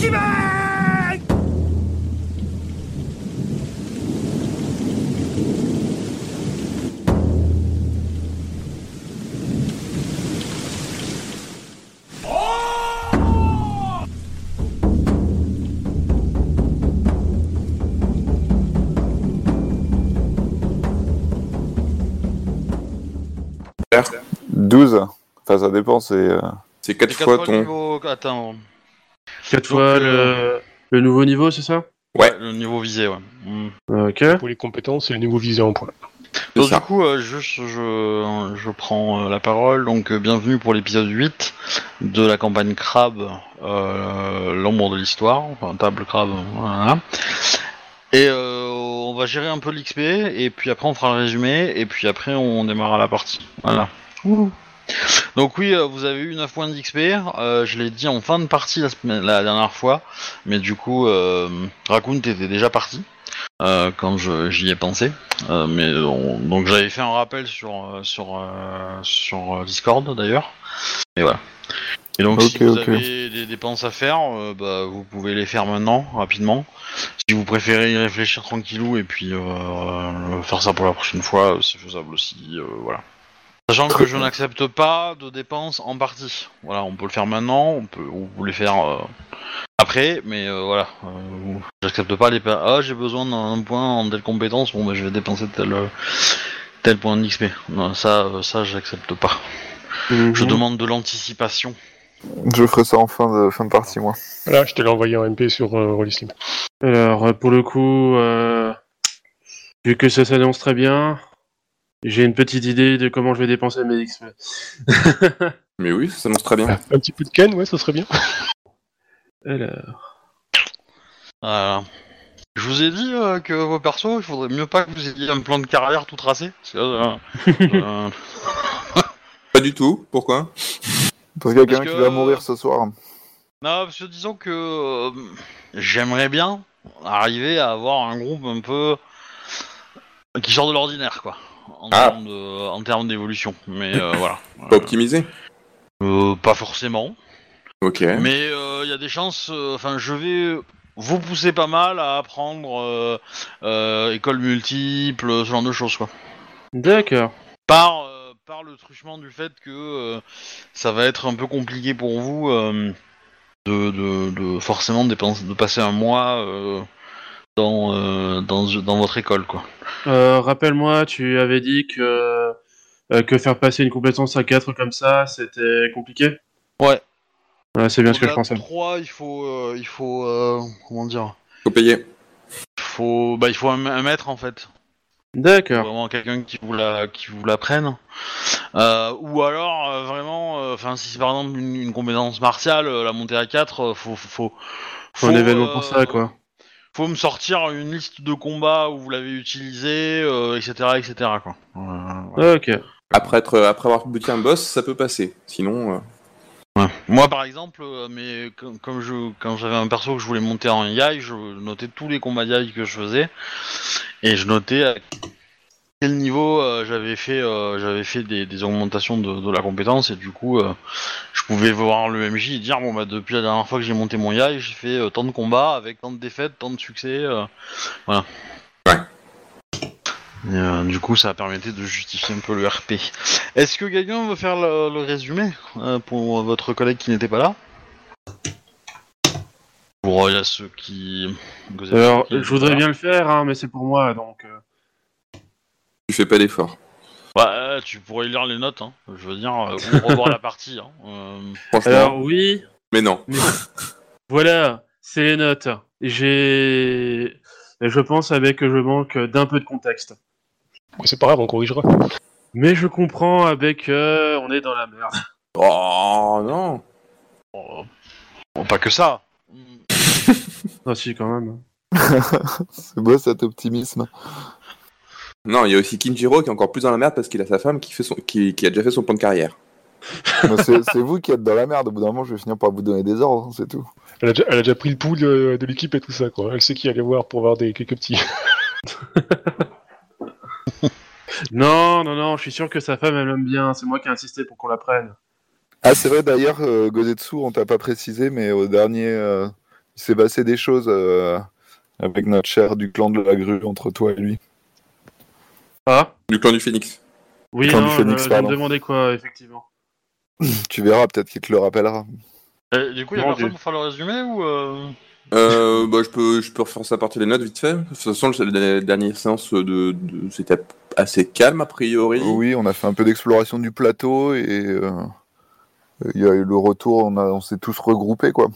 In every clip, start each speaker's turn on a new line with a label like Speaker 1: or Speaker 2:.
Speaker 1: j'y vais
Speaker 2: Faire.
Speaker 3: 12. Enfin, ça dépend, c'est. euh,
Speaker 2: C'est 4
Speaker 4: C'est
Speaker 2: fois ton.
Speaker 4: niveau atteint.
Speaker 5: 4
Speaker 4: Donc,
Speaker 5: fois
Speaker 4: euh,
Speaker 5: le... le nouveau niveau, c'est ça?
Speaker 2: Ouais.
Speaker 4: Le niveau visé, ouais. Mm.
Speaker 5: Ok.
Speaker 6: Pour les compétences, c'est le niveau visé en point.
Speaker 2: C'est
Speaker 4: Donc
Speaker 2: ça.
Speaker 4: du coup, euh, juste, je, je prends euh, la parole. Donc, euh, bienvenue pour l'épisode 8 de la campagne Crabe, euh, l'ombre de l'histoire, enfin, table Crabe, voilà. Et euh, on va gérer un peu l'XP, et puis après on fera le résumé, et puis après on démarrera la partie. Voilà. Donc oui, euh, vous avez eu 9 points d'XP, euh, je l'ai dit en fin de partie la, semaine- la dernière fois, mais du coup, euh, Raccoon t'étais déjà parti euh, quand je- j'y ai pensé. Euh, mais on- donc j'avais fait un rappel sur euh, sur euh, sur euh, Discord d'ailleurs. Et voilà. Et donc si
Speaker 3: Ok,
Speaker 4: vous
Speaker 3: ok.
Speaker 4: avez des dépenses à faire, euh, bah, vous pouvez les faire maintenant rapidement. Si vous préférez y réfléchir tranquillou et puis euh, faire ça pour la prochaine fois, c'est faisable aussi. euh, voilà. Sachant que je n'accepte pas de dépenses en partie. Voilà, on peut le faire maintenant, on peut, ou vous les faire euh, après, mais euh, voilà. Euh, J'accepte pas les. pa- Ah, j'ai besoin d'un point en telle compétence, bon, bah, je vais dépenser tel, tel point d'XP. Non, ça, euh, ça, j'accepte pas. Je
Speaker 5: Mhm.
Speaker 4: demande de l'anticipation.
Speaker 3: Je ferai ça en fin de, fin de partie, moi.
Speaker 6: Voilà, je te l'ai envoyé en MP sur euh, Rollistim.
Speaker 5: Alors, pour le coup, euh, vu que ça s'annonce très bien, j'ai une petite idée de comment je vais dépenser mes XP.
Speaker 2: Mais oui, ça s'annonce très bien.
Speaker 6: Un petit peu de Ken, ouais, ça serait bien.
Speaker 5: Alors,
Speaker 4: Voilà. Je vous ai dit euh, que vos persos, il faudrait mieux pas que vous ayez un plan de carrière tout tracé. parce que, euh, euh,
Speaker 2: Pas du tout. Pourquoi?
Speaker 3: Parce qu'il y a quelqu'un qui va mourir ce soir.
Speaker 4: Non, parce que disons que euh, j'aimerais bien arriver à avoir un groupe un peu qui sort de l'ordinaire, quoi, en
Speaker 2: Ah.
Speaker 4: termes en termes d'évolution. Mais euh, voilà,
Speaker 2: Pas optimisé?
Speaker 4: Euh, pas forcément.
Speaker 2: Ok.
Speaker 4: Mais il y a des chances. euh, Enfin, je vais vous pousser pas mal à apprendre euh, euh, école multiple, ce genre de choses, quoi.
Speaker 5: d'accord.
Speaker 4: par, euh, par le truchement du fait que euh, ça va être un peu compliqué pour vous euh, de, de, de forcément de passer un mois euh, dans, euh, dans, dans votre école quoi.
Speaker 5: Euh, Rappelle-moi, tu avais dit que, euh, que faire passer une compétence à 4 comme ça, c'était compliqué?
Speaker 4: Ouais.
Speaker 5: Ouais, c'est bien ce que je pensais.
Speaker 4: de 3, il faut euh, il faut euh, comment dire?
Speaker 2: Faut payer.
Speaker 4: il faut bah il faut un, un maître en fait.
Speaker 5: D'accord.
Speaker 4: Vraiment quelqu'un qui vous la qui vous l'apprenne. Euh, ou alors euh, vraiment euh, enfin si c'est par exemple une, une compétence martiale, euh, la montée à 4, euh, faut faut
Speaker 5: Faut un événement
Speaker 4: euh,
Speaker 5: pour ça, quoi.
Speaker 4: Faut me sortir une liste de combats où vous l'avez utilisé, euh, etc., etc. Quoi. Euh.
Speaker 5: Ok.
Speaker 2: Après, être, après avoir buté un boss, ça peut passer. Sinon, euh,
Speaker 4: Ouais. Moi, par exemple, euh, mais comme, comme je, quand j'avais un perso que je voulais monter en Yai, je notais tous les combats Yai que je faisais et je notais à quel niveau euh, j'avais fait, euh, j'avais fait des, des augmentations de, de la compétence et du coup, euh, je pouvais voir le MJ et dire bon bah depuis la dernière fois que j'ai monté mon Yai, j'ai fait euh, tant de combats avec tant de défaites, tant de succès, euh, voilà.
Speaker 2: Ouais.
Speaker 4: Et, euh, du coup, ça permettait de justifier un peu le RP. Est-ce que quelqu'un veut faire le, le résumé euh, pour votre collègue qui n'était pas là? Pour euh, il y a ceux qui.
Speaker 5: Alors, je voudrais bien le faire, hein, mais c'est pour moi, donc...
Speaker 2: tu fais pas d'effort.
Speaker 4: Ouais, euh, tu pourrais lire les notes, hein. je veux dire, euh, ou revoir la partie. Hein. Euh,
Speaker 2: Franchement,
Speaker 5: Alors, oui,
Speaker 2: mais non.
Speaker 5: voilà, c'est les notes. J'ai... Je pense avec que je manque d'un peu de contexte.
Speaker 6: C'est pas grave, on corrigera.
Speaker 5: Mais je comprends avec euh, on est dans la merde.
Speaker 2: Oh non
Speaker 4: bon, bon, pas que ça.
Speaker 5: Ah si, quand même.
Speaker 3: C'est beau cet optimisme.
Speaker 2: Non, il y a aussi Kinjiro qui est encore plus dans la merde parce qu'il a sa femme qui, fait son, qui, qui a déjà fait son plan de carrière.
Speaker 3: C'est c'est vous qui êtes dans la merde. Au bout d'un moment, je vais finir par vous donner des ordres, hein, c'est tout.
Speaker 6: Elle a déjà, elle a déjà pris le pouls de, de l'équipe et tout ça, quoi. Elle sait qui aller voir pour voir des quelques petits.
Speaker 5: Non, non, non, je suis sûr que sa femme, elle l'aime bien. C'est moi qui ai insisté pour qu'on la prenne.
Speaker 3: Ah, c'est vrai d'ailleurs, euh, Gozetsu, on t'a pas précisé, mais au dernier, euh, il s'est passé des choses euh, avec notre cher du clan de la grue entre toi et lui.
Speaker 5: Ah
Speaker 2: Du clan du Phénix.
Speaker 5: Oui,
Speaker 3: Clan du
Speaker 5: non, je, je me demandais quoi, effectivement.
Speaker 3: Tu verras, peut-être qu'il te le rappellera.
Speaker 4: Euh, du coup, il y a personne pour faire le résumé ou euh...
Speaker 2: Euh, bah, je peux, je peux refaire ça à partir des notes vite fait. De toute façon, la dernière séance de, de- c'était assez calme a priori.
Speaker 3: Oui, on a fait un peu d'exploration du plateau et euh, il y a eu le retour, on, a- on s'est tous regroupés, quoi,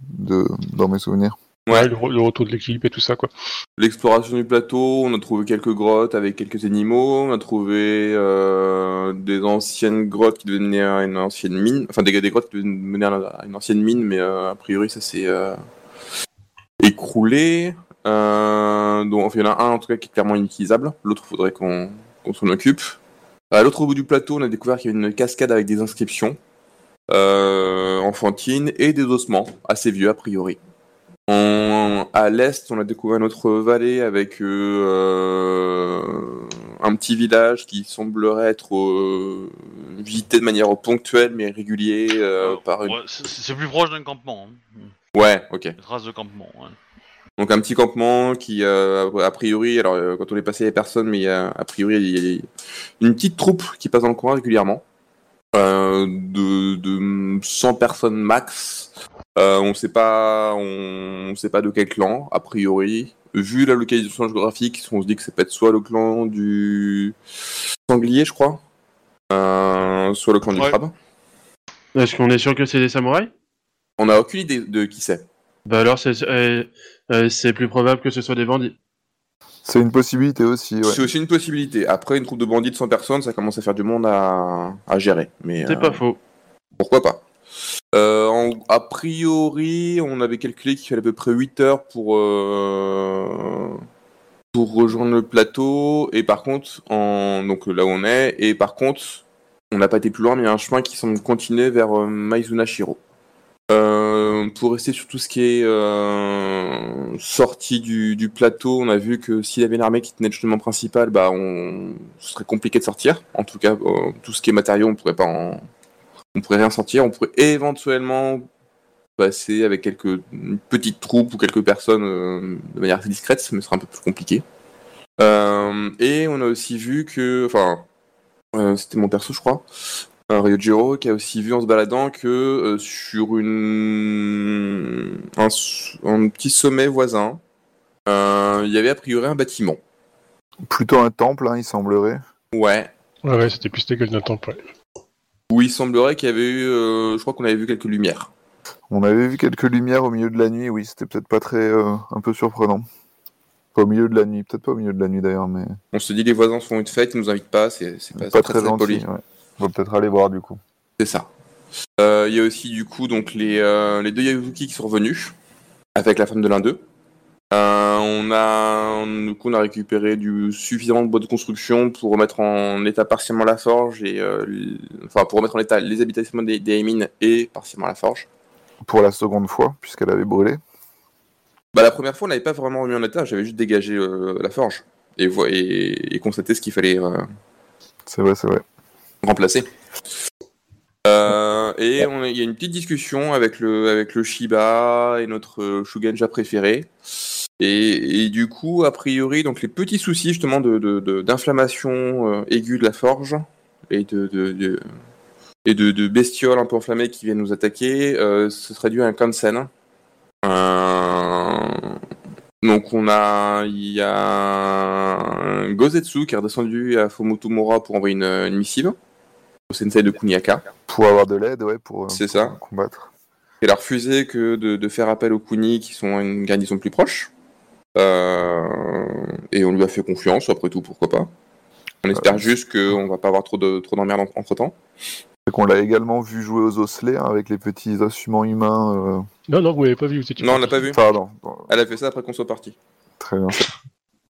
Speaker 3: de, dans mes souvenirs.
Speaker 2: Ouais.
Speaker 6: le, re- le retour de l'équipe et tout ça, quoi.
Speaker 2: L'exploration du plateau, on a trouvé quelques grottes avec quelques animaux, on a trouvé euh, des anciennes grottes qui devaient mener à une ancienne mine, enfin des, des grottes qui devaient mener à une ancienne mine, mais euh, a priori ça s'est euh, écroulé. Donc enfin, il y en a un en tout cas qui est clairement inutilisable, l'autre faudrait qu'on s'en occupe. À l'autre bout du plateau, on a découvert qu'il y avait une cascade avec des inscriptions enfantines et des ossements assez vieux a priori. En- à l'est, on a découvert une autre vallée avec euh, un petit village qui semblerait être euh, visité de manière ponctuelle mais régulière euh, par une...
Speaker 4: ouais, c'est plus proche d'un campement. Hein.
Speaker 2: Ouais, ok.
Speaker 4: Des traces de campement. Ouais.
Speaker 2: Donc un petit campement qui, euh, a priori, alors euh, quand on est passé, il n'y a personne, mais a, a priori, il y a une petite troupe qui passe dans le coin régulièrement. Euh, de, de 100 personnes max. Euh, on sait pas, on, on sait pas de quel clan, a priori. Vu la localisation géographique, on se dit que ça peut être soit le clan du sanglier, je crois, euh, soit le clan du crabe.
Speaker 5: Est-ce qu'on est sûr que c'est des samouraïs?
Speaker 2: On n'a aucune idée de qui c'est.
Speaker 5: Bah alors, c'est euh, euh, c'est plus probable que ce soit des bandits.
Speaker 3: C'est une possibilité aussi, ouais.
Speaker 2: C'est aussi une possibilité. Après, une troupe de bandits de 100 personnes, ça commence à faire du monde à, à gérer. Mais
Speaker 5: C'est
Speaker 2: euh,
Speaker 5: pas faux.
Speaker 2: pourquoi pas Euh, en- A priori, on avait calculé qu'il fallait à peu près 8 heures pour, euh, pour rejoindre le plateau. Et par contre, en, donc là où on est, et par contre, on n'a pas été plus loin, mais il y a un chemin qui semble continuer vers euh, Maizuna Shiro. Euh, pour rester sur tout ce qui est euh, sorti du, plateau, on a vu que s'il y avait une armée qui tenait le chemin principal, bah ce serait compliqué de sortir. En tout cas, euh, tout ce qui est matériaux, on pourrait pas en, on pourrait rien sortir. On pourrait éventuellement passer avec quelques une petite troupes ou quelques personnes euh, de manière assez discrète, mais ce sera un peu plus compliqué. Et on a aussi vu que, enfin, c'était mon perso, je crois, euh, Ryojiro, qui a aussi vu en se baladant que euh, sur une un, un petit sommet voisin, euh, il y avait a priori un bâtiment.
Speaker 3: Plutôt un temple, hein, il semblerait.
Speaker 2: Ouais.
Speaker 6: Ouais, ouais, c'était plus l'égal d'un temple. ouais.
Speaker 2: Où il semblerait qu'il y avait eu, euh, je crois qu'on avait vu quelques lumières.
Speaker 3: On avait vu quelques lumières au milieu de la nuit, oui, c'était peut-être pas très... euh, un peu surprenant. Pas au milieu de la nuit, peut-être pas au milieu de la nuit d'ailleurs, mais
Speaker 2: On se dit les voisins font une fête, ils nous invitent pas, c'est c'est pas,
Speaker 3: pas,
Speaker 2: très,
Speaker 3: très,
Speaker 2: très
Speaker 3: gentil.
Speaker 2: poli.
Speaker 3: ouais. On va peut-être aller voir du coup.
Speaker 2: C'est ça. Euh, Il y a aussi du coup donc les, euh, les deux Yazuki qui sont revenus avec la femme de l'un d'eux. Euh, on a du coup on a récupéré du suffisamment de bois de construction pour remettre en état partiellement la forge et euh, l- enfin pour remettre en état les habitations des, des mines et partiellement la forge.
Speaker 3: Pour la seconde fois, puisqu'elle avait brûlé.
Speaker 2: Bah la première fois on n'avait pas vraiment remis en état, j'avais juste dégagé la forge et, et, et constaté ce qu'il fallait
Speaker 3: C'est vrai, c'est vrai.
Speaker 2: Remplacé. Euh, et il y a une petite discussion avec le, avec le Shiba et notre euh, Shugenja préféré. Et, du coup, a priori, donc les petits soucis justement de, de- de- d'inflammation euh, aiguë de la forge et de, et de, bestioles un peu enflammées qui viennent nous attaquer, euh, ce serait dû à un Kansen. Donc on a, il y a un Gozetsu qui est redescendu à Fomotomura pour envoyer une, missive sensei de Kuniaka.
Speaker 3: Pour avoir de l'aide, ouais, pour, euh,
Speaker 2: C'est
Speaker 3: pour
Speaker 2: ça.
Speaker 3: combattre.
Speaker 2: Il a refusé que de, de faire appel aux Kuni qui sont une garnison plus proche. Euh, et on lui a fait confiance, après tout, pourquoi pas. On espère juste qu'on va pas avoir trop de trop d'emmerdes entre temps.
Speaker 3: Qu'on l'a également vu jouer aux osselets hein, avec les petits instruments humains.
Speaker 6: Non, non, vous l'avez pas vu,
Speaker 2: Non, on
Speaker 6: parti.
Speaker 2: pas vu.
Speaker 3: euh, Pardon.
Speaker 2: Elle a fait ça après qu'on soit parti.
Speaker 3: très bien.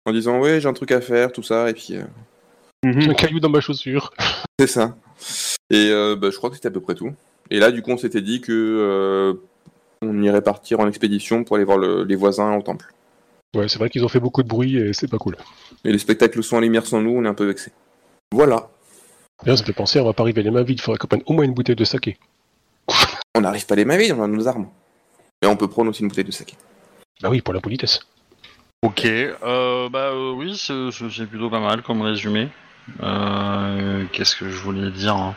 Speaker 2: En disant, ouais, j'ai un truc à faire, tout ça, et puis. euh,
Speaker 5: Mhm.
Speaker 6: Un caillou dans ma chaussure.
Speaker 2: C'est ça. Et euh, bah, je crois que c'était à peu près tout. Et là, du coup, on s'était dit que euh, on irait partir en expédition pour aller voir le- les voisins au temple.
Speaker 6: Ouais, c'est vrai qu'ils ont fait beaucoup de bruit et c'est pas cool.
Speaker 2: Et les spectacles sont en lumière sans nous, on est un peu vexés. Voilà.
Speaker 6: D'ailleurs, ça fait penser, on va pas arriver les mains vides, il faudrait qu'on prenne au moins une bouteille de saké.
Speaker 2: On n'arrive pas les mains vides, on a nos armes. Et on peut prendre aussi une bouteille de saké.
Speaker 6: Bah oui, pour la politesse.
Speaker 4: Ok, euh, bah euh, oui, c'est plutôt pas mal comme résumé. Euh, Qu'est-ce que je voulais dire hein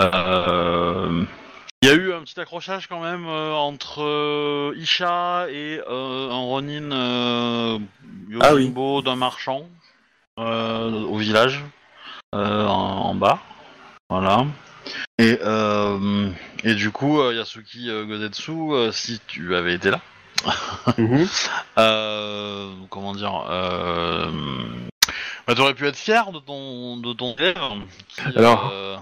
Speaker 4: Euh, Il y a eu un petit accrochage quand même euh, entre euh, Isha et euh, un Ronin euh,
Speaker 2: Ah oui.
Speaker 4: Yojimbo d'un marchand euh, au village euh, en, en bas. Voilà. Et, euh, et du coup, euh, Yasuki euh, Godetsu, euh, si tu avais été là,
Speaker 5: Mhm.
Speaker 4: euh, comment dire euh, bah, T'aurais pu être fier de ton de ton élève. qui,
Speaker 5: Alors-
Speaker 4: euh,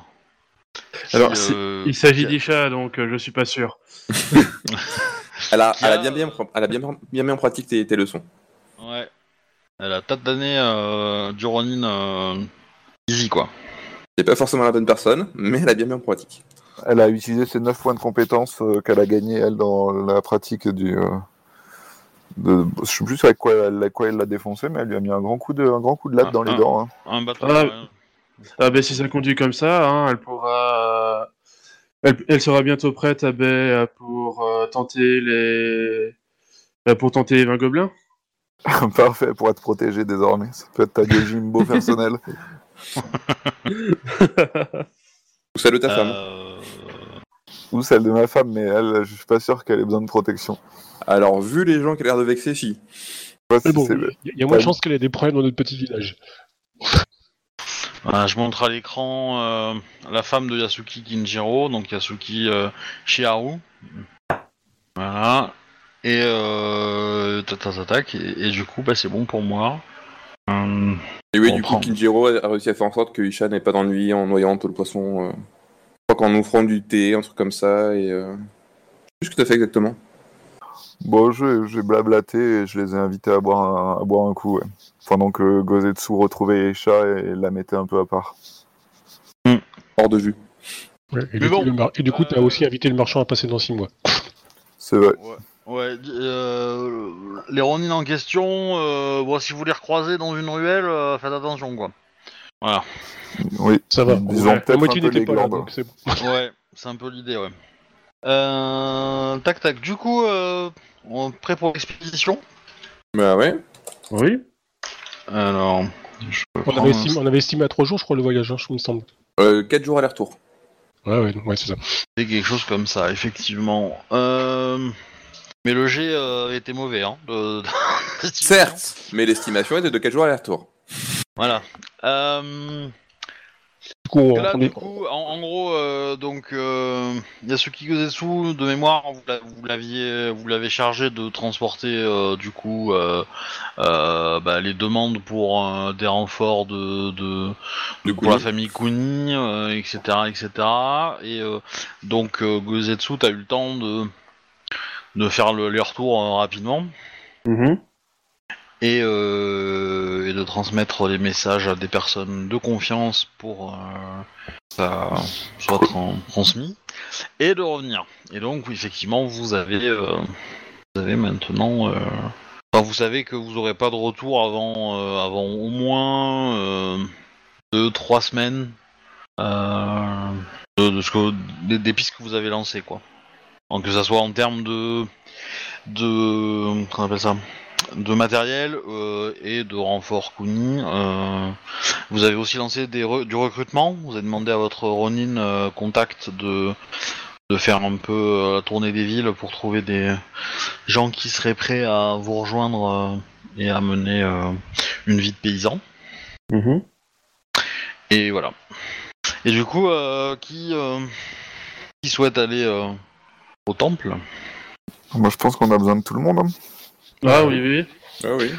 Speaker 5: alors,
Speaker 4: euh,
Speaker 5: Il s'agit
Speaker 4: qui-
Speaker 5: d'Isha, donc euh, je suis pas sûr.
Speaker 2: Elle a, elle bien, bien, elle a bien, bien mis en pratique tes, tes leçons.
Speaker 4: Ouais. Elle a tâte d'année euh, du Ronin euh, easy quoi.
Speaker 2: C'est pas forcément la bonne personne, mais elle a bien mis en pratique.
Speaker 3: Elle a utilisé ses 9 points de compétence euh, qu'elle a gagné elle dans la pratique du. euh, de... Je sais plus avec quoi elle, avec quoi elle l'a défoncé, mais elle lui a mis un grand coup de, un grand coup de latte
Speaker 4: Ah,
Speaker 3: dans les
Speaker 4: ah.
Speaker 3: dents. hein.
Speaker 4: Un bateau.
Speaker 5: Ah.
Speaker 4: ouais.
Speaker 5: Ah ben si ça conduit comme ça, hein, elle pourra, euh, elle, elle sera bientôt prête à baie pour euh, tenter les, pour tenter les 20 gobelins.
Speaker 3: Parfait pour être protégé désormais. Ça peut être ta Gejimbo personnelle.
Speaker 2: Ou celle de ta femme.
Speaker 4: Euh,
Speaker 3: Ou celle de ma femme, mais elle, je suis pas sûr qu'elle ait besoin de protection.
Speaker 2: Alors, vu les gens qui ont l'air de vexer, si.
Speaker 3: Si
Speaker 6: bon, il y a moins de chances qu'elle ait des problèmes dans notre petit village.
Speaker 4: voilà, je montre à l'écran euh, la femme de Yasuki Kinjiro, donc Yasuki euh, Shiharu. Voilà. Et euh, et, et du coup, bah, c'est bon pour moi. Euh,
Speaker 2: Et oui, du
Speaker 4: prend.
Speaker 2: coup, Kinjiro a a réussi à faire en sorte que Isha n'ait pas d'ennui en noyant tout le poisson. Euh, qu'en offrant du thé, un truc comme ça, et... Euh... Je sais plus ce que t'as fait exactement.
Speaker 3: Bon, je- j'ai blablaté et je les ai invités à boire un, à boire un coup, ouais. Pendant que Gozetsu retrouvait Isha et la mettait un peu à part.
Speaker 2: Hors de vue.
Speaker 6: Ouais, et,
Speaker 4: Mais
Speaker 6: du
Speaker 4: bon,
Speaker 6: coup, et du coup, t'as
Speaker 4: euh,
Speaker 6: aussi invité le marchand à passer dans 6 mois.
Speaker 3: C'est vrai.
Speaker 4: Ouais, euh, les Ronin en question, euh, bon, si vous les recroisez dans une ruelle, euh, faites attention quoi. Voilà.
Speaker 3: Oui.
Speaker 6: Ça va.
Speaker 3: Ils
Speaker 6: Ouais,
Speaker 3: ont peut-être un peu les
Speaker 6: pas là, donc c'est bon.
Speaker 4: Ouais, c'est un peu l'idée, ouais. Euh, tac tac, du coup, euh, on est prêt pour l'expédition?
Speaker 2: Bah ouais.
Speaker 5: Oui.
Speaker 4: Alors, je
Speaker 6: On avait, estimé, on avait estimé à 3 jours, je crois, le voyage, hein, je me semble.
Speaker 2: Euh, 4 jours aller-retour.
Speaker 6: Ouais, ouais, ouais c'est ça.
Speaker 4: c'est quelque chose comme ça, effectivement. Euh, mais le G euh, était mauvais, hein. de-.
Speaker 2: Certes, mais l'estimation était de 4 jours aller-retour.
Speaker 4: Voilà. Euh,
Speaker 6: Du coup, on,
Speaker 4: Là,
Speaker 6: on
Speaker 4: du coup, en, en gros, euh, donc euh, Yasuki Gozetsu, de mémoire, vous l'a- vous l'aviez, vous l'avez chargé de transporter euh, du coup euh, euh, bah, les demandes pour euh, des renforts de, pour la famille Kuni, euh, etc., etc. Et euh, donc euh, Gozetsu, t'as eu le temps de de faire le, les retours euh, rapidement
Speaker 5: Mhm.
Speaker 4: Et, euh, et de transmettre les messages à des personnes de confiance pour euh, que ça soit tran- transmis et de revenir. Et donc effectivement vous avez euh, vous avez maintenant enfin, vous savez que vous aurez pas de retour avant avant au moins euh, deux trois semaines de, ce que des, des pistes que vous avez lancées quoi. Donc que ça soit en termes de de comment on appelle ça? De matériel euh, et de renfort Kuni. Euh, vous avez aussi lancé des re- du recrutement. Vous avez demandé à votre Ronin euh, contact de, de faire un peu euh, la tournée des villes pour trouver des gens qui seraient prêts à vous rejoindre euh, et à mener euh, une vie de paysan.
Speaker 5: Mhm.
Speaker 4: Et voilà. Et du coup, euh, qui, euh, qui souhaite aller euh, au temple?
Speaker 3: Moi, je pense qu'on a besoin de tout le monde. hein.
Speaker 5: Ah oui, oui.
Speaker 2: Ah oui.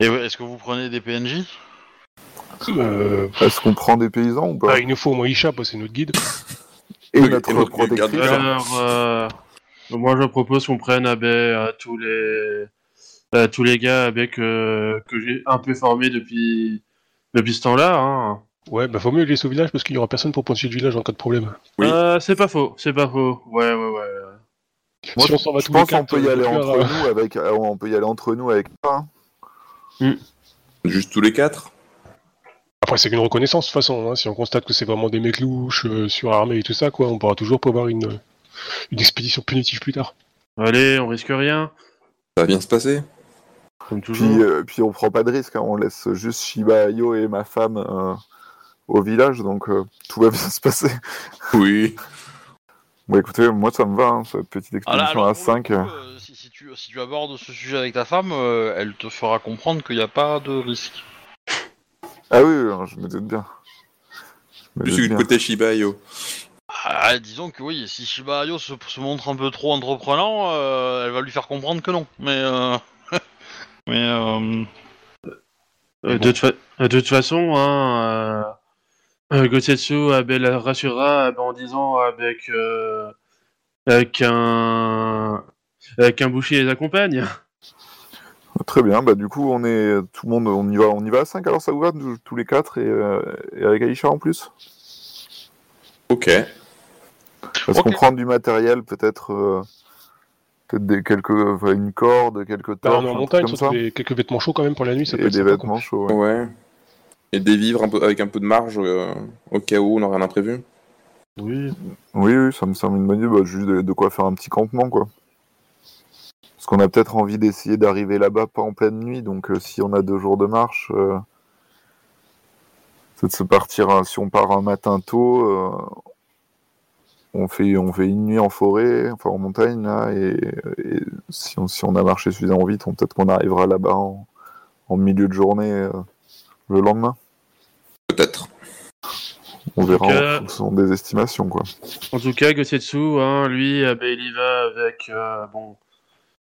Speaker 4: Et est-ce que vous prenez des PNJ
Speaker 6: Euh,
Speaker 3: Est-ce qu'on prend des paysans ou pas?
Speaker 6: Ah, il nous faut au moins Isha, parce que c'est notre guide.
Speaker 3: Et
Speaker 2: Oui,
Speaker 3: notre
Speaker 2: et notre
Speaker 3: protectrice.
Speaker 2: garde- Voilà.
Speaker 5: Alors, euh, moi je propose qu'on prenne à tous les à tous les gars avec que j'ai un peu formés depuis depuis ce temps-là. Hein.
Speaker 6: Ouais, bah faut mieux les laisser au village, parce qu'il y aura personne pour pointer du village en cas de problème.
Speaker 2: Oui.
Speaker 5: Euh, c'est pas faux, c'est pas faux. Ouais, ouais, ouais.
Speaker 3: Moi,
Speaker 6: si on s'en va
Speaker 3: je
Speaker 6: tous les
Speaker 3: pense qu'on
Speaker 6: quatre,
Speaker 3: peut y
Speaker 6: euh,
Speaker 3: aller entre
Speaker 6: euh,
Speaker 3: nous avec. euh, On peut y aller entre nous avec. hein.
Speaker 2: Juste tous les 4
Speaker 6: Après, c'est qu'une reconnaissance, de toute façon. Hein. Si on constate que c'est vraiment des mecs louches, euh, surarmés et tout ça, quoi, on pourra toujours prévoir une, une expédition punitive plus tard.
Speaker 5: Allez, on risque rien,
Speaker 2: Ça va bien se passer?
Speaker 5: comme toujours.
Speaker 3: Puis, euh, puis on prend pas de risque, hein, on laisse juste Shiba Ayo et ma femme euh, au village, donc euh, tout va bien se passer.
Speaker 2: Oui.
Speaker 3: Bon, écoutez, moi ça me va, hein, cette petite
Speaker 4: Ah là,
Speaker 3: expédition
Speaker 4: alors,
Speaker 3: à
Speaker 4: pour le
Speaker 3: 5.
Speaker 4: coup, euh, si, si tu, si tu abordes ce sujet avec ta femme, euh, elle te fera comprendre qu'il n'y a pas de risque.
Speaker 3: Ah oui, je me doute bien. Je me
Speaker 2: du
Speaker 3: bien.
Speaker 2: côté Shiba Io.
Speaker 4: Ah, disons que oui, si Shiba Ayo se, se montre un peu trop entreprenant, euh, elle va lui faire comprendre que non. Mais euh... mais euh...
Speaker 5: Euh, de, toute fa- euh, de toute façon, hein, euh, euh, ah, ben, la rassurera ah, ben, en disant avec, euh, avec un avec un boucher les accompagne.
Speaker 3: Très bien, bah du coup on est tout le monde, on y va, on y va à 5 alors ça vous va tous les quatre et, euh, et avec Aïcha en plus?
Speaker 2: Ok.
Speaker 3: Parce
Speaker 4: Ok.
Speaker 3: qu'on prend du matériel peut-être euh, peut-être des quelques enfin, une corde, quelques
Speaker 6: Bah,
Speaker 3: torches,
Speaker 6: on est en montagne,
Speaker 3: comme ça
Speaker 6: des- quelques vêtements chauds quand même pour la nuit, ça peut
Speaker 3: et
Speaker 6: être
Speaker 3: des
Speaker 6: sympa, quoi.
Speaker 3: vêtements chauds. ouais.
Speaker 2: Ouais. Et des vivres un peu, avec un peu de marge euh, au cas où on aurait un imprévu.
Speaker 5: Oui.
Speaker 3: Oui, oui, ça me semble une bonne idée, bah, juste de, de quoi faire un petit campement quoi. Parce qu'on a peut-être envie d'essayer d'arriver là-bas pas en pleine nuit, donc euh, si on a deux jours de marche, euh, c'est de se partir, hein, si on part un matin tôt, euh, on, fait, on fait une nuit en forêt, enfin en montagne là, et, et si, on, si on a marché suffisamment vite, on- peut-être qu'on arrivera là-bas en, en milieu de journée euh, le lendemain.
Speaker 2: Peut-être.
Speaker 3: On verra
Speaker 5: cas-
Speaker 3: en fonction des estimations quoi.
Speaker 5: En tout cas, Gosetsu, hein, lui, ben, il y va avec euh, bon,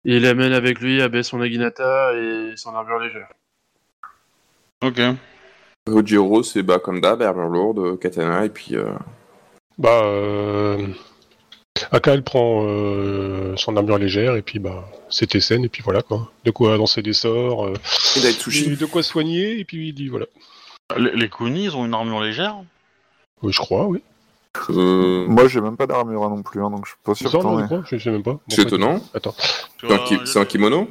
Speaker 5: il amène avec lui ben, son Naginata et son armure légère.
Speaker 4: Ok.
Speaker 2: Ojiro, c'est bah, comme d'hab, armure lourde, katana, et puis. euh,
Speaker 6: Bah, euh... Aka, elle prend euh, son armure légère, et puis bah, c'est scène et puis voilà quoi. De quoi lancer des sorts, euh,
Speaker 2: Et
Speaker 6: de quoi soigner, et puis il dit voilà.
Speaker 4: Les, les Kunis, ils ont une armure légère
Speaker 6: Oui, je crois, oui.
Speaker 2: Euh,
Speaker 3: Moi j'ai même pas d'armure hein, non plus, hein, donc je suis pas sûr
Speaker 6: non,
Speaker 3: aies.
Speaker 6: je sais même pas. Bon,
Speaker 2: C'est étonnant.
Speaker 6: Attends.
Speaker 2: C'est un, ki- kimono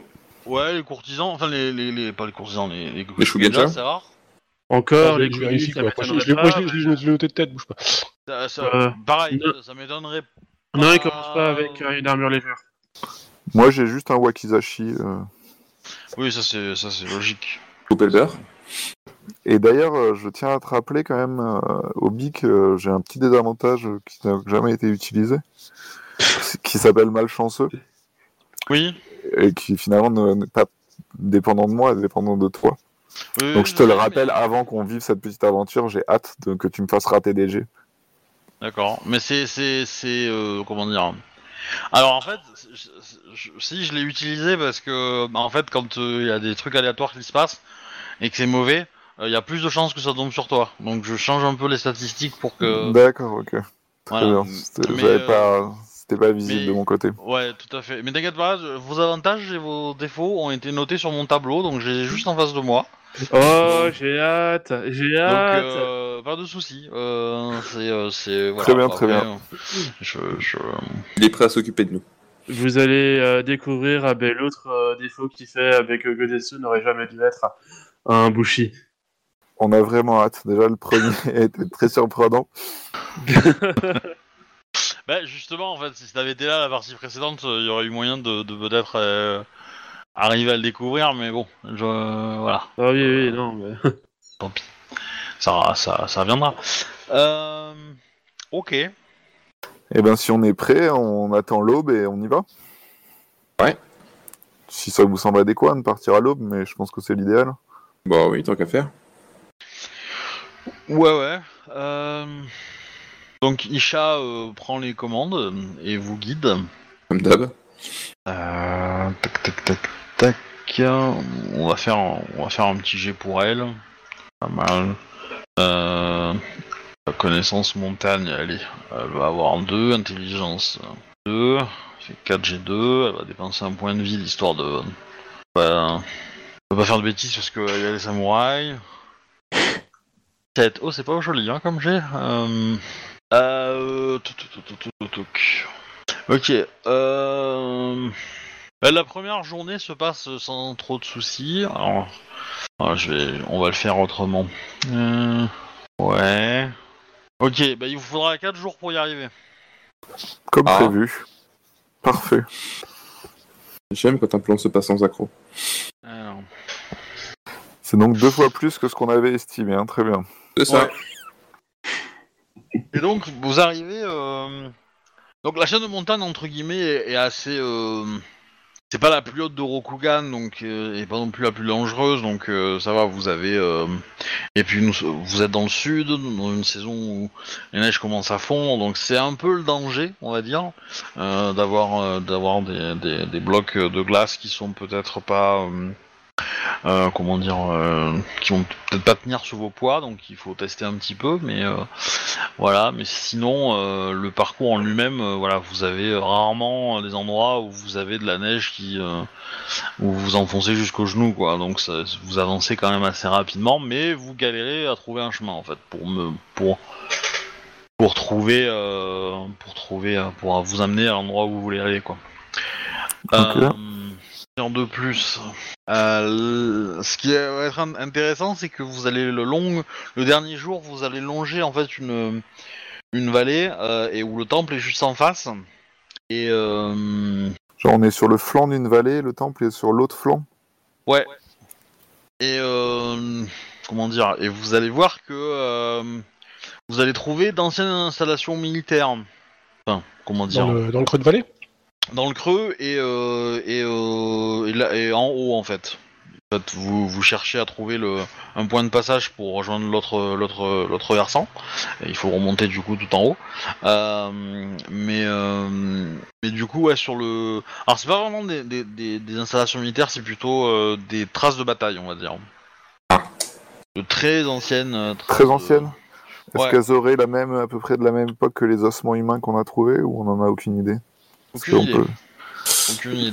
Speaker 4: Ouais, les courtisans, enfin les, les, les- pas les courtisans, les, les,
Speaker 2: Les Shugenja
Speaker 4: c'est rare.
Speaker 5: Encore,
Speaker 6: Ah,
Speaker 5: les
Speaker 6: je l'ai noté de tête, bouge pas.
Speaker 4: Ça- ça-
Speaker 5: Euh,
Speaker 4: pareil, ça, ça m'étonnerait.
Speaker 5: Non, il commence pas avec euh, une armure légère.
Speaker 3: Moi j'ai juste un wakizashi. euh.
Speaker 4: Oui, ça c'est ça c'est logique.
Speaker 2: Beurre
Speaker 3: Et d'ailleurs, euh, je tiens à te rappeler quand même, euh, au BIC, euh, j'ai un petit désavantage euh, qui n'a jamais été utilisé, qui s'appelle malchanceux,
Speaker 4: Oui.
Speaker 3: et qui finalement ne- n'est pas dépendant de moi, dépendant de toi.
Speaker 4: oui,
Speaker 3: Donc je te le
Speaker 4: sais,
Speaker 3: rappelle,
Speaker 4: mais-
Speaker 3: avant qu'on vive cette petite aventure, j'ai hâte de, que tu me fasses rater des jets.
Speaker 4: D'accord, mais c'est c'est c'est euh, comment dire? Alors en fait, je- je- si je l'ai utilisé parce que bah, en fait quand euh, il y a des trucs aléatoires qui se passent et que c'est mauvais, euh, il y a plus de chances que ça tombe sur toi. Donc je change un peu les statistiques pour que
Speaker 3: D'accord, ok. Très
Speaker 4: voilà.
Speaker 3: bien. C'était-
Speaker 4: Mais,
Speaker 3: J'avais pas... C'était pas visible
Speaker 4: mais-
Speaker 3: de mon côté.
Speaker 4: Ouais, tout à fait. Mais t'inquiète pas, je- vos avantages et vos défauts ont été notés sur mon tableau, donc j'ai juste en face de moi.
Speaker 5: Oh, j'ai hâte, j'ai
Speaker 4: Donc
Speaker 5: hâte.
Speaker 4: euh, pas de soucis. Euh, c'est euh, c'est voilà,
Speaker 3: Très bien, très
Speaker 4: après,
Speaker 3: bien.
Speaker 4: Je, je...
Speaker 2: Il est prêt à s'occuper de nous.
Speaker 5: Vous allez euh, découvrir ah, ben, l'autre euh, défaut qu'il fait avec euh, Godetsu n'aurait jamais dû être un Bushi.
Speaker 3: On a vraiment hâte. Déjà, le premier était très surprenant.
Speaker 4: Bah justement, en fait, si t'avais été là la partie précédente, euh, il y aurait eu moyen de, de peut-être euh, arriver à le découvrir, mais bon, je, voilà,
Speaker 5: Ah oui, oui, non, mais...
Speaker 4: ça, ça, ça viendra. Euh, ok.
Speaker 3: Eh ben, si on est prêt, on attend l'aube et on y va.
Speaker 2: Ouais.
Speaker 3: Si ça vous semble adéquat de partir à l'aube, mais je pense que c'est l'idéal.
Speaker 2: Bah oui, tant qu'à faire.
Speaker 4: Ouais, ouais. euh, Donc Isha euh, prend les commandes et vous guide.
Speaker 2: Comme d'hab.
Speaker 4: Euh, tac, tac, tac, tac. On va faire, on va faire un petit jet pour elle. Pas mal. Euh, connaissance montagne, allez, elle va avoir 2, intelligence 2, c'est 4 G2, elle va dépenser un point de vie histoire de. Bah, de pas faire de bêtises parce qu'il y a les samouraïs. 7. Oh, c'est pas joli hein, comme jet. Euh, euh. Ok. Euh... bah, La première journée se passe sans trop de soucis. Alors, alors, je vais, on va le faire autrement. Euh, Ouais. Ok, bah il vous faudra 4 jours pour y arriver.
Speaker 3: Comme
Speaker 2: Ah.
Speaker 3: prévu. Parfait.
Speaker 2: J'aime quand un plan se passe sans accro.
Speaker 4: Alors,
Speaker 3: C'est donc deux fois plus que ce qu'on avait estimé, hein, très bien.
Speaker 2: C'est ça.
Speaker 4: Et donc, vous arrivez. euh, Donc, la chaîne de montagne, entre guillemets, est, est assez. euh, C'est pas la plus haute de Rokugan, donc. euh, et pas non plus la plus dangereuse, donc euh, ça va, vous avez. euh, Et puis, nous, vous êtes dans le sud, dans une saison où les neiges commencent à fondre, donc c'est un peu le danger, on va dire, euh, d'avoir euh, d'avoir des, des, des blocs de glace qui sont peut-être pas. Euh, comment dire, euh, qui vont peut-être pas tenir sous vos poids, donc il faut tester un petit peu, mais euh, voilà. Mais sinon, le parcours en lui-même, voilà, vous avez rarement des endroits où vous avez de la neige qui, où vous vous enfoncez jusqu'aux genoux, quoi. Donc ça, vous avancez quand même assez rapidement, mais vous galérez à trouver un chemin en fait pour me, pour pour trouver, pour trouver, pour vous amener à l'endroit où vous voulez aller, quoi. En de plus, euh, ce qui va être in- intéressant, c'est que vous allez le long, le dernier jour, vous allez longer en fait une une vallée euh, et où le temple est juste en face. Et euh,
Speaker 3: Genre, on est sur le flanc d'une vallée, le temple est sur l'autre flanc.
Speaker 4: ouais. Et euh, comment dire Et vous allez voir que euh, vous allez trouver d'anciennes installations militaires. Enfin, comment dire
Speaker 6: Dans le, dans le creux de vallée?
Speaker 4: Dans le creux et, euh, et, euh, et, là- et en haut en fait. En fait, vous, vous cherchez à trouver le, un point de passage pour rejoindre l'autre l'autre l'autre versant. Et il faut remonter du coup tout en haut. Euh, mais euh, mais du coup ouais sur le alors c'est pas vraiment des, des, des, des installations militaires, c'est plutôt euh, des traces de bataille on va dire. De très anciennes. traces
Speaker 3: Très
Speaker 4: de-
Speaker 3: ancienne. Est-ce
Speaker 4: Ouais.
Speaker 3: qu'elles auraient la même, à peu près de la même époque que les ossements humains qu'on a trouvés ou on en a aucune idée?
Speaker 4: Aucune idée.
Speaker 3: peut-
Speaker 4: Aucune.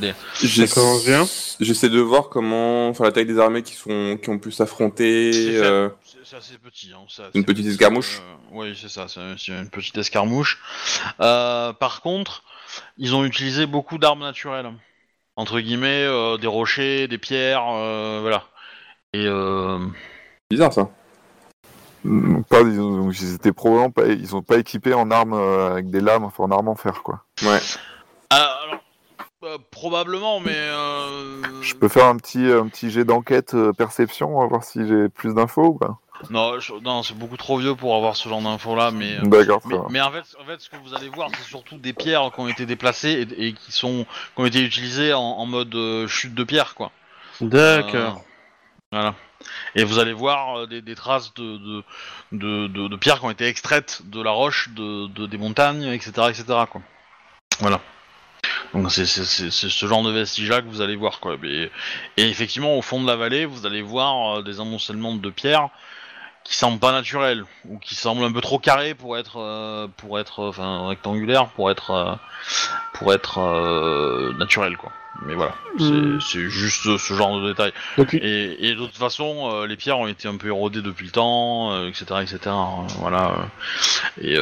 Speaker 2: J'essaie de voir comment, enfin la taille des armées qui sont, qui ont pu s'affronter.
Speaker 4: C'est
Speaker 2: euh,
Speaker 4: C'est assez petit. Hein,
Speaker 2: Une petite
Speaker 4: petit,
Speaker 2: escarmouche
Speaker 4: euh, Oui, c'est ça, c'est une petite escarmouche. Euh, par contre, ils ont utilisé beaucoup d'armes naturelles. Entre guillemets, euh, des rochers, des pierres, euh, voilà. Et euh,
Speaker 2: Bizarre ça.
Speaker 3: Mm, Pas, ils, ont- donc, ils étaient probablement pas, ils ont pas équipés en armes avec des lames, enfin en armes en fer quoi.
Speaker 2: Ouais.
Speaker 4: Ah, alors, euh, probablement, mais euh,
Speaker 3: Je peux faire un petit, un petit jet d'enquête euh, perception, on va voir si j'ai plus d'infos ou pas.
Speaker 4: non, je- non, c'est beaucoup trop vieux pour avoir ce genre d'infos là, mais. euh,
Speaker 3: D'accord,
Speaker 4: Mais, mais en, fait, en fait, ce que vous allez voir, c'est surtout des pierres qui ont été déplacées et, et qui sont qui ont été utilisées en, en mode euh, chute de pierre, quoi.
Speaker 5: D'accord.
Speaker 4: Euh, voilà. Et vous allez voir des, des traces de, de, de, de- de pierres qui ont été extraites de la roche, de, de- des montagnes, etc. etc. quoi. Voilà. Donc c'est ce genre de vestiges-là que vous allez voir. Quoi. Et, et effectivement, au fond de la vallée, vous allez voir euh, des amoncellements de pierres qui semblent pas naturels, ou qui semblent un peu trop carrés pour être, euh, pour être enfin, rectangulaires, pour être, euh, pour être euh, naturels. Quoi. Mais voilà, c'est
Speaker 5: Mm.
Speaker 4: c'est juste ce genre de détails.
Speaker 6: Donc, il-
Speaker 4: Et, et de toute façon, les pierres ont été un peu érodées depuis le temps, etc., etc. voilà. Et,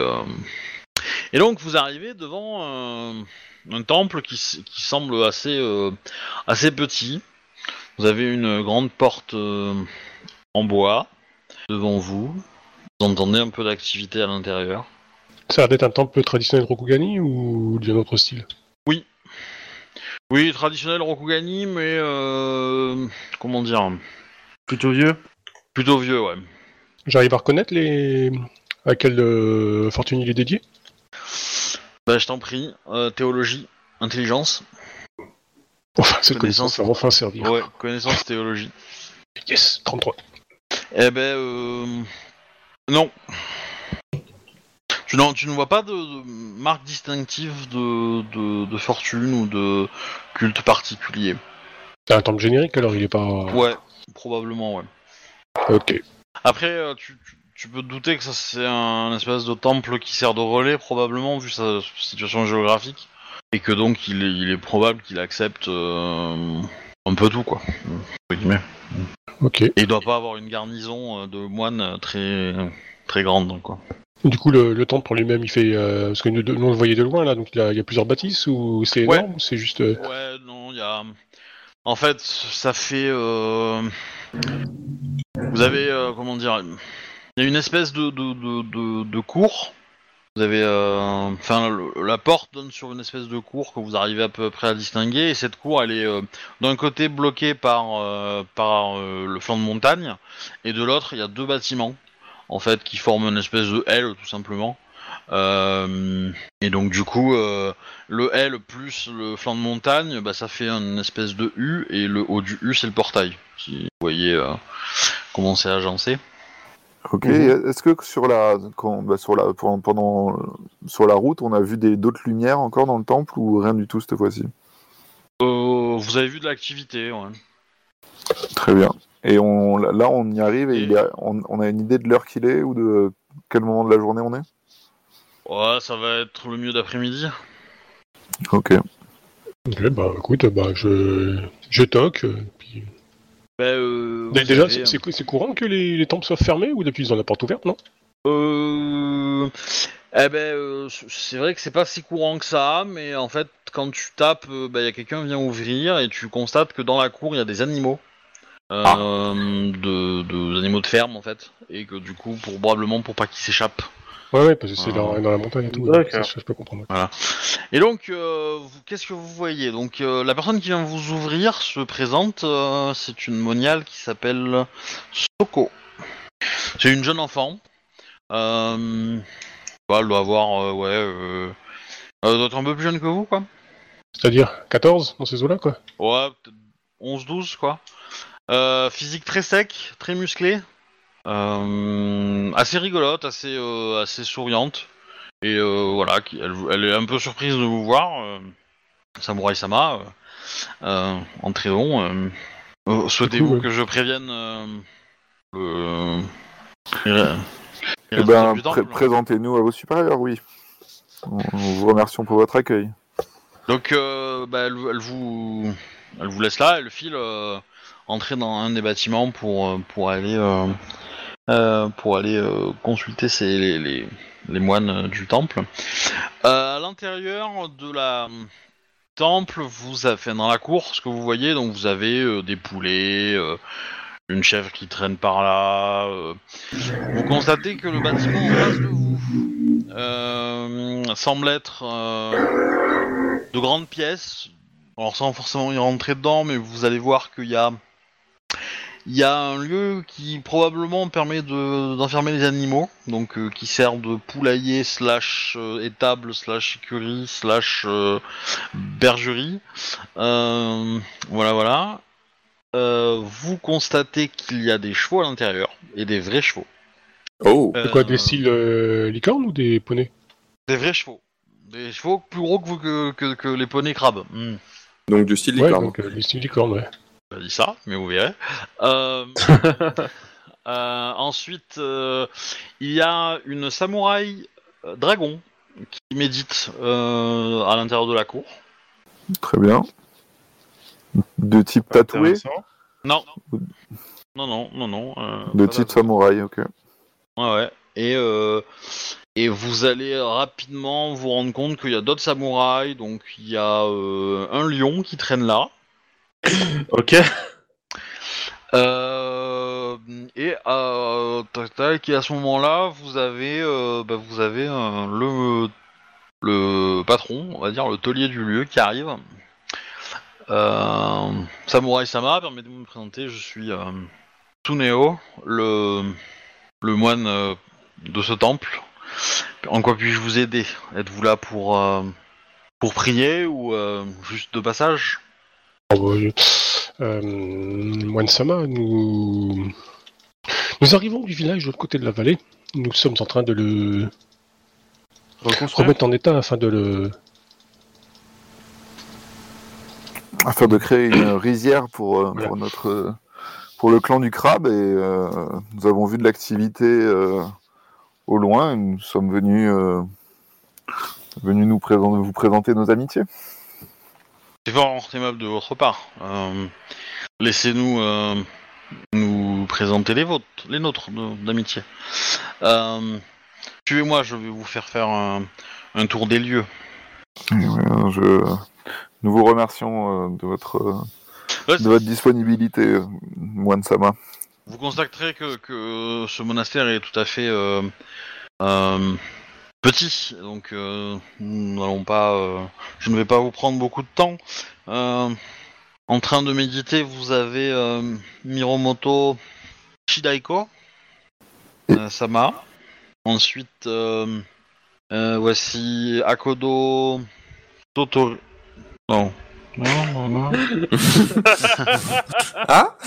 Speaker 4: et donc vous arrivez devant un temple qui, semble assez, euh, assez petit. Vous avez une grande porte euh, en bois devant vous. Vous entendez un peu d'activité à l'intérieur.
Speaker 6: ça a l'air d'être un temple traditionnel Rokugani ou d'un autre style?
Speaker 4: Oui, traditionnel Rokugani, mais euh, comment dire,
Speaker 5: Plutôt vieux?
Speaker 4: plutôt vieux, ouais.
Speaker 6: J'arrive à reconnaître les. à quelle euh, fortune il est dédié?
Speaker 4: Bah, je t'en prie, euh, théologie, intelligence.
Speaker 6: Enfin, cette
Speaker 4: Connaissance.
Speaker 6: connaissance va enfin servir.
Speaker 4: Ouais, connaissance théologie.
Speaker 6: Yes 33.
Speaker 4: Eh ben, euh... non. Tu, n'en- tu ne vois pas de, de marque distinctive de, de, de fortune ou de culte particulier.
Speaker 6: C'est un temple générique alors il est pas.
Speaker 4: Ouais, probablement, ouais.
Speaker 6: Ok.
Speaker 4: Après, euh, tu, tu, tu peux te douter que ça c'est un espèce de temple qui sert de relais, probablement, vu sa situation géographique. Et que donc, il est, il est probable qu'il accepte euh, un peu tout, quoi.
Speaker 6: Ok.
Speaker 4: Et il doit pas avoir une garnison euh, de moines très, très grande, quoi.
Speaker 6: Du coup, le, le temple en lui-même, il fait. euh, parce que nous, nous, on le voyait de loin là, donc il y a, il y a plusieurs bâtisses ou c'est
Speaker 4: Ouais.
Speaker 6: énorme ou c'est juste. euh,
Speaker 4: Ouais, non, il y a. En fait, ça fait. euh, Vous avez. comment dire Il y a une espèce de, de, de, de, cour Vous avez, euh, enfin, la porte donne sur une espèce de cour que vous arrivez à peu près à distinguer. Et cette cour, elle est euh, d'un côté bloquée par euh, par le flanc de montagne, et de l'autre, il y a deux bâtiments, en fait, qui forment une espèce de L, tout simplement. Et donc du coup, le L plus le flanc de montagne, bah, ça fait une espèce de U, et le haut du U, c'est le portail. Si vous voyez comment c'est agencé.
Speaker 3: Ok.
Speaker 5: Mhm.
Speaker 3: Est-ce que sur la, quand, bah, sur la, pendant, pendant- sur la route, on a vu des d'autres lumières encore dans le temple ou rien du tout cette fois-ci?
Speaker 4: Euh, vous avez vu de l'activité, ouais.
Speaker 3: Très bien. Et on, là, on y arrive et
Speaker 4: Et-
Speaker 3: il est- on, on a une idée de l'heure qu'il est ou de quel moment de la journée on est?
Speaker 4: Ouais, ça va être le milieu d'après-midi.
Speaker 3: Ok.
Speaker 6: Ok, bah écoute, bah je, je toque.
Speaker 4: Bah, euh,
Speaker 6: Déjà,
Speaker 4: avez-
Speaker 6: c'est- courant que les, les temples soient fermés ou depuis ils ont la porte ouverte, non?
Speaker 4: Euh... Eh ben, euh, c'est vrai que c'est pas si courant que ça, mais en fait, quand tu tapes, il y a quelqu'un qui vient ouvrir et tu constates que dans la cour, il y a des animaux. Euh,
Speaker 3: Ah.
Speaker 4: de, de- animaux de ferme en fait et que du coup pour probablement pour pas qu'ils s'échappent
Speaker 6: Ouais, ouais, parce que c'est dans, dans la montagne et tout.
Speaker 5: D'accord.
Speaker 6: ça, je peux comprendre.
Speaker 4: et donc euh, qu'est-ce que vous voyez? Donc euh, la personne qui vient vous ouvrir se présente euh, c'est une moniale qui s'appelle Soko c'est une jeune enfant euh, bah, elle doit avoir euh, ouais euh, elle doit être un peu plus jeune que vous quoi
Speaker 6: C'est-à-dire 14 dans ces eaux-là, quoi
Speaker 4: Ouais, peut-être 11-12 quoi. Euh, physique très sec, très musclé. Euh, assez rigolote, assez, euh, assez souriante. Et euh, voilà, qui- elle, elle est un peu surprise de vous voir. Samurai Sama, euh, Souhaitez-vous
Speaker 6: cool,
Speaker 4: que je prévienne le.
Speaker 3: Eh ben, présentez-nous à vos supérieurs, oui. On vous remercions pour votre accueil.
Speaker 4: Donc, euh, bah, elle, elle vous, elle vous laisse là, elle file euh, entrer dans un des bâtiments pour pour aller euh, euh, pour aller euh, consulter les, moines euh, du temple. À l'intérieur de la temple, vous avez dans la cour, ce que vous voyez, donc vous avez des poulets, une chèvre qui traîne par là. Vous constatez que le bâtiment en face de vous semble être de grandes pièces. Alors sans forcément y rentrer dedans, mais vous allez voir qu'il y a il y a un lieu qui probablement permet de- d'enfermer les animaux, donc euh, qui sert de poulailler slash euh, étable slash écurie slash euh, bergerie. Euh, voilà, voilà. Euh, vous constatez qu'il y a des chevaux à l'intérieur et des vrais chevaux.
Speaker 2: Oh
Speaker 6: C'est quoi, des styles euh, licornes ou des poneys?
Speaker 4: Des vrais chevaux. Des chevaux plus gros que, vous- que, que, que les poneys crabes. Hmm.
Speaker 2: Donc du style
Speaker 6: Ouais,
Speaker 2: licorne.
Speaker 6: donc euh, ouais.
Speaker 4: Pas dit ça, mais vous verrez. Euh, euh, ensuite, euh, il y a une samouraï dragon qui médite euh, à l'intérieur de la cour.
Speaker 3: Très bien. De type tatoué.
Speaker 4: Non. Non, non, non, non. euh,
Speaker 3: de type
Speaker 4: tatoué.
Speaker 3: samouraï, ok.
Speaker 4: Ouais, ouais. Et, euh, et vous allez rapidement vous rendre compte qu'il y a d'autres samouraïs. Donc, il y a euh, un lion qui traîne là.
Speaker 5: Ok.
Speaker 4: Euh, et euh, à ce moment-là, vous avez, euh, bah, vous avez euh, le, le patron, on va dire le taulier du lieu qui arrive. Euh, Samurai Sama, permettez-moi de me présenter, je suis euh, le, le moine de ce temple. En quoi puis-je vous aider? Êtes-vous là pour, pour prier ou juste de passage?
Speaker 6: Euh, Moine Sama, nous... nous arrivons du village de l'autre côté de la vallée. Nous sommes en train de le
Speaker 5: Reconstruire.
Speaker 6: remettre en état afin de le.
Speaker 3: Afin de créer une rizière pour, euh,
Speaker 6: Voilà.
Speaker 3: pour notre pour le clan du crabe et euh, nous avons vu de l'activité euh, au loin et nous sommes venus euh, venus nous présenter, vous présenter nos amitiés.
Speaker 4: C'est fort aimable de votre part. Euh, Laissez-nous euh, nous présenter les vôtres, les nôtres d'amitié. Euh, Suivez-moi, je vais vous faire faire un, un tour des lieux.
Speaker 3: Je, nous vous remercions euh, de votre
Speaker 4: Ouais,
Speaker 3: de votre disponibilité, Moine Sama.
Speaker 4: Vous constaterez que, que ce monastère est tout à fait euh, euh, petit, donc euh, nous n'allons pas. euh, je ne vais pas vous prendre beaucoup de temps. Euh, en train de méditer, vous avez euh, Miromoto Shidaiko, euh, Sama. Ensuite, euh, euh, voici Akodo Totori. Non. Non, non, non.
Speaker 2: Ah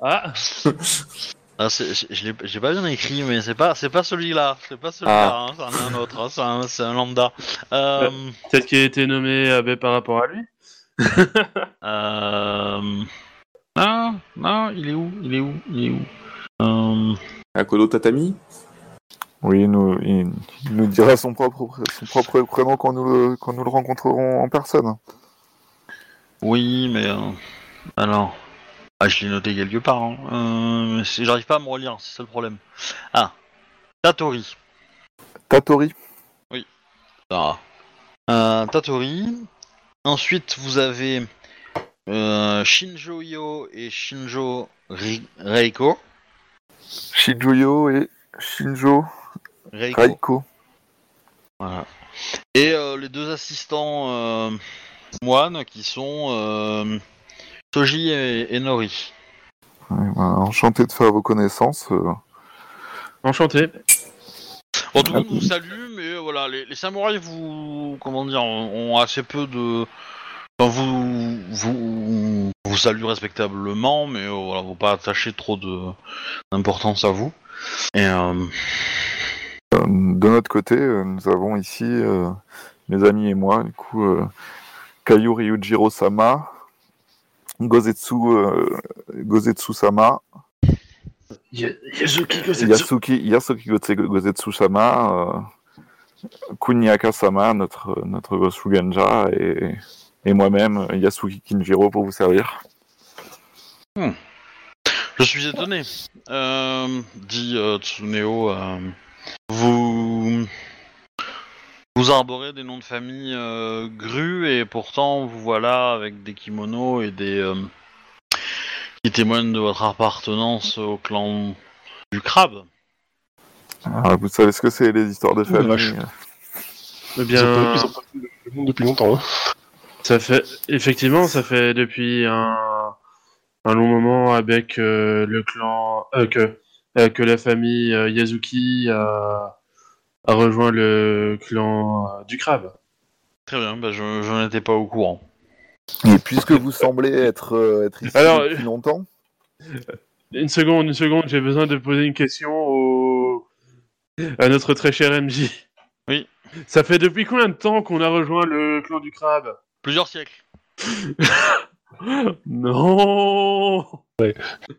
Speaker 5: Ah
Speaker 4: Ah, c'est- je je l'ai j'ai pas bien écrit, mais c'est pas c'est pas celui-là, c'est pas celui-là, hein, c'en est un autre, hein, c'est un, c'est un lambda. Euh,
Speaker 5: Peut-être qu'il a été nommé Abbé par rapport à lui.
Speaker 4: Euh, non, non, il est où Il est où Il est où? Euh,
Speaker 2: Akodo Tatami?
Speaker 3: Oui, il nous, il, il nous dira son propre, pr- son propre prénom quand nous, le, quand nous le rencontrerons en personne.
Speaker 4: Oui, mais euh, alors, ah, je l'ai noté quelque part. Hein. Euh, j'arrive pas à me relire, c'est ça le problème. Ah, Tatori.
Speaker 3: Tatori.
Speaker 4: Ah. Euh, Tatori. Ensuite, vous avez euh, Shinjo et Shinjo Ri- Reiko.
Speaker 3: Shijuyo et Shinjo
Speaker 4: Reiko.
Speaker 3: Raiko.
Speaker 4: Voilà. Et euh, les deux assistants moines qui sont Toji et, et Nori.
Speaker 3: Ouais, voilà, enchanté de faire vos connaissances. euh.
Speaker 5: Enchanté.
Speaker 4: Bon, tout le monde vous salue, mais euh, voilà, les, les samouraïs vous, comment dire, ont ont assez peu de, enfin, vous, vous, vous saluent respectablement, mais euh, voilà, vont pas attacher trop de d'importance à vous. Et euh,
Speaker 3: De notre côté, euh, nous avons ici euh, mes amis et moi, du coup, euh, Kayu Ryujiro Sama, Gozetsu, euh, Gozetsu Sama, Yasuki, Yasuki Gotse- Gozetsu Sama, euh, Kunyaka Sama, notre, notre Gosuganja, et, et moi-même, Yasuki Kinjiro, pour vous servir.
Speaker 4: je suis étonné, euh, dit euh, Tsuneo. euh, vous vous arborez des noms de famille euh, grus et pourtant vous voilà avec des kimonos et des euh, qui témoignent de votre appartenance au clan du crabe.
Speaker 3: Ah, vous savez ce que c'est, les histoires de
Speaker 6: la
Speaker 3: famille.
Speaker 5: Eh bien,
Speaker 6: pas, ils ont pas vu le monde depuis longtemps. Hein.
Speaker 5: ça fait effectivement, ça fait depuis un, un long moment avec euh, le clan euh, que euh, que la famille euh, Yazuki a, a rejoint le clan euh, du crabe.
Speaker 4: Très bien, bah je, je n'étais pas au courant.
Speaker 3: Et puisque vous semblez être, euh, être ici
Speaker 5: Alors,
Speaker 3: depuis longtemps,
Speaker 5: Une seconde, une seconde, j'ai besoin de poser une question au... à notre très cher MJ.
Speaker 4: Oui.
Speaker 5: Ça fait depuis combien de temps qu'on a rejoint le clan du crabe?
Speaker 4: Plusieurs siècles.
Speaker 5: Non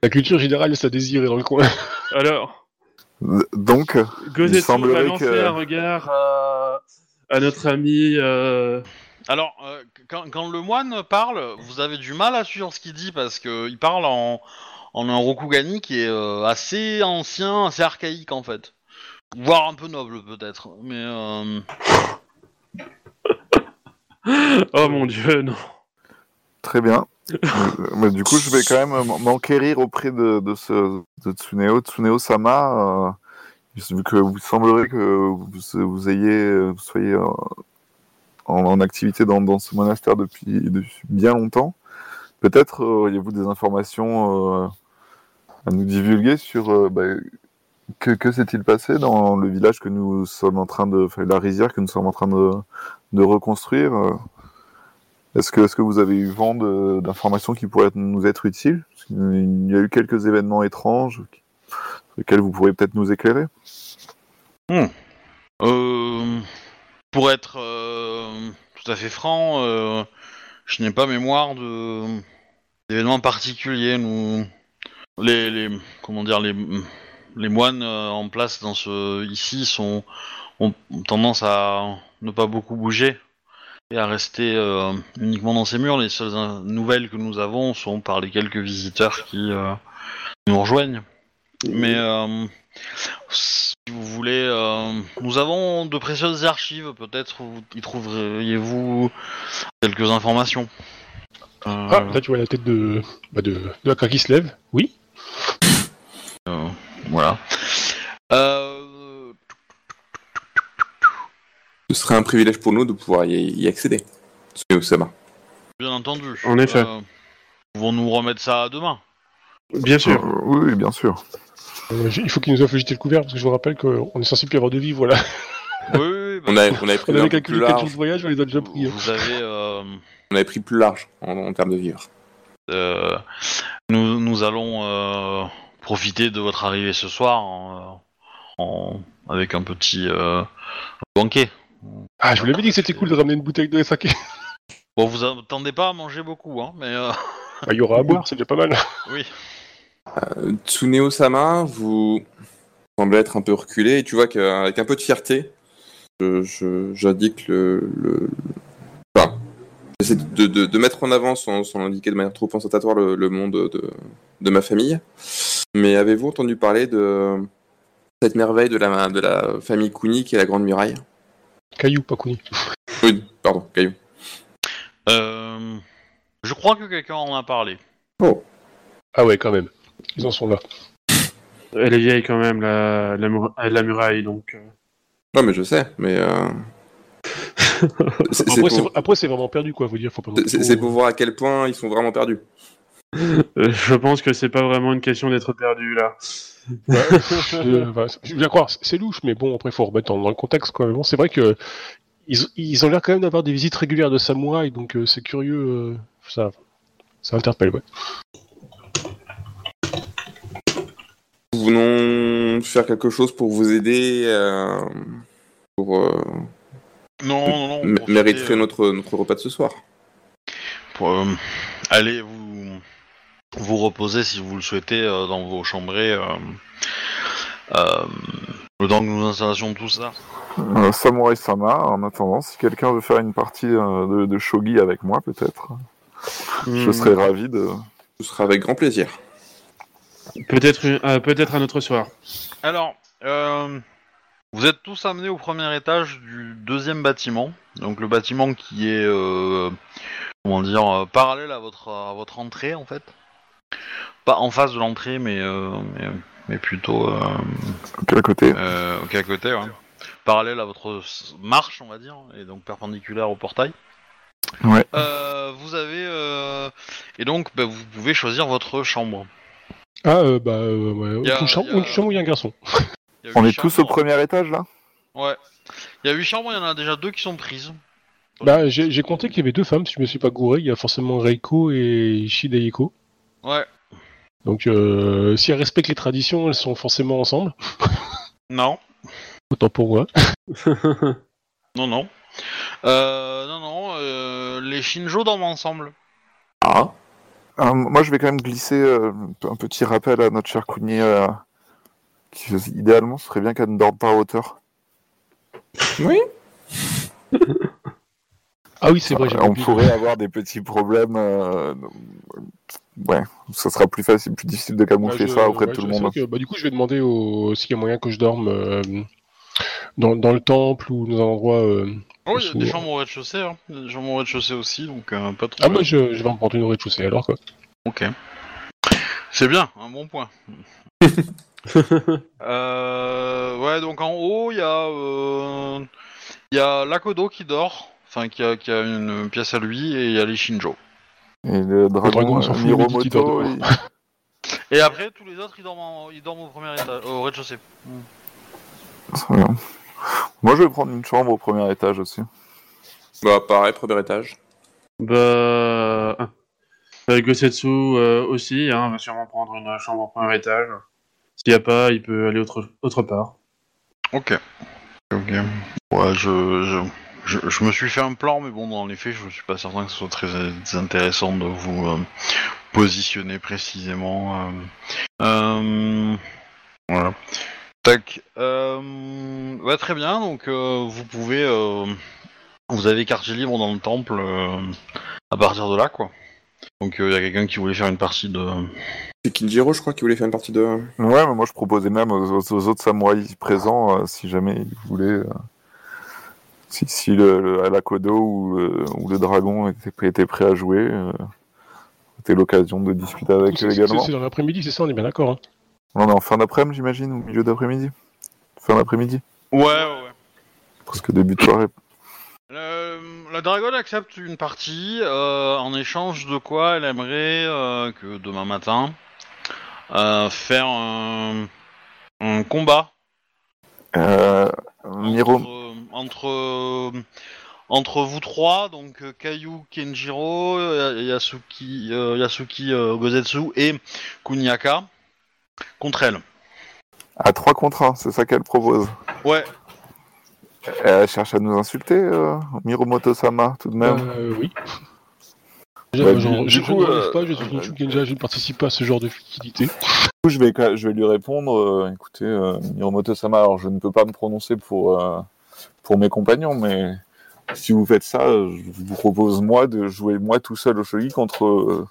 Speaker 6: La culture générale, ça désirait dans le coin.
Speaker 5: Alors,
Speaker 3: donc,
Speaker 5: Gozetsu
Speaker 3: semblerait
Speaker 5: va lancer
Speaker 3: que-
Speaker 5: un regard à, à notre ami... euh,
Speaker 4: Alors, euh, quand, quand le moine parle, vous avez du mal à suivre ce qu'il dit parce qu'il parle en, en un Rokugani qui est euh, assez ancien, assez archaïque en fait. Voire un peu noble peut-être. Mais euh,
Speaker 5: Oh mon dieu, non.
Speaker 3: Très bien. Euh, mais du coup, je vais quand même m'enquérir auprès de, de ce de Tsuneo, Tsuneo Sama, euh, vu que vous semblerait que vous, soyez euh, en, activité dans, ce monastère depuis, bien longtemps. Peut-être auriez-vous des informations à nous divulguer sur euh, bah, que, que s'est-il passé dans le village que nous sommes en train de, la rizière que nous sommes en train de, de reconstruire. Est-ce que, est-ce que vous avez eu vent d'informations qui pourraient nous être utiles? Qu'il y a eu quelques événements étranges sur lesquels vous pourrez peut-être nous éclairer.
Speaker 4: euh, pour être euh, tout à fait franc, euh, je n'ai pas mémoire d'événements particuliers. Nous, les, comment dire les moines en place dans ce ici sont ont tendance à ne pas beaucoup bouger et à rester euh, uniquement dans ces murs. Les seules nouvelles que nous avons sont par les quelques visiteurs qui euh, nous rejoignent. Mais euh, si vous voulez, nous avons de précieuses archives. Peut-être vous- y trouveriez-vous quelques informations.
Speaker 6: Ah, là, tu vois la tête de, bah, de, de la qui se lève. Oui.
Speaker 4: Voilà.
Speaker 2: Ce serait un privilège pour nous de pouvoir y, y accéder. Tsuneo Sama.
Speaker 4: Bien entendu.
Speaker 5: En effet.
Speaker 4: Euh, ils vont nous remettre ça demain?
Speaker 5: Bien sûr.
Speaker 3: Euh, oui, bien sûr.
Speaker 6: Euh, il faut qu'il nous offre jeter le couvert, parce que je vous rappelle qu'on est censé plus avoir de vie, voilà.
Speaker 4: Oui, oui, oui. bah,
Speaker 2: On, a, on avait pris
Speaker 6: On avait
Speaker 2: plus
Speaker 6: calculé 4 jours
Speaker 2: large.
Speaker 6: de voyage, on les a déjà pris. hein.
Speaker 4: Vous avez. euh,
Speaker 2: On avait pris plus large en, en termes de vivres.
Speaker 4: euh, nous, nous allons euh, profiter de votre arrivée ce soir en, en- avec un petit euh, banquet.
Speaker 6: Ah, je vous l'avais dit que c'était cool de ramener une bouteille de saké.
Speaker 4: Bon, vous attendez pas à manger beaucoup, hein, mais euh,
Speaker 6: Bah, il y aura à boire, c'est déjà pas mal.
Speaker 4: oui.
Speaker 2: Euh, Tsuneo Sama, vous semblez être un peu reculé et tu vois qu'avec un peu de fierté, je- je- j'indique le, le- Enfin, j'essaie de, de- de mettre en avant sans, sans indiquer de manière trop ostentatoire le, le monde de, de ma famille. Mais avez-vous entendu parler de cette merveille de la, de la famille Kuni qui est la Grande Muraille?
Speaker 6: Caillou, pas Kuni.
Speaker 2: Oui, pardon, Caillou.
Speaker 4: Euh, je crois que quelqu'un en a parlé.
Speaker 6: Ah ouais, quand même. Ils en sont là.
Speaker 5: Elle est vieille quand même, la, la, mur- euh, la muraille, donc. euh.
Speaker 2: Non, mais je sais, mais. euh, c'est- c'est
Speaker 6: Après,
Speaker 2: pour-
Speaker 6: c'est après, c'est vraiment perdu, quoi. Faut dire, faut pas. trop-
Speaker 2: c'est pour voir à quel point ils sont vraiment perdus.
Speaker 5: Euh, je pense que c'est pas vraiment une question d'être perdu là.
Speaker 6: Ouais, je, enfin, je veux bien croire, c'est louche, mais bon, après, faut remettre dans, dans le contexte, quoi. Mais bon, c'est vrai que ils, ils ont l'air quand même d'avoir des visites régulières de samouraïs, donc euh, c'est curieux. euh, ça, ça interpelle, ouais.
Speaker 2: Nous voulons faire quelque chose pour vous aider, euh, pour euh,
Speaker 4: Non, non, non.
Speaker 2: m-
Speaker 4: profitez,
Speaker 2: mériter
Speaker 4: euh,
Speaker 2: notre, notre repas de ce soir.
Speaker 4: pour, euh, allez vous vous reposer si vous le souhaitez euh, dans vos chambrées. Euh, euh, le temps que nous installions tout ça.
Speaker 3: Euh, Samurai Sama, en attendant, si quelqu'un veut faire une partie euh, de, de shogi avec moi, peut-être, je
Speaker 5: Hmm,
Speaker 3: serais ravi de.
Speaker 2: Ce sera avec grand plaisir.
Speaker 5: Peut-être euh, peut-être un autre soir.
Speaker 4: Alors, euh, vous êtes tous amenés au premier étage du deuxième bâtiment, donc le bâtiment qui est, euh, comment dire, euh, parallèle à votre à votre entrée en fait. Pas en face de l'entrée, mais, euh, mais mais plutôt euh,
Speaker 3: Quel côté
Speaker 4: euh, ok, à côté, ouais. parallèle à votre marche, on va dire, et donc perpendiculaire au portail.
Speaker 3: Ouais.
Speaker 4: Euh, vous avez euh, et donc bah, vous pouvez choisir votre chambre.
Speaker 6: Ah, euh, bah, euh, ouais.
Speaker 4: Y a-
Speaker 6: une, chambre,
Speaker 4: y a-
Speaker 6: une chambre où il y a un garçon.
Speaker 4: Il y a
Speaker 3: On est tous au premier étage là?
Speaker 4: Ouais. Il y a huit chambres, il y en a déjà deux qui sont prises.
Speaker 6: Bah, j'ai j'ai compté qu'il y avait deux femmes, si je me suis pas gouré. Il y a forcément Reiko et Shideiko.
Speaker 4: Ouais.
Speaker 6: Donc, euh, si elles respectent les traditions, elles sont forcément ensemble.
Speaker 4: Non.
Speaker 6: Autant pour moi.
Speaker 4: Non, non. Euh, non, non. euh, les Shinjo dorment ensemble.
Speaker 2: Ah,
Speaker 3: Euh, Moi, je vais quand même glisser euh, un petit rappel à notre cher Kuni. euh, qui, idéalement, ce serait bien qu'elle ne dorme pas à hauteur.
Speaker 2: oui.
Speaker 6: Ah oui, c'est vrai, j'ai
Speaker 3: on
Speaker 6: oublié.
Speaker 3: pourrait avoir des petits problèmes. euh, Ouais, ça sera plus facile, plus difficile de
Speaker 6: Bah,
Speaker 3: camoufler
Speaker 6: je-
Speaker 3: ça auprès de tout le monde.
Speaker 6: que, bah, du coup, je vais demander au... s'il y a moyen que je dorme euh, dans, dans le temple ou dans un endroit. euh,
Speaker 4: Oh, il y a des chambres au rez-de-chaussée. Hein. Il y a des chambres au rez-de-chaussée aussi, donc euh, pas trop.
Speaker 6: Ah, moi, je, je vais en prendre une au rez-de-chaussée alors, quoi.
Speaker 4: Ok. C'est bien, un bon point. euh, ouais, donc en haut, il y a, euh, il y a Lakodo qui dort, enfin qui a, qui a une pièce à lui, et il y a les Shinjo.
Speaker 3: Et le dragon,
Speaker 6: dragon, on s'en
Speaker 3: euh,
Speaker 6: fout,
Speaker 3: Miromoto, il-
Speaker 4: Et après, tous les autres, ils dorment, en- ils dorment au premier étage, au rez-de-chaussée.
Speaker 3: Très bien. Moi, je vais prendre une chambre au premier étage aussi.
Speaker 2: Bah, pareil, premier étage.
Speaker 5: Bah. euh, Gosetsu euh, aussi, hein, va sûrement prendre une chambre au premier étage. S'il n'y a pas, il peut aller autre, autre part.
Speaker 4: Ok. Ok. Ouais, je, je, je, je me suis fait un plan, mais bon, dans les faits, je suis pas certain que ce soit très très intéressant de vous euh, positionner précisément. euh. Euh, voilà. Tac. Euh, ouais, très bien. Donc, euh, vous pouvez, euh, vous avez quartier libre dans le temple euh, à partir de là, quoi. Donc, il y a quelqu'un qui voulait faire une partie de.
Speaker 2: C'est Kinjiro, je crois, qui voulait faire une partie de.
Speaker 3: Ouais, mais moi, je proposais même aux, autres samouraïs présents, euh, si jamais ils voulaient. Si si le, le Alakodo ou le, ou le dragon était, était prêt à jouer, euh, c'était l'occasion de discuter avec eux également.
Speaker 6: c'est dans l'après-midi, c'est ça, on est bien d'accord. Hein.
Speaker 3: On est en fin d'après-midi, j'imagine, ou milieu d'après-midi Fin d'après-midi
Speaker 4: Ouais, ouais, ouais.
Speaker 3: Presque début de soirée.
Speaker 4: Le- la dragonne accepte une partie euh, en échange de quoi elle aimerait euh, que demain matin euh, faire un, un combat
Speaker 3: Euh, Miro,
Speaker 4: entre, entre entre vous trois, donc euh, Kayu, Kenjiro, euh, Yasuki, euh, Yasuki euh, Gozetsu et Kuniaka contre elle.
Speaker 3: à 3 contre 1, c'est ça qu'elle propose.
Speaker 4: Ouais.
Speaker 3: Elle cherche à nous insulter, euh, Miromoto-sama, tout de même.
Speaker 6: Euh, oui. Déjà,
Speaker 3: du-
Speaker 6: genre,
Speaker 3: du
Speaker 6: je,
Speaker 3: coup,
Speaker 6: je n'arrive
Speaker 3: euh,
Speaker 6: pas, je suis une Shugenja, je ne participe pas à ce genre de futilité.
Speaker 3: Du coup, je vais, je vais lui répondre, euh, écoutez, euh, Miromoto-sama, alors je ne peux pas me prononcer pour, euh, pour mes compagnons, mais si vous faites ça, je vous propose, moi, de jouer moi tout seul au shogi contre euh,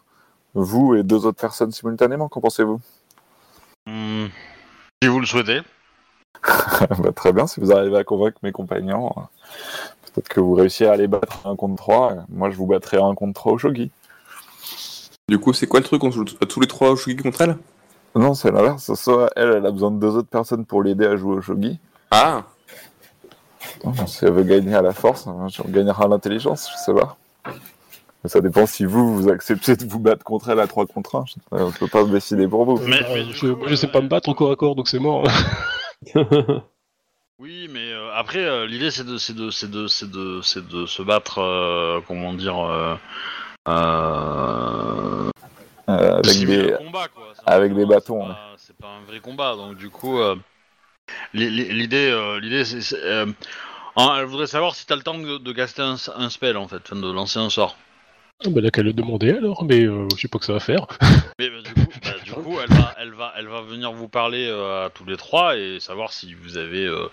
Speaker 3: vous et deux autres personnes simultanément. Qu'en pensez-vous?
Speaker 4: Hmm. Si vous le souhaitez.
Speaker 3: Bah, Très bien, si vous arrivez à convaincre mes compagnons, euh, peut-être que vous réussirez à les battre un contre trois. et Moi, je vous battrai un contre trois au shogi.
Speaker 2: Du coup, c'est quoi le truc? On joue tous les trois au shogi contre elle?
Speaker 3: Non, c'est l'inverse. Soit elle, elle a besoin de deux autres personnes pour l'aider à jouer au shogi.
Speaker 2: Ah
Speaker 3: Si elle veut gagner à la force, hein, on gagnera à l'intelligence, je sais pas. Mais ça dépend si vous, vous acceptez de vous battre contre elle à 3 contre 1. Je ne peux pas me décider pour vous.
Speaker 4: Mais- mais
Speaker 6: je,
Speaker 4: coup,
Speaker 6: moi, je sais pas me battre encore à corps, donc c'est mort.
Speaker 4: Oui, mais euh, après, euh, l'idée c'est de, c'est de, c'est de, c'est de, c'est de se battre, euh, comment dire, euh, euh,
Speaker 3: Euh, avec des...
Speaker 4: combat, quoi.
Speaker 3: Avec
Speaker 4: c'est
Speaker 3: bâtons,
Speaker 4: pas-. C'est pas un vrai combat, donc du coup, euh, l'idée, euh, l'idée, c'est, c'est, euh, elle voudrait savoir si t'as le temps de, de caster un, un spell en fait, de lancer un sort.
Speaker 6: Ah, bah, là qu'elle le demander alors, mais euh, je sais pas que ça va faire.
Speaker 4: Mais bah, du coup, bah, du coup, elle va, elle va, elle va venir vous parler euh, à tous les trois et savoir si vous avez. euh,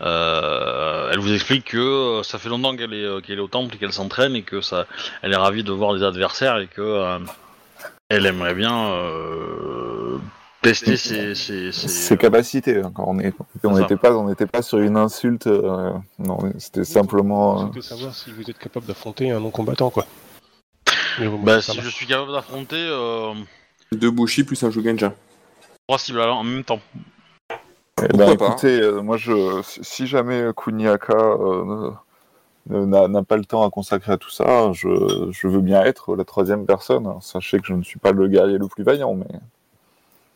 Speaker 4: euh, elle vous explique que euh, ça fait longtemps qu'elle est, euh, qu'elle est au temple et qu'elle s'entraîne et que ça, elle est ravie de voir les adversaires et que euh, elle aimerait bien euh, tester ses, ses, ses-
Speaker 3: Ses capacités. hein, quand on n'était pas, on n'était pas sur une insulte. euh, non, c'était simplement. euh,
Speaker 6: C'était savoir si vous êtes capable d'affronter un non-combattant, quoi. Mais bon,
Speaker 4: Bah, si je suis capable d'affronter euh,
Speaker 2: Deux Bushi plus un Shugenja.
Speaker 4: trois cibles alors, en même temps.
Speaker 3: Eh ben,
Speaker 2: pas
Speaker 3: écoutez, euh, moi, je, si- jamais Kuniaka euh, n'a pas le temps à consacrer à tout ça, je, je veux bien être la troisième personne. Sachez que je ne suis pas le guerrier le plus vaillant, mais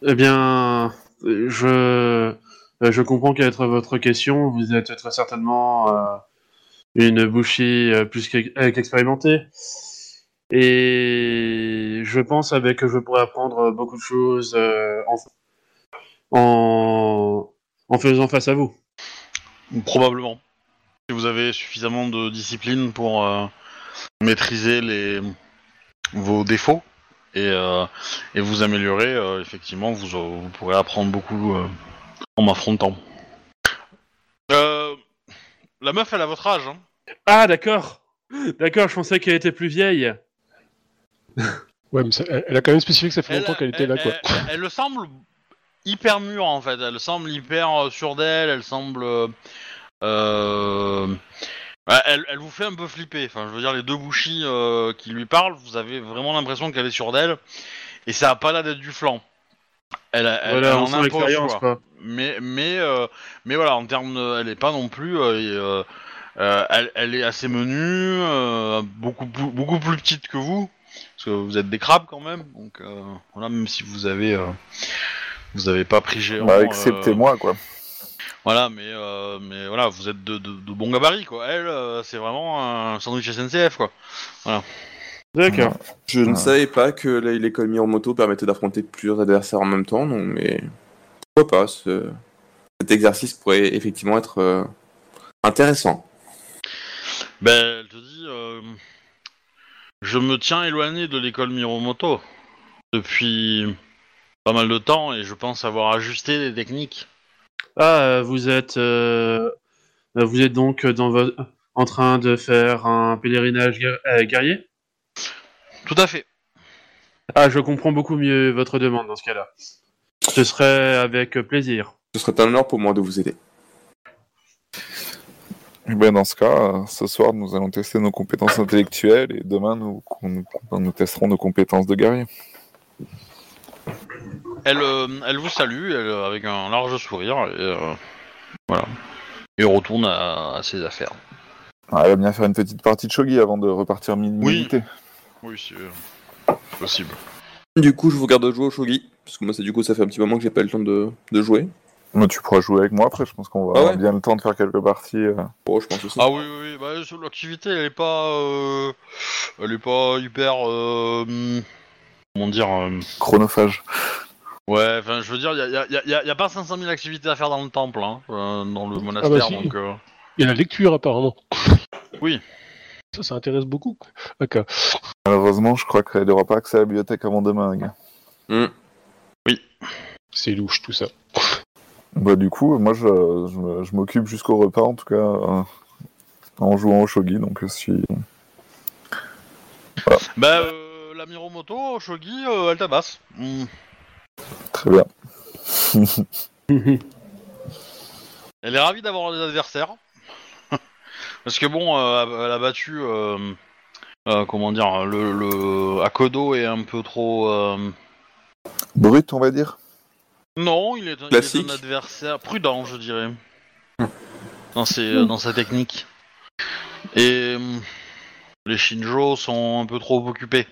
Speaker 5: Eh bien, je, euh, je comprends quelle est votre question. Vous êtes très certainement euh, une bouchie euh, plus qu'ex- qu'expérimentée. Et je pense avec que je pourrais apprendre beaucoup de choses en, en, en faisant face à vous.
Speaker 4: Probablement. Si vous avez suffisamment de discipline pour maîtriser les vos défauts et, euh, et vous améliorer, euh, effectivement, vous, euh, vous pourrez apprendre beaucoup euh, en m'affrontant. Euh, la meuf, elle a votre âge. Hein.
Speaker 5: Ah, d'accord. D'accord, je pensais qu'elle était plus vieille.
Speaker 6: Ouais, mais ça- elle, elle a quand même spécifié que ça fait
Speaker 4: Elle,
Speaker 6: longtemps qu'elle était là,
Speaker 4: elle-
Speaker 6: quoi.
Speaker 4: elle- elle- elle le semble hyper mûre en fait. Elle semble hyper sûre d'elle. Elle semble. euh, euh, elle, elle vous fait un peu flipper. Enfin, je veux dire, les deux bouchis euh, qui lui parlent, vous avez vraiment l'impression qu'elle est sûre d'elle. Et ça a pas l'air d'être du flanc. Elle, a- elle,
Speaker 5: voilà,
Speaker 4: elle
Speaker 5: on
Speaker 4: en impose, quoi.
Speaker 5: quoi.
Speaker 4: Mais, mais, euh, mais voilà, en termes de, elle est pas non plus. euh, et, elle, elle est assez menue, euh, beaucoup, plus- beaucoup plus petite que vous, parce que vous êtes des crabes quand même. Donc euh, voilà, même si vous avez, euh, vous avez pas pris géant.
Speaker 3: bah,
Speaker 4: euh,
Speaker 3: acceptez-moi, quoi.
Speaker 4: Voilà, mais, euh, mais voilà, vous êtes de, de, de bons gabarits quoi. Elle, euh, c'est vraiment un sandwich SNCF quoi.
Speaker 5: D'accord.
Speaker 2: Je ne savais pas que l'école Miromoto permettait d'affronter plusieurs adversaires en même temps, non, mais pourquoi pas ce- Cet exercice pourrait effectivement être euh, intéressant.
Speaker 4: Ben, elle te dit, euh, je me tiens éloigné de l'école Miromoto depuis pas mal de temps et je pense avoir ajusté les techniques.
Speaker 5: Ah, euh, vous êtes, euh, vous êtes donc dans en train de faire un pèlerinage guer- euh, guerrier?
Speaker 4: Tout à fait.
Speaker 5: Ah, je comprends beaucoup mieux votre demande dans ce cas-là. Ce serait avec plaisir.
Speaker 2: Ce serait un honneur pour moi de vous aider.
Speaker 3: Eh Ben, dans ce cas, ce soir, nous allons tester nos compétences intellectuelles et demain, nous, nous, nous testerons nos compétences de guerrier.
Speaker 4: Elle, euh, elle vous salue elle, euh, avec un large sourire et euh, voilà. et retourne à, à ses affaires.
Speaker 3: Ah, elle va bien faire une petite partie de shogi avant de repartir mi-
Speaker 4: Oui. Oui, c'est possible.
Speaker 2: Du coup, je vous garde jouer au shogi. Parce que moi, c'est du coup, ça fait un petit moment que j'ai pas eu le temps de, de jouer.
Speaker 3: Moi, tu pourras jouer avec moi après, je pense qu'on va
Speaker 2: Ah
Speaker 3: avoir bien le temps de faire quelques parties. euh.
Speaker 2: Bon, je pense aussi.
Speaker 4: Ah oui, oui, oui. Bah, l'activité, elle est pas, euh, elle est pas hyper, euh, hum, comment dire. euh,
Speaker 3: chronophage.
Speaker 4: Ouais, enfin, je veux dire, il y a, y, a, y, a, y a- pas 500 000 activités à faire dans le temple, hein, euh, dans le monastère,
Speaker 6: si.
Speaker 4: donc. euh,
Speaker 6: Il y a la lecture apparemment.
Speaker 4: Oui.
Speaker 6: Ça, ça intéresse beaucoup.
Speaker 3: Malheureusement, je crois qu'elle n'aura pas accès à la bibliothèque avant demain, les gars.
Speaker 2: Hmm.
Speaker 6: C'est louche tout ça.
Speaker 3: Bah, du coup, moi, je, je m'occupe jusqu'au repas, en tout cas, euh, en jouant au shogi. Donc, euh, si.
Speaker 4: Bah, euh, la Miromoto, Shogi, euh, elle tabasse. Hmm.
Speaker 3: Très bien.
Speaker 4: Elle est ravie d'avoir des adversaires. Parce que bon, euh, elle a battu, euh, euh, comment dire, le, le Akodo est un peu trop. euh,
Speaker 3: Brut, on va dire?
Speaker 4: Non, il est, il est
Speaker 2: Classique.
Speaker 4: un adversaire prudent, je dirais, dans, ses, dans sa technique. Et hum, les Shinjo sont un peu trop occupés.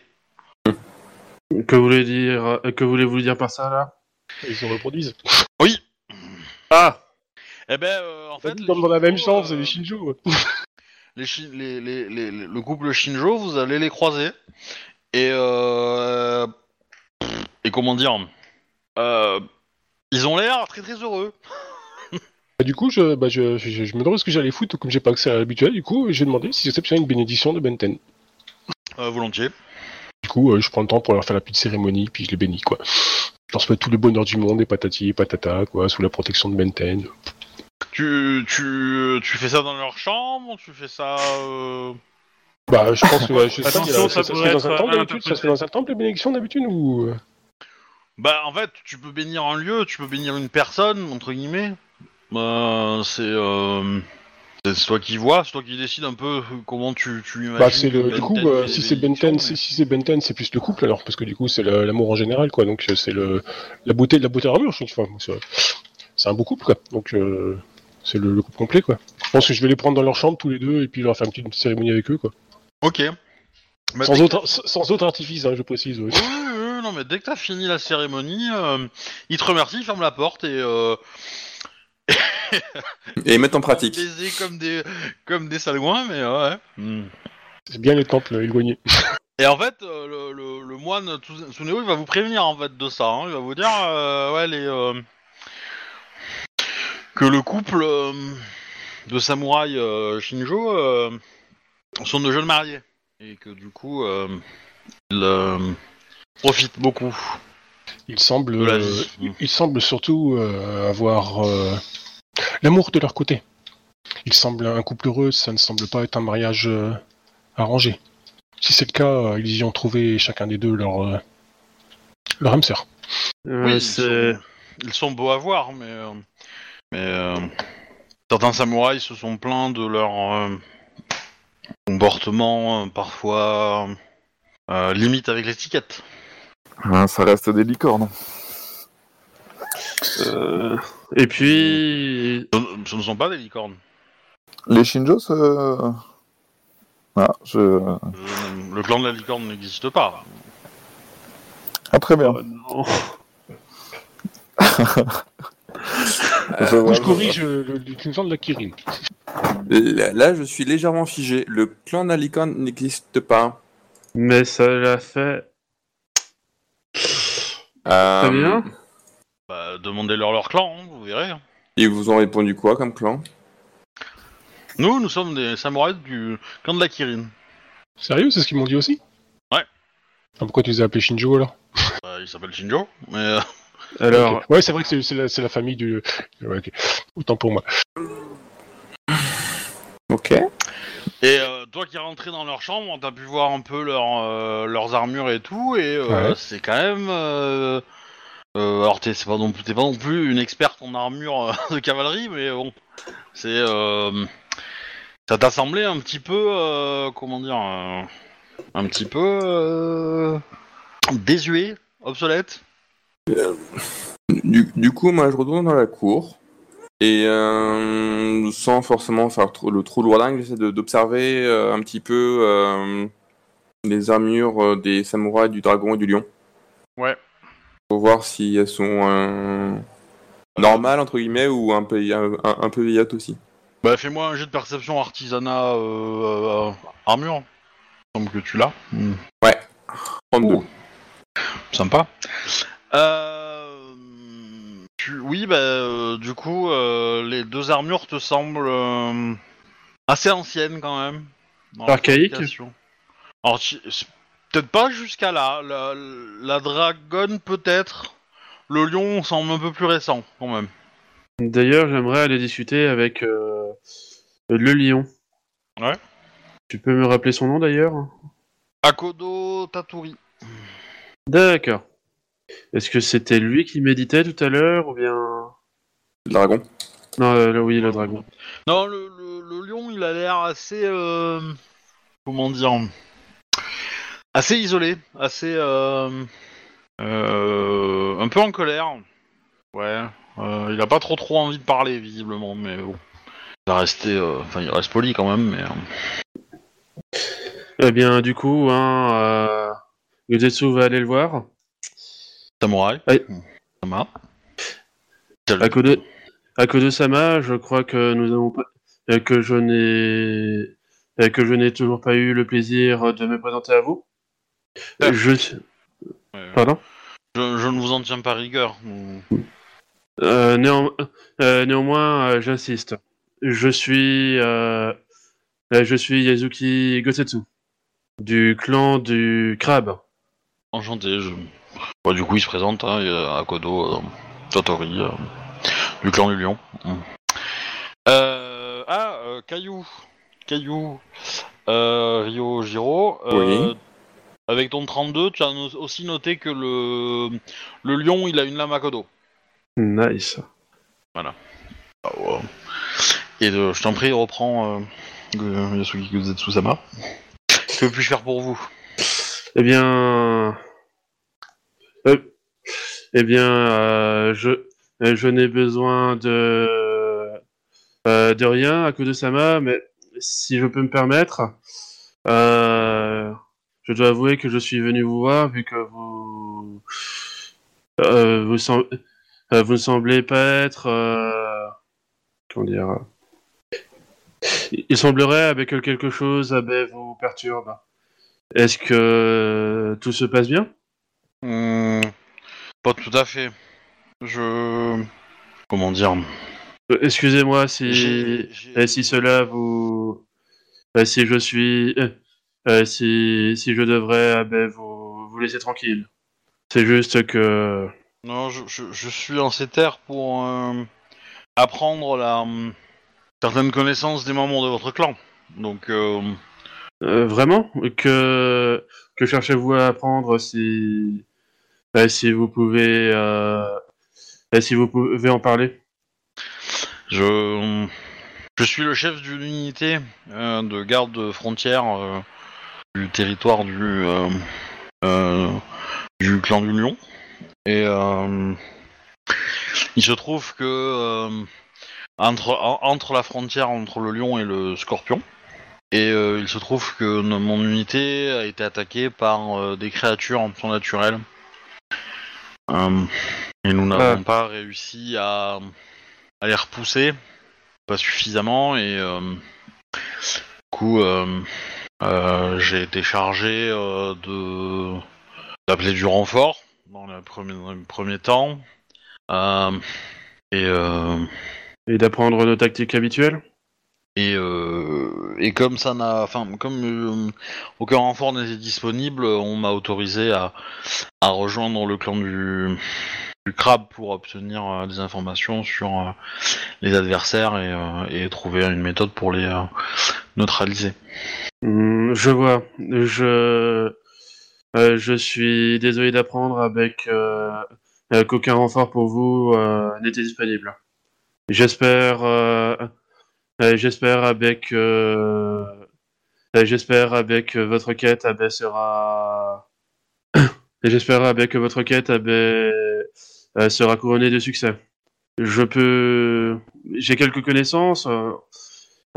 Speaker 5: Que voulez dire Que voulez-vous dire par ça là?
Speaker 6: Ils se reproduisent.
Speaker 4: Oui.
Speaker 5: Ah
Speaker 4: Eh ben, euh, en fait, les
Speaker 6: Comme dans la même chambre, c'est
Speaker 4: euh,
Speaker 6: les Shinjo.
Speaker 4: les, Shin- les- les- les- les- le couple Shinjo, vous allez les croiser. Et euh, et comment dire, euh, ils ont l'air très très heureux.
Speaker 6: Bah, du coup, je, bah, je, je, je me demande ce que j'allais foutre, comme j'ai pas accès à l'habituel. Du coup, j'ai demandé si c'était bien une bénédiction de Benten.
Speaker 4: Euh, volontiers.
Speaker 6: Du coup, euh, je prends le temps pour leur faire la petite cérémonie, puis je les bénis, quoi. Je leur souhaite tout le bonheur du monde, et patati et patata, quoi, sous la protection de Benten.
Speaker 4: Tu, tu, tu fais ça dans leur chambre Tu fais ça. euh,
Speaker 6: Bah, je pense que ouais, je sais
Speaker 5: Attention,
Speaker 6: a-
Speaker 5: ça
Speaker 6: se fait dans un temple d'habitude, ça se fait dans un temple les bénédictions d'habitude ou? Euh
Speaker 4: Bah, en fait, tu peux bénir un lieu, tu peux bénir une personne, entre guillemets. Euh, c'est. Euh, c'est toi qui vois, c'est toi qui décide un peu comment tu, tu imagines.
Speaker 6: Bah, c'est le, du coup, euh, si c'est Benten, c'est- si c'est Benten, c'est plus le couple alors, parce que du coup, c'est l'amour en général, quoi. Donc, euh, c'est le la beauté de la beauté d'armure, je. Enfin, c'est un beau couple, quoi. Donc, euh, c'est le, le couple complet, quoi. Je pense que je vais les prendre dans leur chambre tous les deux et puis leur faire une petite cérémonie avec eux, quoi.
Speaker 4: Ok. Bah,
Speaker 6: sans, autre, sans autre artifice, hein, je précise.
Speaker 4: Oui, oui, oui, non, mais dès que t'as fini la cérémonie, euh, il te remercie, il ferme la porte et.
Speaker 2: Et mettre en pratique.
Speaker 4: baiser comme des, comme des salgouins, mais ouais. Hmm.
Speaker 6: C'est bien les temples éloignés.
Speaker 4: Et en fait, euh, le, le, le moine Tsu- Tsuneo, il va vous prévenir en fait de ça. hein. Il va vous dire, euh, ouais, les, euh, que le couple euh, de samouraïs euh, Shinjo euh, sont de jeunes mariés et que du coup, euh, ils euh, profitent beaucoup
Speaker 6: euh,
Speaker 4: vie.
Speaker 6: ils semblent surtout euh, avoir euh, l'amour de leur côté. Ils semblent un couple heureux, ça ne semble pas être un mariage euh, arrangé. Si c'est le cas, euh, ils y ont trouvé chacun des deux leur, euh, leur âme sœur.
Speaker 5: Ouais,
Speaker 4: Oui, ils sont, ils sont beaux à voir, mais, euh, mais euh, certains samouraïs se sont plaints de leur euh, comportement euh, parfois euh, limite avec l'étiquette.
Speaker 3: Hein, ça reste des licornes.
Speaker 5: Euh, Et puis.
Speaker 4: Ce, ne sont pas des licornes.
Speaker 3: Les Shinjo, ça... Ah, je...
Speaker 4: Euh, le clan de la licorne n'existe pas.
Speaker 3: ah, très bien.
Speaker 5: Oh, non.
Speaker 3: Je vois,
Speaker 6: je
Speaker 3: je
Speaker 6: corrige euh, le, le clan de la Kirin.
Speaker 2: Là, là, je suis légèrement figé. Le clan d'Alicon n'existe pas.
Speaker 5: Mais ça l'a fait.
Speaker 2: Euh,
Speaker 5: Très bien.
Speaker 4: Bah, Demandez-leur leur clan, hein, vous verrez.
Speaker 2: Ils vous ont répondu quoi comme clan?
Speaker 4: Nous, nous sommes des samouraïs du clan de la Kirin.
Speaker 6: Sérieux, c'est ce qu'ils m'ont dit aussi?
Speaker 4: Ouais.
Speaker 6: Ah, pourquoi tu les as appelés Shinjo alors?
Speaker 4: Bah, il s'appelle Shinjo, mais euh,
Speaker 5: Alors,
Speaker 6: Ok. Ouais, c'est vrai que c'est- c'est la, c'est la famille du. Ouais, ok. Autant pour moi.
Speaker 2: Ok.
Speaker 4: Et euh, toi qui es rentré dans leur chambre, t'as pu voir un peu leur, euh, leurs armures et tout, et euh,
Speaker 6: Ouais.
Speaker 4: c'est quand même. euh, euh, alors t'es pas non plus t'es pas non plus une experte en armure euh, de cavalerie, mais bon, c'est euh, ça t'a semblé un petit peu euh, comment dire euh, un petit peu euh, désuet, obsolète?
Speaker 2: Du, du coup, moi, je retourne dans la cour. Et euh, sans forcément faire trop- le trou lourdingue, j'essaie de- d'observer euh, un petit peu euh, les armures des samouraïs, du dragon et du lion.
Speaker 4: Ouais.
Speaker 2: Pour voir si elles sont euh, normales, entre guillemets, ou un peu, un, peu vieillottes aussi.
Speaker 4: Bah, fais-moi un jet de perception artisanat euh, euh, armure. Il me semble que tu l'as. Hmm.
Speaker 2: 32.
Speaker 4: Ouh. Sympa. Euh, tu- Oui, bah, euh, du coup, euh, les deux armures te semblent euh, assez anciennes quand même. dans fabrication. Alors, tu- c'est peut-être pas jusqu'à là. La, la dragonne, peut-être. Le lion semble un peu plus récent, quand même.
Speaker 5: D'ailleurs, j'aimerais aller discuter avec euh, le lion.
Speaker 4: Ouais.
Speaker 5: Tu peux me rappeler son nom d'ailleurs?
Speaker 4: Akodo Taturi.
Speaker 5: D'accord. Est-ce que c'était lui qui méditait tout à l'heure ou bien...
Speaker 2: Le dragon.
Speaker 5: Non, euh, le- oui, le dragon.
Speaker 4: Non, le, le- le lion, il a l'air assez. euh, comment dire? Assez isolé, assez. euh, euh, un peu en colère. Ouais. euh, il a pas trop trop envie de parler, visiblement, mais bon. Il va rester. Enfin, il reste poli quand même, mais.
Speaker 5: Eh bien, du coup, hein, va aller le voir.
Speaker 4: Samouraï.
Speaker 5: Ouais.
Speaker 4: Sama.
Speaker 5: Akodo, Akodo Sama, je crois que nous avons pas, que je n'ai, que je n'ai toujours pas eu le plaisir de me présenter à vous. Je,
Speaker 4: Ouais.
Speaker 5: pardon.
Speaker 4: Je, je ne vous en tiens pas rigueur.
Speaker 5: Euh, néan- euh, néanmoins, euh, j'insiste. Je suis, euh, euh, je suis Yazuki Gosetsu, du clan du crabe.
Speaker 4: Enchanté. Je... Bah, du coup, il se présente, hein, Akodo euh, Tatori, euh, du clan du lion. Mm. Euh, ah, euh, Caillou. Caillou. Euh, Jiro. euh,
Speaker 2: Oui.
Speaker 4: Avec ton 32, tu as no- aussi noté que le, le lion, il a une lame Akodo.
Speaker 5: Nice.
Speaker 4: Ah, ouais. Et de, je t'en prie, reprends euh, Go- Yasuki Gozetsu-sama. Que puis-je faire pour vous?
Speaker 5: Eh bien, euh, eh bien, euh, je, euh, je n'ai besoin de euh, de rien à de Sama, mais si je peux me permettre, euh, je dois avouer que je suis venu vous voir vu que vous euh, vous, sem- euh, vous ne semblez pas être euh, comment dire. Il semblerait avec que quelque chose vous perturbe. Est-ce que tout se passe bien?
Speaker 4: Hmm, Pas tout à fait. Je... Comment dire?
Speaker 5: Excusez-moi si, si cela vous... si je suis... euh, euh, si, si je devrais ah ben, vous, vous laisser tranquille. C'est juste que...
Speaker 4: Non, je, je- je suis en ces terres pour euh, apprendre la hum, certaines connaissances des membres de votre clan. Donc, euh,
Speaker 5: euh, vraiment? Que, que cherchez-vous à apprendre si... euh, si vous pouvez... euh, euh, si vous pouvez en parler?
Speaker 4: Je, je suis le chef d'une unité euh, de garde frontière euh, du territoire du, euh, euh, du clan du Lion. Et euh, il se trouve que entre, en- entre la frontière entre le lion et le scorpion, et euh, il se trouve que mon unité a été attaquée par euh, des créatures surnaturelles. Euh, et nous n'avons pas réussi à, à les repousser, pas suffisamment, et du coup, j'ai été chargé euh, de d'appeler du renfort dans le premier, dans le premier temps. Euh, et, euh,
Speaker 5: Et d'apprendre nos tactiques habituelles?
Speaker 4: Et, euh, et comme ça n'a, enfin, comme euh, aucun renfort n'était disponible, on m'a autorisé à, à rejoindre le clan du, du crabe pour obtenir euh, des informations sur euh, les adversaires et, euh, et trouver une méthode pour les neutraliser.
Speaker 5: Hmm, je vois. Je, je suis désolé d'apprendre avec qu'aucun renfort pour vous n'était disponible. J'espère, j'espère avec, j'espère avec votre quête, sera, et j'espère avec votre quête, euh, sera couronnée de succès. Je peux, j'ai quelques connaissances euh,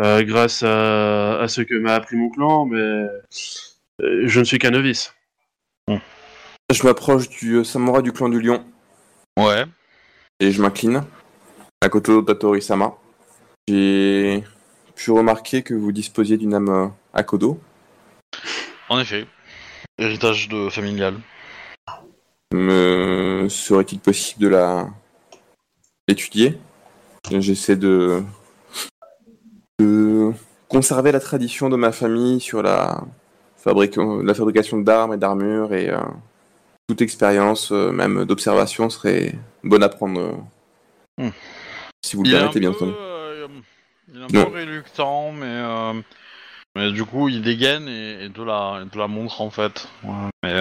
Speaker 5: euh, grâce à, à ce que m'a appris mon clan, mais euh, je ne suis qu'un novice.
Speaker 2: Je m'approche du euh, samouraï du clan du lion
Speaker 4: Ouais.
Speaker 2: et je m'incline à côté de Tatori-sama. J'ai pu remarquer que vous disposiez d'une âme euh, Akodo.
Speaker 4: En effet. Héritage de familial.
Speaker 2: Me serait-il possible de la étudier J'essaie de... de conserver la tradition de ma famille sur la, fabrique- la fabrication d'armes et d'armures et euh, toute expérience, euh, même d'observation, serait bonne à prendre. euh,
Speaker 4: Hmm.
Speaker 2: Si vous le
Speaker 4: Il
Speaker 2: permettez, bien entendu.
Speaker 4: euh, il est un
Speaker 2: Non.
Speaker 4: peu réluctant, mais, mais du coup, il dégaine et, et te, la, et te la montre en fait. Ouais. Mais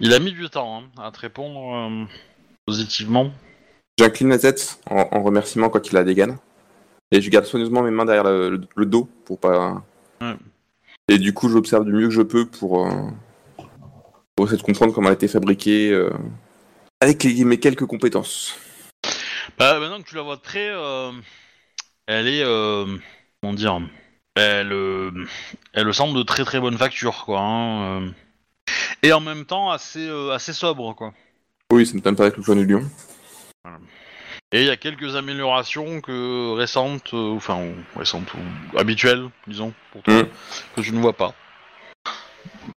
Speaker 4: il a mis du temps hein, à te répondre euh, positivement.
Speaker 2: J'incline la tête en, en remerciement quand il la dégaine. Et je garde soigneusement mes mains derrière le, le- le dos pour pas.
Speaker 4: Ouais.
Speaker 2: Et du coup, j'observe du mieux que je peux pour, euh, pour essayer de comprendre comment elle a été fabriquée euh, avec les- mes quelques compétences.
Speaker 4: Bah, maintenant que tu la vois de près, elle est. Comment dire elle, elle semble de très très bonne facture, quoi. hein. Et en même temps, assez, euh, assez sobre, quoi.
Speaker 2: Oui, ça ne m'étonne pas avec le du lion.
Speaker 4: Et il y a quelques améliorations que récentes, euh, enfin récentes ou habituelles, disons, pour toi,
Speaker 2: Mm.
Speaker 4: que je ne vois pas.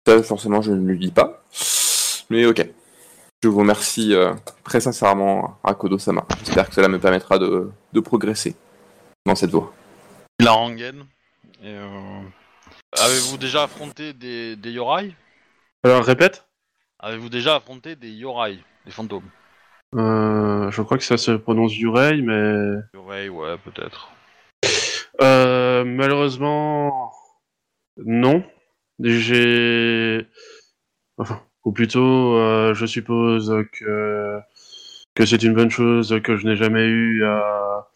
Speaker 2: Ça, forcément, je ne lui dis pas. Mais ok. Je vous remercie euh, très sincèrement, Akodo-sama. J'espère que cela me permettra de, de progresser dans cette voie.
Speaker 4: La rengaine. Euh, Avez-vous déjà affronté des, des yorai?
Speaker 5: Alors répète.
Speaker 4: Avez-vous déjà affronté des yorai, des fantômes?
Speaker 5: Euh, je crois que ça se prononce Yurei, mais
Speaker 4: Yorai, ouais, peut-être.
Speaker 5: Euh, malheureusement, non. J'ai, enfin, ou plutôt, euh, je suppose que que c'est une bonne chose que je n'ai jamais eu à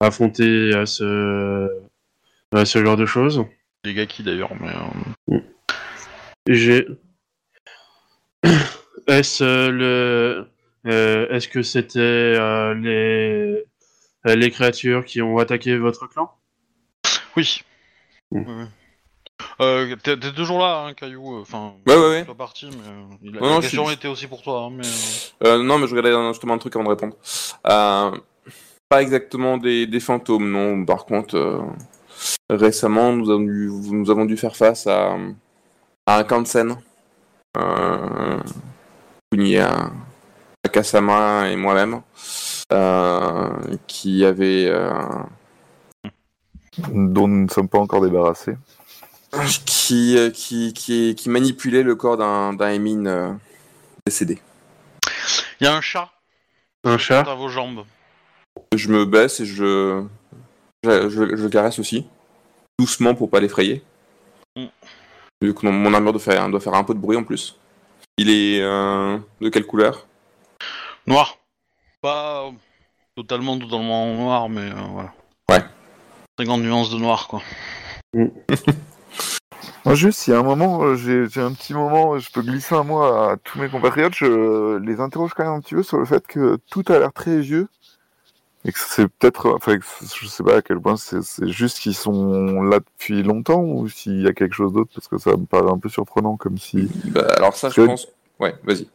Speaker 5: affronter à ce à ce genre de choses.
Speaker 4: Les gaki d'ailleurs, mais.
Speaker 5: J'ai. Est-ce euh, le. euh, Est-ce que c'était euh, les les créatures qui ont attaqué votre clan?
Speaker 4: Oui.
Speaker 5: Mm.
Speaker 4: Euh, t'es, t'es toujours là, hein, Caillou. Enfin,
Speaker 2: Ouais, ouais, ouais.
Speaker 4: pas parti, mais euh, il-
Speaker 2: Non,
Speaker 4: la
Speaker 2: non,
Speaker 4: question
Speaker 2: suis-
Speaker 4: était aussi pour toi. hein, mais, euh,
Speaker 2: Euh, non, mais je regardais justement un truc avant de répondre. Euh, pas exactement des, des fantômes, non. Par contre, euh, récemment, nous avons, dû, nous avons dû faire face à, à un Kansen. Kunia, Akasama et moi-même. euh, qui avait euh,
Speaker 3: dont nous ne sommes pas encore débarrassés.
Speaker 2: qui, euh, qui, qui, qui manipulait le corps d'un d'un Emin euh, décédé.
Speaker 4: Il y a un chat
Speaker 5: Un chat
Speaker 4: à vos jambes.
Speaker 2: Je me baisse et je, je, je- caresse aussi, doucement pour pas l'effrayer.
Speaker 4: Mm.
Speaker 2: Vu que mon, mon armure doit faire, doit faire un peu de bruit en plus. Il est euh, de quelle couleur?
Speaker 4: Noir. Pas euh, totalement, totalement noir, mais euh, voilà.
Speaker 2: Ouais.
Speaker 4: 50 nuances de noir, quoi.
Speaker 3: Moi, juste, il y a un moment, j'ai j'ai un petit moment, je peux glisser un mot à tous mes compatriotes, je les interroge quand même un petit peu sur le fait que tout a l'air très vieux. Et que c'est peut-être, enfin, je sais pas à quel point c'est juste qu'ils sont là depuis longtemps ou s'il y a quelque chose d'autre, parce que ça me paraît un peu surprenant, comme si
Speaker 2: Bah, Alors ça, je pense... Ouais, vas-y.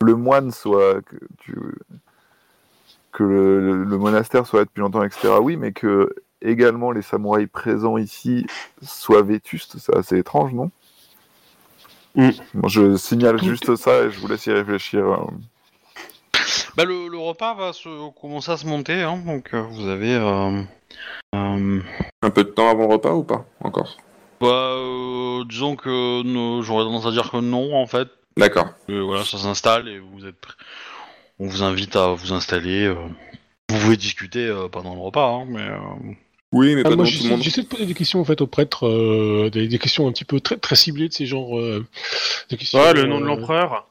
Speaker 3: le moine soit, que, tu- que le, le monastère soit là depuis longtemps, etc. Oui, mais que également les samouraïs présents ici soient vétustes, c'est assez étrange, non?
Speaker 5: Mm.
Speaker 3: Bon, Je signale juste ça et je vous laisse y réfléchir. euh.
Speaker 4: Bah, le, le repas va se commencer à se monter, hein, donc euh, vous avez. Euh, euh,
Speaker 2: Un peu de temps avant le repas ou pas Encore?
Speaker 4: bah, euh, disons que ne- j'aurais tendance à dire que non, en fait.
Speaker 2: D'accord.
Speaker 4: Voilà, ça s'installe et vous êtes. On vous invite à vous installer. euh, Vous pouvez discuter euh, pendant le repas, hein, mais. euh,
Speaker 2: Oui, mais
Speaker 6: Ah,
Speaker 2: pas
Speaker 6: moi,
Speaker 2: devant tout le
Speaker 6: j'essaie
Speaker 2: monde.
Speaker 6: j'essaie de poser des questions en fait aux prêtres, euh, des, des questions un petit peu très, très ciblées de ces genres. euh, des questions,
Speaker 5: Ouais, le nom de
Speaker 6: euh,
Speaker 5: l'empereur.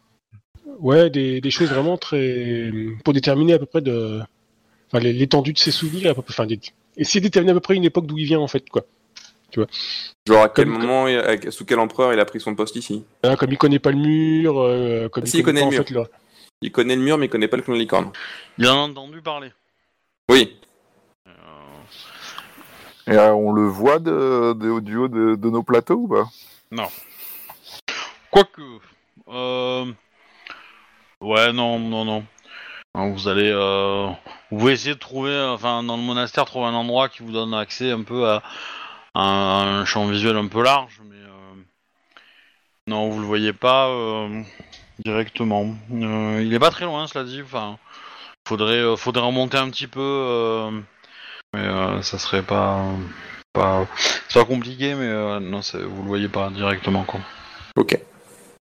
Speaker 6: Ouais, des, des choses vraiment très. pour déterminer à peu près de. Enfin, l'étendue de ses souvenirs, à peu près. Enfin, des- essayer de déterminer à peu près une époque d'où il vient en fait, quoi.
Speaker 2: Genre à quel
Speaker 6: Comme-
Speaker 2: moment, sous quel empereur il a pris son poste ici
Speaker 6: Hein, comme il connaît pas le mur, euh, comme
Speaker 2: Si, il connaît
Speaker 6: pas,
Speaker 2: le
Speaker 6: en
Speaker 2: mur.
Speaker 6: fait, le-
Speaker 2: Il connaît le mur, mais il connaît pas le clan de licorne.
Speaker 4: Il en a entendu parler.
Speaker 2: Oui.
Speaker 3: Et euh, on le voit de, de- du haut de, de nos plateaux ou pas?
Speaker 4: Quoique. Euh... Ouais, non, non, non. Non, Vous allez. Euh... Vous pouvez essayer de trouver, enfin, dans le monastère, trouver un endroit qui vous donne accès un peu à, à un champ visuel un peu large, mais. euh, Non, vous le voyez pas euh, directement. Euh, il est pas très loin, cela dit. Enfin, faudrait, euh, faudrait remonter un petit peu, euh, mais euh, ça serait pas, pas, c'est pas compliqué, mais euh, non, c'est- vous le voyez pas directement, quoi.
Speaker 2: Ok.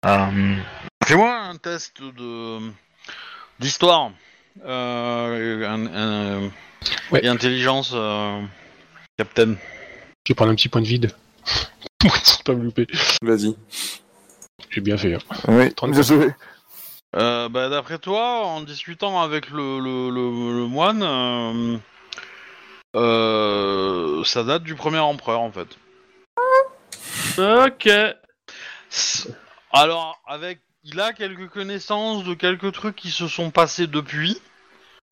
Speaker 4: Euh, Fais-moi un test de d'histoire euh, un- un-
Speaker 6: Ouais.
Speaker 4: et intelligence, euh, Captain.
Speaker 6: Je vais prendre un petit point de vide. Pour ne pas me louper.
Speaker 2: Vas-y.
Speaker 6: J'ai bien fait. hein.
Speaker 3: Oui,
Speaker 6: 34.
Speaker 3: désolé.
Speaker 4: Euh, bah, D'après toi, en discutant avec le, le, le- le moine, euh, euh, ça date du premier empereur en fait.
Speaker 5: Ok.
Speaker 4: Alors, avec, il a quelques connaissances de quelques trucs qui se sont passés depuis.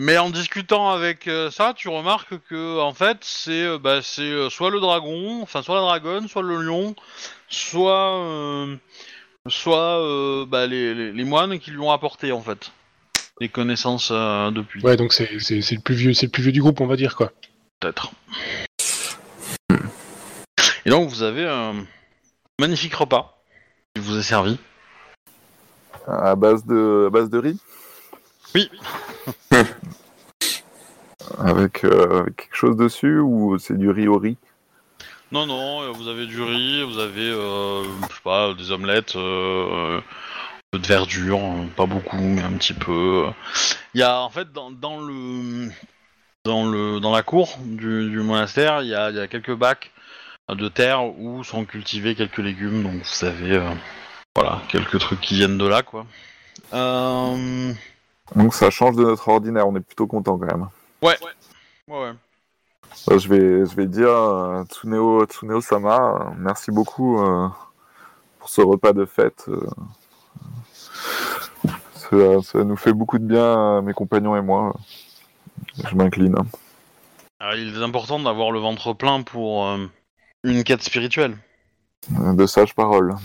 Speaker 4: Mais en discutant avec euh, ça, tu remarques que en fait, c'est euh, bah, c'est euh, soit le dragon, enfin soit la dragonne, soit le lion, soit soit bah, les, les, les moines qui lui ont apporté en fait des connaissances depuis.
Speaker 6: Ouais, donc c'est c'est- c'est le plus vieux, c'est le plus vieux du groupe, on va dire quoi.
Speaker 4: Peut-être. Et donc vous avez un magnifique repas qui vous est servi.
Speaker 3: À base de, à base de riz?
Speaker 4: Oui.
Speaker 3: avec, euh, avec quelque chose dessus ou c'est du riz au riz?
Speaker 4: Non, non, euh, vous avez du riz, vous avez, euh, je sais pas, des omelettes, euh, un peu de verdure, pas beaucoup, mais un petit peu. Il y a, en fait, dans, dans le, dans le, dans la cour du, du monastère, il y a, il y a quelques bacs de terre où sont cultivés quelques légumes, donc vous avez, euh, voilà, quelques trucs qui viennent de là, quoi. Euh,
Speaker 3: Donc ça change de notre ordinaire, on est plutôt content quand même.
Speaker 4: ouais, ouais, ouais.
Speaker 3: Euh, je, vais, je vais dire, euh, Tsuneo, Tsuneo Sama, euh, merci beaucoup euh, pour ce repas de fête. euh. Ça, ça nous fait beaucoup de bien, euh, mes compagnons et moi. Je m'incline. hein.
Speaker 4: Alors, il est important d'avoir le ventre plein pour euh, une quête spirituelle.
Speaker 3: De sages paroles.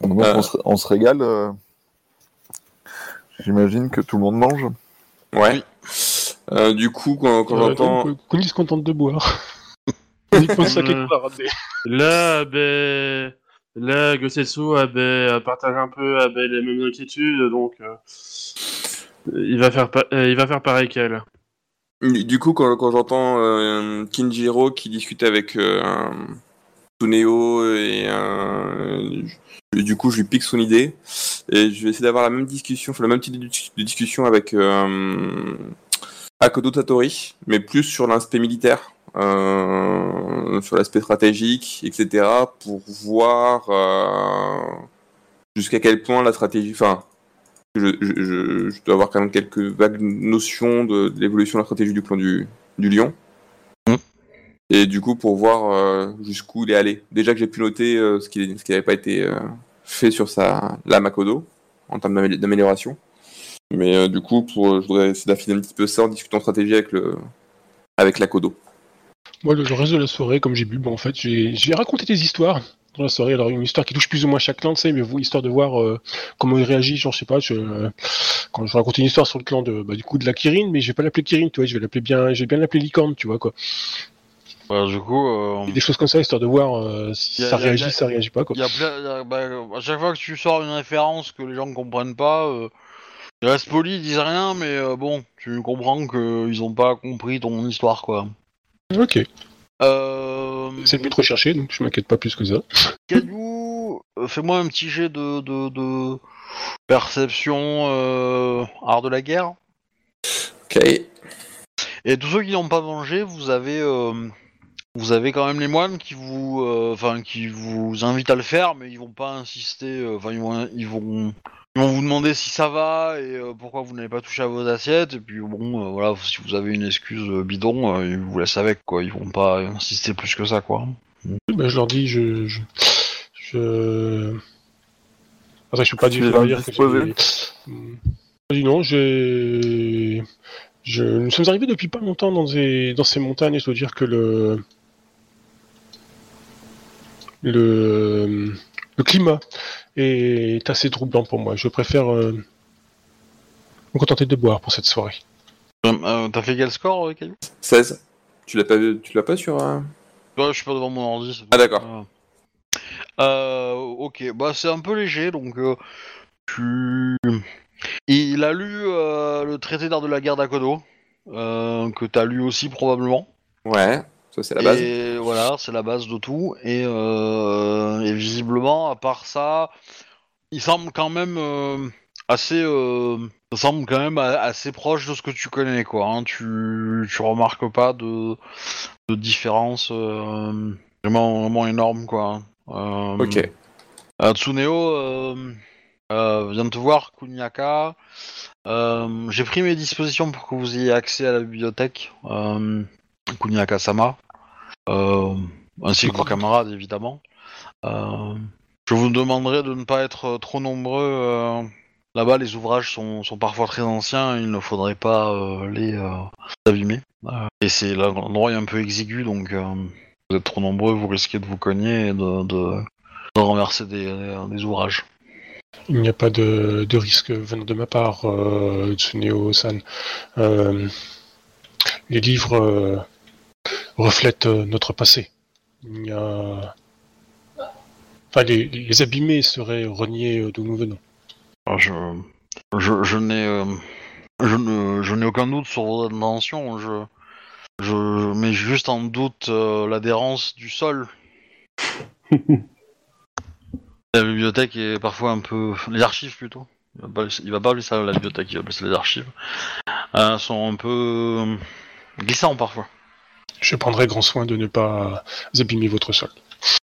Speaker 3: Donc,
Speaker 2: Euh.
Speaker 3: on, se, on se régale. euh. J'imagine que tout le monde mange.
Speaker 2: Ouais. Euh, du coup, quand, quand
Speaker 6: Euh,
Speaker 2: j'entends.
Speaker 6: Kuni se contente de boire. Il pose ça quelque part. mais-
Speaker 5: Là, ben, là, Gosetsu ah ben, partage un peu ah ben, les mêmes inquiétudes, donc euh, il va faire, euh, il va faire pareil qu'elle.
Speaker 2: Du du coup, quand, quand j'entends euh, Kinjiro qui discute avec euh, un Tsuneo et euh, je- du coup, je lui pique son idée et je vais essayer d'avoir la même discussion, enfin, la même type de, discussion avec euh, Akodo Tatori, mais plus sur l'aspect militaire, euh, sur l'aspect stratégique, etc., pour voir euh, jusqu'à quel point la stratégie, enfin, je, je, je- dois avoir quand même quelques vagues notions de, l'évolution de la stratégie du clan du, du lion. Et du coup, pour voir euh, jusqu'où il est allé. Déjà que j'ai pu noter euh, ce qui n'avait pas été euh, fait sur sa la Makodo, en termes d'amé- d'amélioration. Mais du coup, pour, je voudrais essayer d'affiner un petit peu ça en discutant stratégie avec, le, avec la Kodo.
Speaker 6: Moi, le, reste de la soirée, comme j'ai bu, en fait, j'ai raconté des histoires la soirée. Alors, une histoire qui touche plus ou moins chaque clan, tu sais, mais histoire de voir comment il réagit. Genre, je sais pas, je, quand je racontais une histoire sur le clan de, bah, du coup, de la Kirin, mais je vais pas l'appeler Kirin, tu vois, je vais bien, je vais bien l'appeler Licorne, tu vois, quoi.
Speaker 4: Voilà, du coup, euh,
Speaker 6: Des choses comme ça, histoire de voir euh, si
Speaker 4: Y a-
Speaker 6: ça
Speaker 4: y a-
Speaker 6: réagit,
Speaker 4: y a-
Speaker 6: ça réagit pas, quoi.
Speaker 4: il y a plein- y a- bah, à chaque fois que tu sors une référence que les gens comprennent pas, euh, ils restent polis, ils disent rien, mais euh, bon, tu comprends qu'ils ont pas compris ton histoire, quoi.
Speaker 6: Ok.
Speaker 4: Euh,
Speaker 6: C'est le but recherché, donc je m'inquiète pas plus que ça.
Speaker 4: Caillou, euh, fais-moi un petit jet de, de, de perception euh, art de la guerre.
Speaker 2: Ok.
Speaker 4: Et tous ceux qui n'ont pas mangé, vous avez, euh, vous avez quand même les moines qui vous, euh, enfin, qui vous invitent à le faire, mais ils vont pas insister. euh, Enfin, ils vont, ils vont, ils vont vous demander si ça va et euh, pourquoi vous n'avez pas touché à vos assiettes. Et puis bon, euh, voilà, si vous avez une excuse euh, bidon, euh, ils vous laissent avec quoi. Ils vont pas insister plus que ça quoi.
Speaker 6: Bah, je leur dis, je. je, je... Après, je peux pas dire, dire que j'ai- Hmm. Je dis non, j'ai. Je... Nous sommes arrivés depuis pas longtemps dans, ces... dans ces montagnes et je dois dire que le. Le, le climat est assez troublant pour moi. Je préfère euh, me contenter de boire pour cette soirée.
Speaker 4: Euh, euh, T'as fait quel score, euh, Caillou
Speaker 2: 16. Tu l'as pas, tu l'as pas sur. euh,
Speaker 4: Ouais, je suis pas devant mon ordi.
Speaker 2: Ah, d'accord.
Speaker 4: Euh, euh, ok, bah c'est un peu léger, donc euh, tu... Il a lu euh, le traité d'art de la guerre d'Akodo, euh, que t'as lu aussi probablement.
Speaker 2: Ouais, ça c'est la base.
Speaker 4: Et voilà, c'est la base de tout. Et, euh, et visiblement, à part ça, il semble quand même euh, assez, euh, semble quand même assez proche de ce que tu connais, quoi. hein. Tu, tu remarques pas de, de différence vraiment, vraiment énorme, quoi. Euh,
Speaker 2: Ok.
Speaker 4: Tsuneo vient de te voir, Kunyaka. J'ai pris mes dispositions pour que vous ayez accès à la bibliothèque, Kunyaka-sama, ainsi que vos camarades évidemment. Euh, je vous demanderai de ne pas être trop nombreux. euh, Là-bas, les ouvrages sont, sont parfois très anciens, il ne faudrait pas euh, les euh, abîmer. Euh, et c'est l'endroit est un peu exigu, donc euh, vous êtes trop nombreux, vous risquez de vous cogner et de, de, de renverser des, des ouvrages.
Speaker 6: Il n'y a pas de, de risque venant de ma part, euh, Tsuneo-san. Euh, les livres reflètent euh, notre passé. Enfin, les, les abîmés seraient renier euh, d'où nous venons.
Speaker 4: Alors, Je, je, je n'ai euh, je ne- je n'ai aucun doute sur vos intentions. Je, je mets juste en doute euh, l'adhérence du sol. la bibliothèque est parfois un peu. Les archives plutôt. Il va pas, il va pas appeler ça la bibliothèque, il va appeler ça les archives. Euh, sont un peu euh, glissants parfois.
Speaker 6: Je prendrai grand soin de ne pas abîmer votre sol,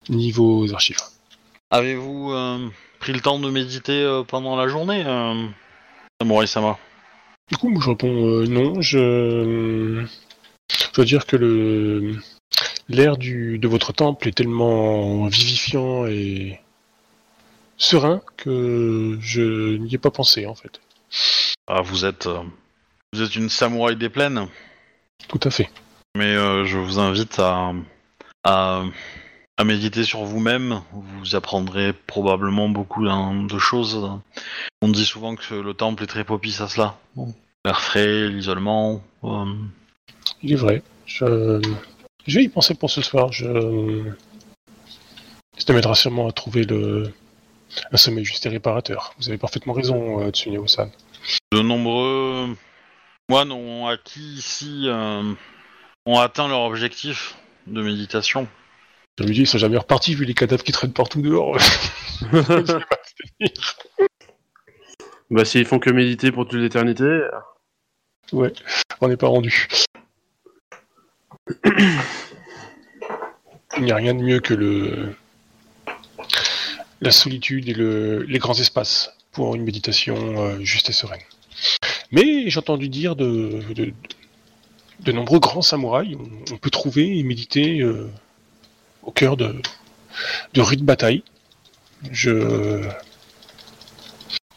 Speaker 6: ni vos archives.
Speaker 4: Avez-vous euh, pris le temps de méditer euh, pendant la journée, euh, Samurai Sama?
Speaker 6: Du coup, moi, je réponds euh, non. Je... je dois dire que le l'air de votre temple est tellement vivifiant et serein que je n'y ai pas pensé en fait.
Speaker 4: Ah, vous êtes, euh, vous êtes une samouraï des plaines?
Speaker 6: Tout à fait.
Speaker 4: Mais euh, je vous invite à, à, à méditer sur vous-même. Vous apprendrez probablement beaucoup hein, de choses. On dit souvent que le temple est très propice à cela. Bon. L'air frais, l'isolement. euh,
Speaker 6: Il est vrai. Je, je vais y penser pour ce soir. Je... Ça m'aidera sûrement à trouver le un sommeil juste et réparateur. Vous avez parfaitement raison, euh, Tsuneo-san.
Speaker 4: De nombreux moines ont acquis ici, euh, ont atteint leur objectif de méditation.
Speaker 6: Je me dis, ils sont jamais repartis vu les cadavres qui traînent partout dehors.
Speaker 5: Bah, s'ils font que méditer pour toute l'éternité.
Speaker 6: ouais, on n'est pas rendu. Il n'y a rien de mieux que le la solitude et le... les grands espaces pour une méditation euh, juste et sereine. Mais j'ai entendu dire de, de, de nombreux grands samouraïs, on, on peut trouver et méditer euh, au cœur de, de rudes batailles. Je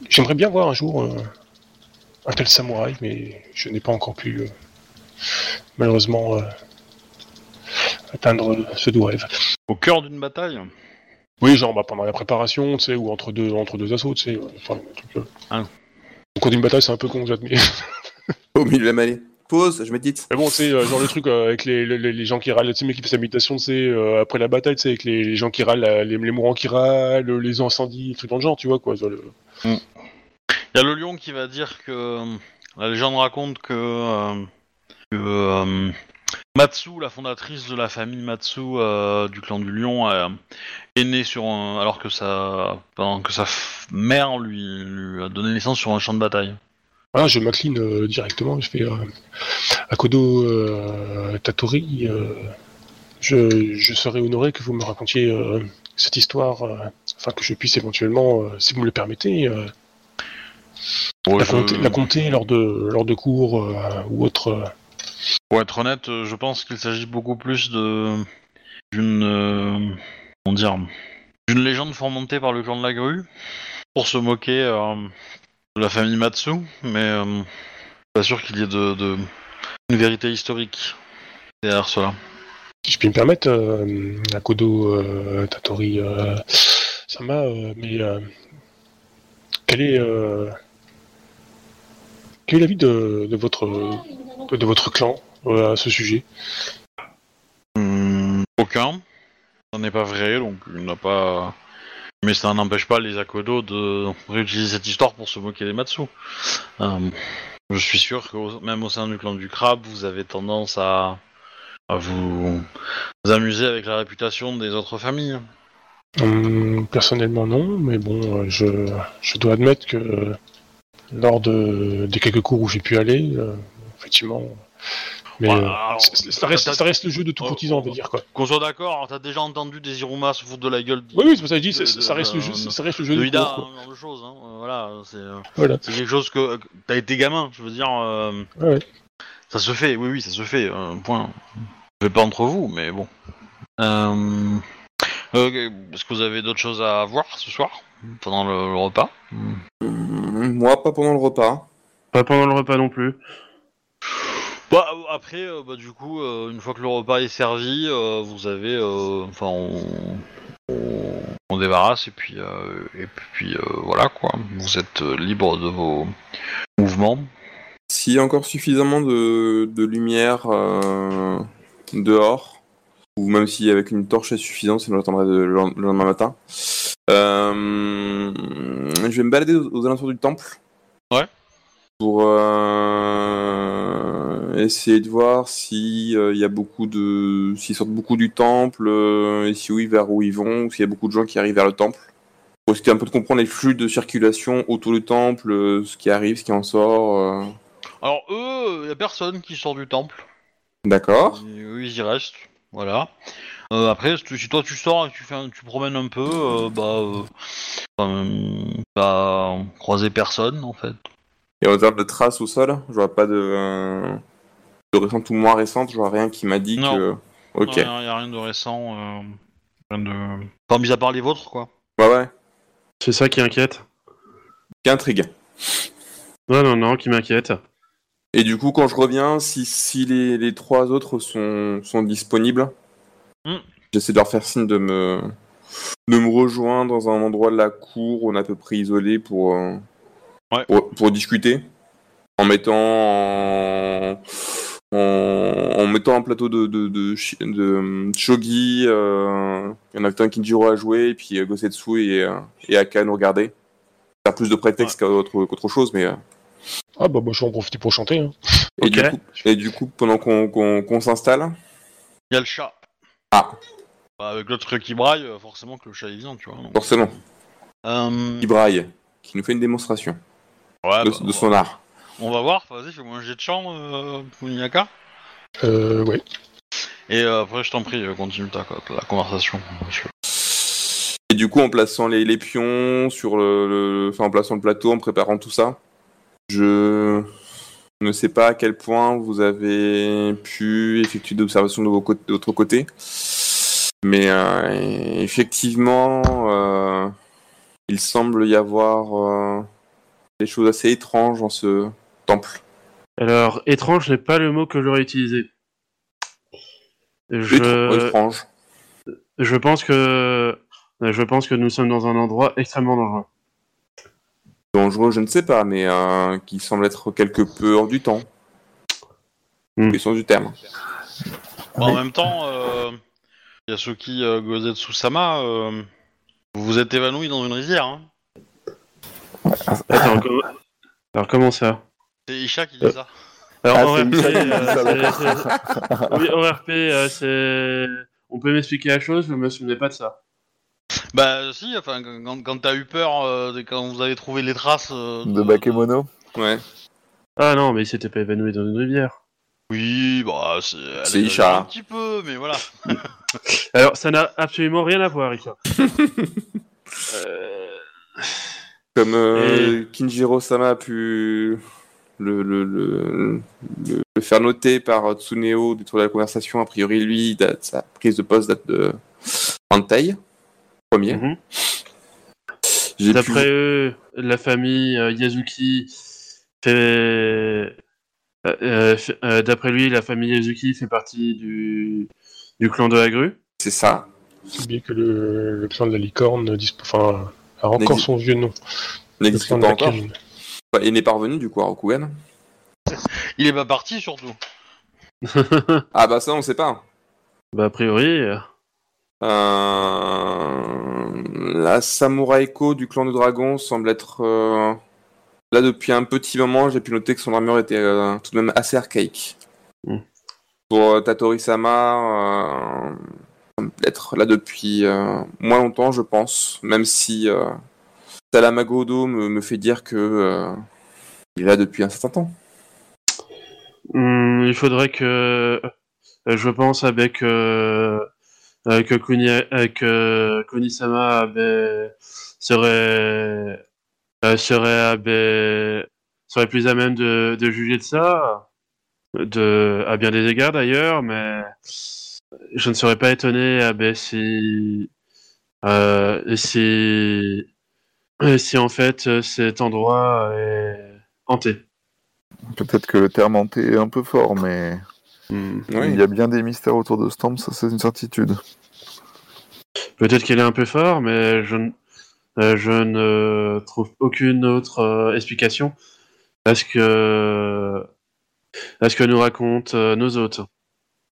Speaker 6: j'aimerais bien voir un jour euh, un tel samouraï, mais je n'ai pas encore pu euh, malheureusement euh, atteindre ce doux rêve.
Speaker 4: Au cœur d'une bataille?
Speaker 6: Oui, genre bah, pendant la préparation, tu sais, ou entre deux, entre deux assauts, tu sais. Enfin, un truc, euh.
Speaker 4: Ah.
Speaker 6: Au cours d'une bataille, c'est un peu con, j'admets.
Speaker 2: Au milieu de la mêlée. Pause, je médite.
Speaker 6: Mais bon, sais, euh, genre le truc euh, avec les, les, les gens qui râlent, tu sais, mais qui fait sa méditation, sais, euh, après la bataille, tu sais, avec les, les gens qui râlent, les, les mourants qui râlent, les incendies, trucs dans le genre, tu vois, quoi. le-
Speaker 4: Il y a le lion qui va dire que la légende raconte que, euh, que, euh, Matsu, la fondatrice de la famille Matsu euh, du clan du lion, euh, est née sur un, alors que sa, pendant que sa f- mère lui, lui a donné naissance sur un champ de bataille.
Speaker 6: Voilà, je m'incline euh, directement, je fais euh, Akodo euh, Tatori, je, je serais honoré que vous me racontiez cette histoire, afin que je puisse éventuellement, si vous me le permettez, la,
Speaker 4: je-
Speaker 6: compter, la compter lors de, lors de cours euh, ou autre. euh.
Speaker 4: Pour être honnête, je pense qu'il s'agit beaucoup plus de d'une euh, comment dire d'une légende fomentée par le clan de la grue pour se moquer de la famille Matsu, mais euh, Pas sûr qu'il y ait de, de- une vérité historique derrière cela.
Speaker 6: Si je puis me permettre, euh, Akodo euh, Tatori euh, Sama, euh, mais quel est euh, quel est l'avis de, de votre de votre clan à ce sujet?
Speaker 4: Hum, aucun. Ça n'est pas vrai, donc il n'a pas. Mais ça n'empêche pas les Akodo de réutiliser cette histoire pour se moquer des Matsu. Hum, je suis sûr que même au sein du clan du crabe, vous avez tendance à, vous... amuser avec la réputation des autres familles.
Speaker 6: Hum, Personnellement non, mais bon, euh, je, dois admettre que euh, lors de, des quelques cours où j'ai pu aller, euh, effectivement. Mais
Speaker 4: Ouais,
Speaker 6: euh,
Speaker 4: alors,
Speaker 6: ça, reste,
Speaker 4: t'as-
Speaker 6: ça reste le jeu de tout
Speaker 4: Oh,
Speaker 6: courtisan, on va
Speaker 4: oh,
Speaker 6: dire quoi.
Speaker 4: Qu'on soit d'accord, alors t'as déjà entendu des Iruma se foutre de la gueule
Speaker 6: Oui, oui, c'est pour ça que je dis,
Speaker 4: de-
Speaker 6: ça, reste le jeu,
Speaker 4: de-
Speaker 6: ça reste le jeu
Speaker 4: de
Speaker 6: de
Speaker 4: Ida,
Speaker 6: cours,
Speaker 4: hein, genre de choses. Hein. euh, Voilà, c'est euh,
Speaker 6: Voilà.
Speaker 4: c'est quelque chose que t'as été gamin, je veux dire. euh,
Speaker 6: Ouais, ouais.
Speaker 4: Ça se fait, oui, oui, ça se fait. euh, point. Je vais pas entre vous, mais bon. Euh... ok, Est-ce que vous avez d'autres choses à voir ce soir pendant le, le repas?
Speaker 2: Moi, pas pendant le repas.
Speaker 5: Pas pendant le repas non plus.
Speaker 4: Bah après, euh, bah, du coup, euh, une fois que le repas est servi, euh, vous avez, euh, enfin, on, on, on débarrasse et puis euh, et puis euh, voilà quoi. Vous êtes euh, libre de vos mouvements.
Speaker 2: S'il y a encore suffisamment de, de lumière euh, dehors, ou même si avec une torche est suffisant, sinon j'attendrai de- le le lendemain matin, euh, je vais me balader aux, aux alentours du temple.
Speaker 4: Ouais.
Speaker 2: Pour euh, essayer de voir si euh, il y a beaucoup de, s'ils sortent beaucoup du temple, euh, et si oui, vers où ils vont, ou s'il y a beaucoup de gens qui arrivent vers le temple. Pour essayer un peu de comprendre les flux de circulation autour du temple, euh, ce qui arrive, ce qui en sort. euh.
Speaker 4: Alors eux, il y a personne qui sort du temple.
Speaker 2: D'accord.
Speaker 4: Eux, ils y restent. Voilà. Euh, après, si toi tu sors et tu fais, tu promènes un peu, euh, bah, euh, euh, bah, croiser personne en fait.
Speaker 2: Et en termes de traces au sol, je vois pas de, euh, de récente ou moins récente, je vois rien qui m'a dit
Speaker 4: Non.
Speaker 2: que. Ok.
Speaker 4: Il n'y a, rien de récent. Euh, rien de... Enfin, mis à part les vôtres, quoi.
Speaker 2: Ouais, ouais.
Speaker 5: C'est ça qui inquiète.
Speaker 2: Qui intrigue.
Speaker 5: Non, non, non, qui m'inquiète.
Speaker 2: Et du coup, quand je reviens, si, si les, les trois autres sont, sont disponibles,
Speaker 4: Hmm.
Speaker 2: j'essaie de leur faire signe de me, de me rejoindre dans un endroit de la cour où on est à peu près isolé pour, euh,
Speaker 4: Ouais.
Speaker 2: pour, pour discuter. En mettant en, en, en mettant un plateau de, de, de, shi- de shogi, euh, il y en a un Kinjiro à jouer, et puis euh, Gosetsu et, euh, et Aka à nous regarder. Faire plus de prétexte qu'autre chose, mais. euh,
Speaker 6: Ah bah moi je vais en profiter pour chanter. hein.
Speaker 2: et, du coup, et du coup, pendant qu'on s'installe,
Speaker 4: Il y a le chat.
Speaker 2: Ah.
Speaker 4: Bah, avec l'autre qui braille, euh, forcément que le chat il vient, tu vois. donc.
Speaker 2: forcément,
Speaker 4: Euh,
Speaker 2: il braille, qui nous fait une démonstration
Speaker 4: ouais,
Speaker 2: de,
Speaker 4: bah,
Speaker 2: de son art.
Speaker 4: On va voir, vas-y, fais-moi un jet de chant, euh, Funiaka.
Speaker 6: Euh, ouais.
Speaker 4: Et euh, après, je t'en prie, euh, continue ta, la conversation.
Speaker 2: Et du coup, en plaçant les, les pions sur le, le- enfin, en plaçant le plateau, en préparant tout ça, je ne sais pas à quel point vous avez pu effectuer d'observations de, de votre côté, mais euh, effectivement, euh, il semble y avoir euh, des choses assez étranges dans ce temple.
Speaker 5: Alors, étrange n'est pas le mot que j'aurais utilisé. Je,
Speaker 2: Étrange.
Speaker 5: je pense que je pense que nous sommes dans un endroit extrêmement dangereux.
Speaker 2: Dangereux, je ne sais pas, mais euh, qui semble être quelque peu hors du temps.
Speaker 5: Hmm.
Speaker 2: Question du terme.
Speaker 4: Bon, en même temps, euh, Yasuki euh, Gozetsu-sama, euh, vous vous êtes évanoui dans une rivière. Hein.
Speaker 5: Attends, comment... alors comment ça?
Speaker 4: C'est Isha qui dit ça.
Speaker 5: Alors
Speaker 3: Ah, qui dit
Speaker 5: euh, oui, ORP, euh, c'est. On peut m'expliquer la chose, je me souvenais pas de ça.
Speaker 4: Bah si, enfin, quand, quand t'as eu peur, euh, de- quand vous avez trouvé les traces euh,
Speaker 3: De Bakemono
Speaker 2: Ouais.
Speaker 5: Ah non, mais il s'était pas évanoui dans une rivière.
Speaker 4: Oui, bah c'est...
Speaker 2: C'est Isha.
Speaker 4: Un petit peu, mais voilà.
Speaker 5: Alors, ça n'a absolument rien à voir. Euh,
Speaker 2: Comme euh, Kinjiro Sama a pu le, le, le, le- le faire noter par Tsuneo détour de la conversation, a priori lui, date, sa prise de poste date de Hantei, premier.
Speaker 5: mhm.
Speaker 2: Pu-
Speaker 5: D'après eux, la famille euh, Yazuki fait... Euh, euh, euh, D'après lui, la famille Yazuki fait partie du, du clan de la grue.
Speaker 2: C'est ça.
Speaker 6: J'ai oublié que le, le clan de la licorne dispo- enfin, a encore son vieux nom.
Speaker 2: N'existe pas
Speaker 6: la
Speaker 2: encore. Enfin, il n'est pas revenu du coup à Rokugan.
Speaker 4: Il est pas parti surtout.
Speaker 2: Ah bah ça on sait pas.
Speaker 5: Bah, a priori. euh,
Speaker 2: Euh, La Samouraïko du clan de dragon semble être euh, là depuis un petit moment. J'ai pu noter que son armure était euh, tout de même assez archaïque.
Speaker 5: Mm.
Speaker 2: Pour euh, Tatori-sama, euh, semble être là depuis euh, moins longtemps, je pense. Même si euh, Salamagodo me, me fait dire que euh, il est là depuis un certain temps.
Speaker 5: Hmm, il faudrait que, euh, je pense, avec euh, euh, que Kuni, que Kunisama serait serait serait plus à même de, juger de ça, de à bien des égards d'ailleurs, mais je ne serais pas étonné si si si en fait euh, cet endroit est hanté.
Speaker 3: Peut-être que le terme hanté est un peu fort, mais
Speaker 5: Hmm.
Speaker 2: Oui.
Speaker 3: il y a bien des mystères autour de Storm, ça c'est une certitude.
Speaker 5: Peut-être qu'il est un peu fort, mais je, ne- euh, je ne trouve aucune autre euh, explication à ce que, à ce que nous racontent nos hôtes.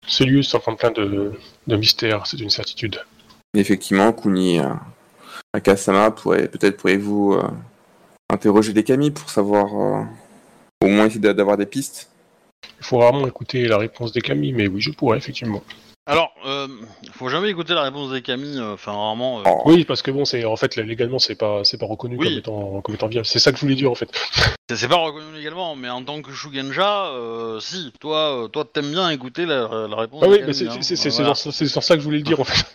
Speaker 6: Ce lieu semble plein de, de mystères, c'est une certitude.
Speaker 2: Effectivement, Kuni euh, Akasama, pourrait, peut-être pourriez-vous euh, interroger les Kami pour savoir, euh, au moins essayer d'a- d'avoir des pistes.
Speaker 6: Il faut rarement écouter la réponse des Kami, mais oui, je pourrais, effectivement.
Speaker 4: Alors, euh, faut jamais écouter la réponse des Camille. euh, Enfin, euh,
Speaker 2: Oh,
Speaker 6: Oui, parce que bon, c'est en fait légalement, c'est pas, c'est pas reconnu
Speaker 4: Oui.
Speaker 6: comme étant, comme étant viable. C'est ça que je voulais dire en fait.
Speaker 4: C'est- C'est pas reconnu légalement, mais en tant que Shugenja, euh, si, toi, euh, toi, t'aimes bien écouter la, la réponse.
Speaker 6: Ah
Speaker 4: des
Speaker 6: oui,
Speaker 4: Kami,
Speaker 6: mais c'est
Speaker 4: hein.
Speaker 6: c'est- c'est- c'est
Speaker 4: Voilà.
Speaker 6: sur ça que je voulais le dire en fait.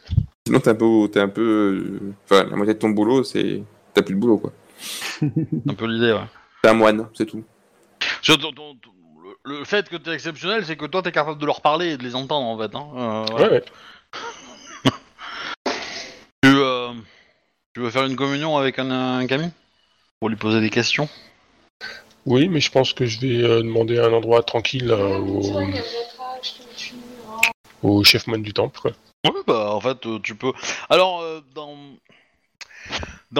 Speaker 2: Sinon, t'es un peu, t'es un peu, enfin, la moitié de ton boulot, c'est t'as plus le boulot quoi.
Speaker 4: un peu l'idée, ouais.
Speaker 2: T'es un moine, c'est tout.
Speaker 4: Sur ton- ton- ton- le, le fait que t'es exceptionnel, c'est que toi, t'es capable de leur parler et de les entendre, en fait. Hein. Euh.
Speaker 6: Ouais, ouais.
Speaker 4: Tu, euh, tu veux faire une communion avec un, un Kami Pour lui poser des questions?
Speaker 6: Oui, mais je pense que je vais euh, demander un endroit tranquille euh, au, au chef moine du temple. Quoi.
Speaker 4: Bah, en fait, euh, tu peux. Alors, euh, dans.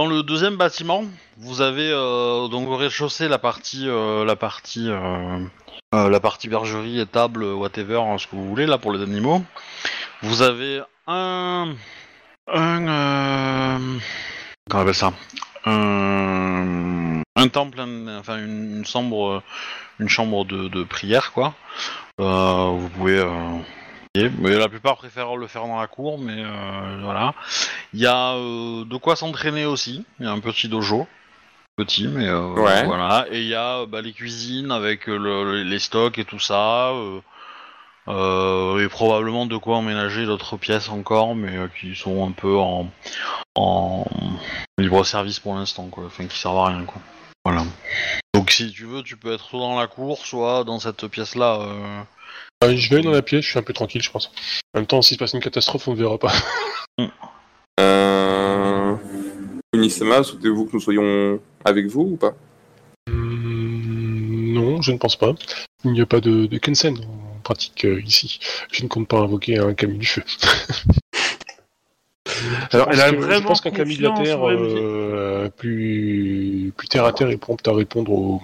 Speaker 4: Le deuxième bâtiment, vous avez euh, donc au rez-de-chaussée la partie, la partie, la partie bergerie, étable, whatever, hein, ce que vous voulez là pour les animaux. Vous avez un, un, comment on appelle ça, un, un temple, enfin une, chambre, une chambre de, prière quoi. Vous pouvez mais la plupart préfèrent le faire dans la cour, mais euh, voilà. Il y a euh, de quoi s'entraîner aussi. Il y a un petit dojo. Petit, mais euh,
Speaker 2: Ouais.
Speaker 4: voilà. Et il y a bah, les cuisines avec le- le- les stocks et tout ça. et probablement de quoi emménager d'autres pièces encore, mais qui sont un peu en, en libre service pour l'instant, quoi. Enfin, qui servent à rien, quoi. Voilà. Donc si tu veux, tu peux être soit dans la cour, soit dans cette pièce-là. Euh,
Speaker 6: Euh, je vais dans la pièce, je suis un peu tranquille, je pense. En même temps, s'il se passe une catastrophe, on ne verra pas.
Speaker 2: Euh... Unisama, souhaitez-vous que nous soyons avec vous ou pas?
Speaker 6: Hmm, non, je ne pense pas. Il n'y a pas de, de Kensen en pratique euh, ici. Je ne compte pas invoquer un Camille du feu.
Speaker 5: Alors, elle a
Speaker 6: je pense qu'un Camille de la Terre euh, plus, plus terre à terre et prompt à répondre aux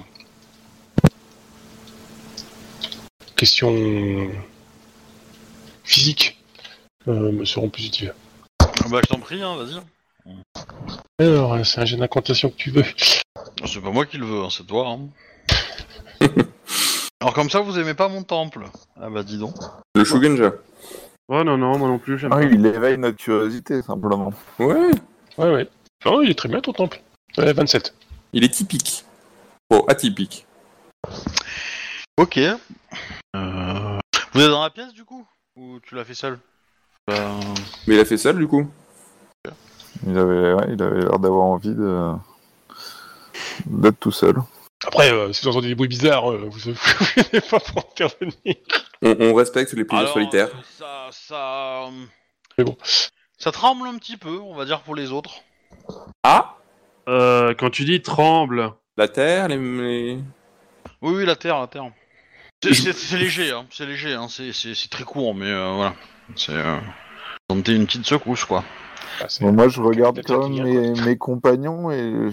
Speaker 6: questions physiques euh, me seront plus utiles.
Speaker 4: Bah je t'en prie, hein, vas-y.
Speaker 6: Alors, euh, c'est un jeu d'incantation que tu veux.
Speaker 4: C'est pas moi qui le veux, hein, c'est toi. Hein. Alors comme ça, vous aimez pas mon temple Ah bah dis donc.
Speaker 2: Le Shugenja.
Speaker 5: Oh non, non, moi non plus, j'aime
Speaker 3: Ah
Speaker 5: pas.
Speaker 3: oui, il éveille notre curiosité, simplement.
Speaker 2: Ouais,
Speaker 6: Ouais, ouais. Non, il est très bien ton temple. Ouais, 27.
Speaker 2: il est typique. Oh, atypique.
Speaker 4: Ok. Vous êtes dans la pièce du coup? Ou tu l'as fait seul? Bah,
Speaker 2: Mais il a fait seul du coup
Speaker 3: Il avait ouais, il avait l'air d'avoir envie de d'être tout seul.
Speaker 6: Après, euh, si vous entendez des bruits bizarres, euh, vous venez pas pour intervenir.
Speaker 2: on, on respecte les plaisirs
Speaker 4: Alors,
Speaker 2: solitaires.
Speaker 4: ça, ça,
Speaker 6: Mais bon.
Speaker 4: ça tremble un petit peu, on va dire pour les autres.
Speaker 2: Ah
Speaker 5: Euh, quand tu dis tremble,
Speaker 2: La terre, les... les-
Speaker 4: Oui, oui, la terre, la terre. C'est- léger, hein. C'est léger, hein. C'est c'est- c'est très court, mais euh, voilà. C'est euh, tenter une petite secousse, quoi.
Speaker 6: Ah,
Speaker 3: Bon, moi, je regarde
Speaker 6: y a
Speaker 3: mes, mes compagnons et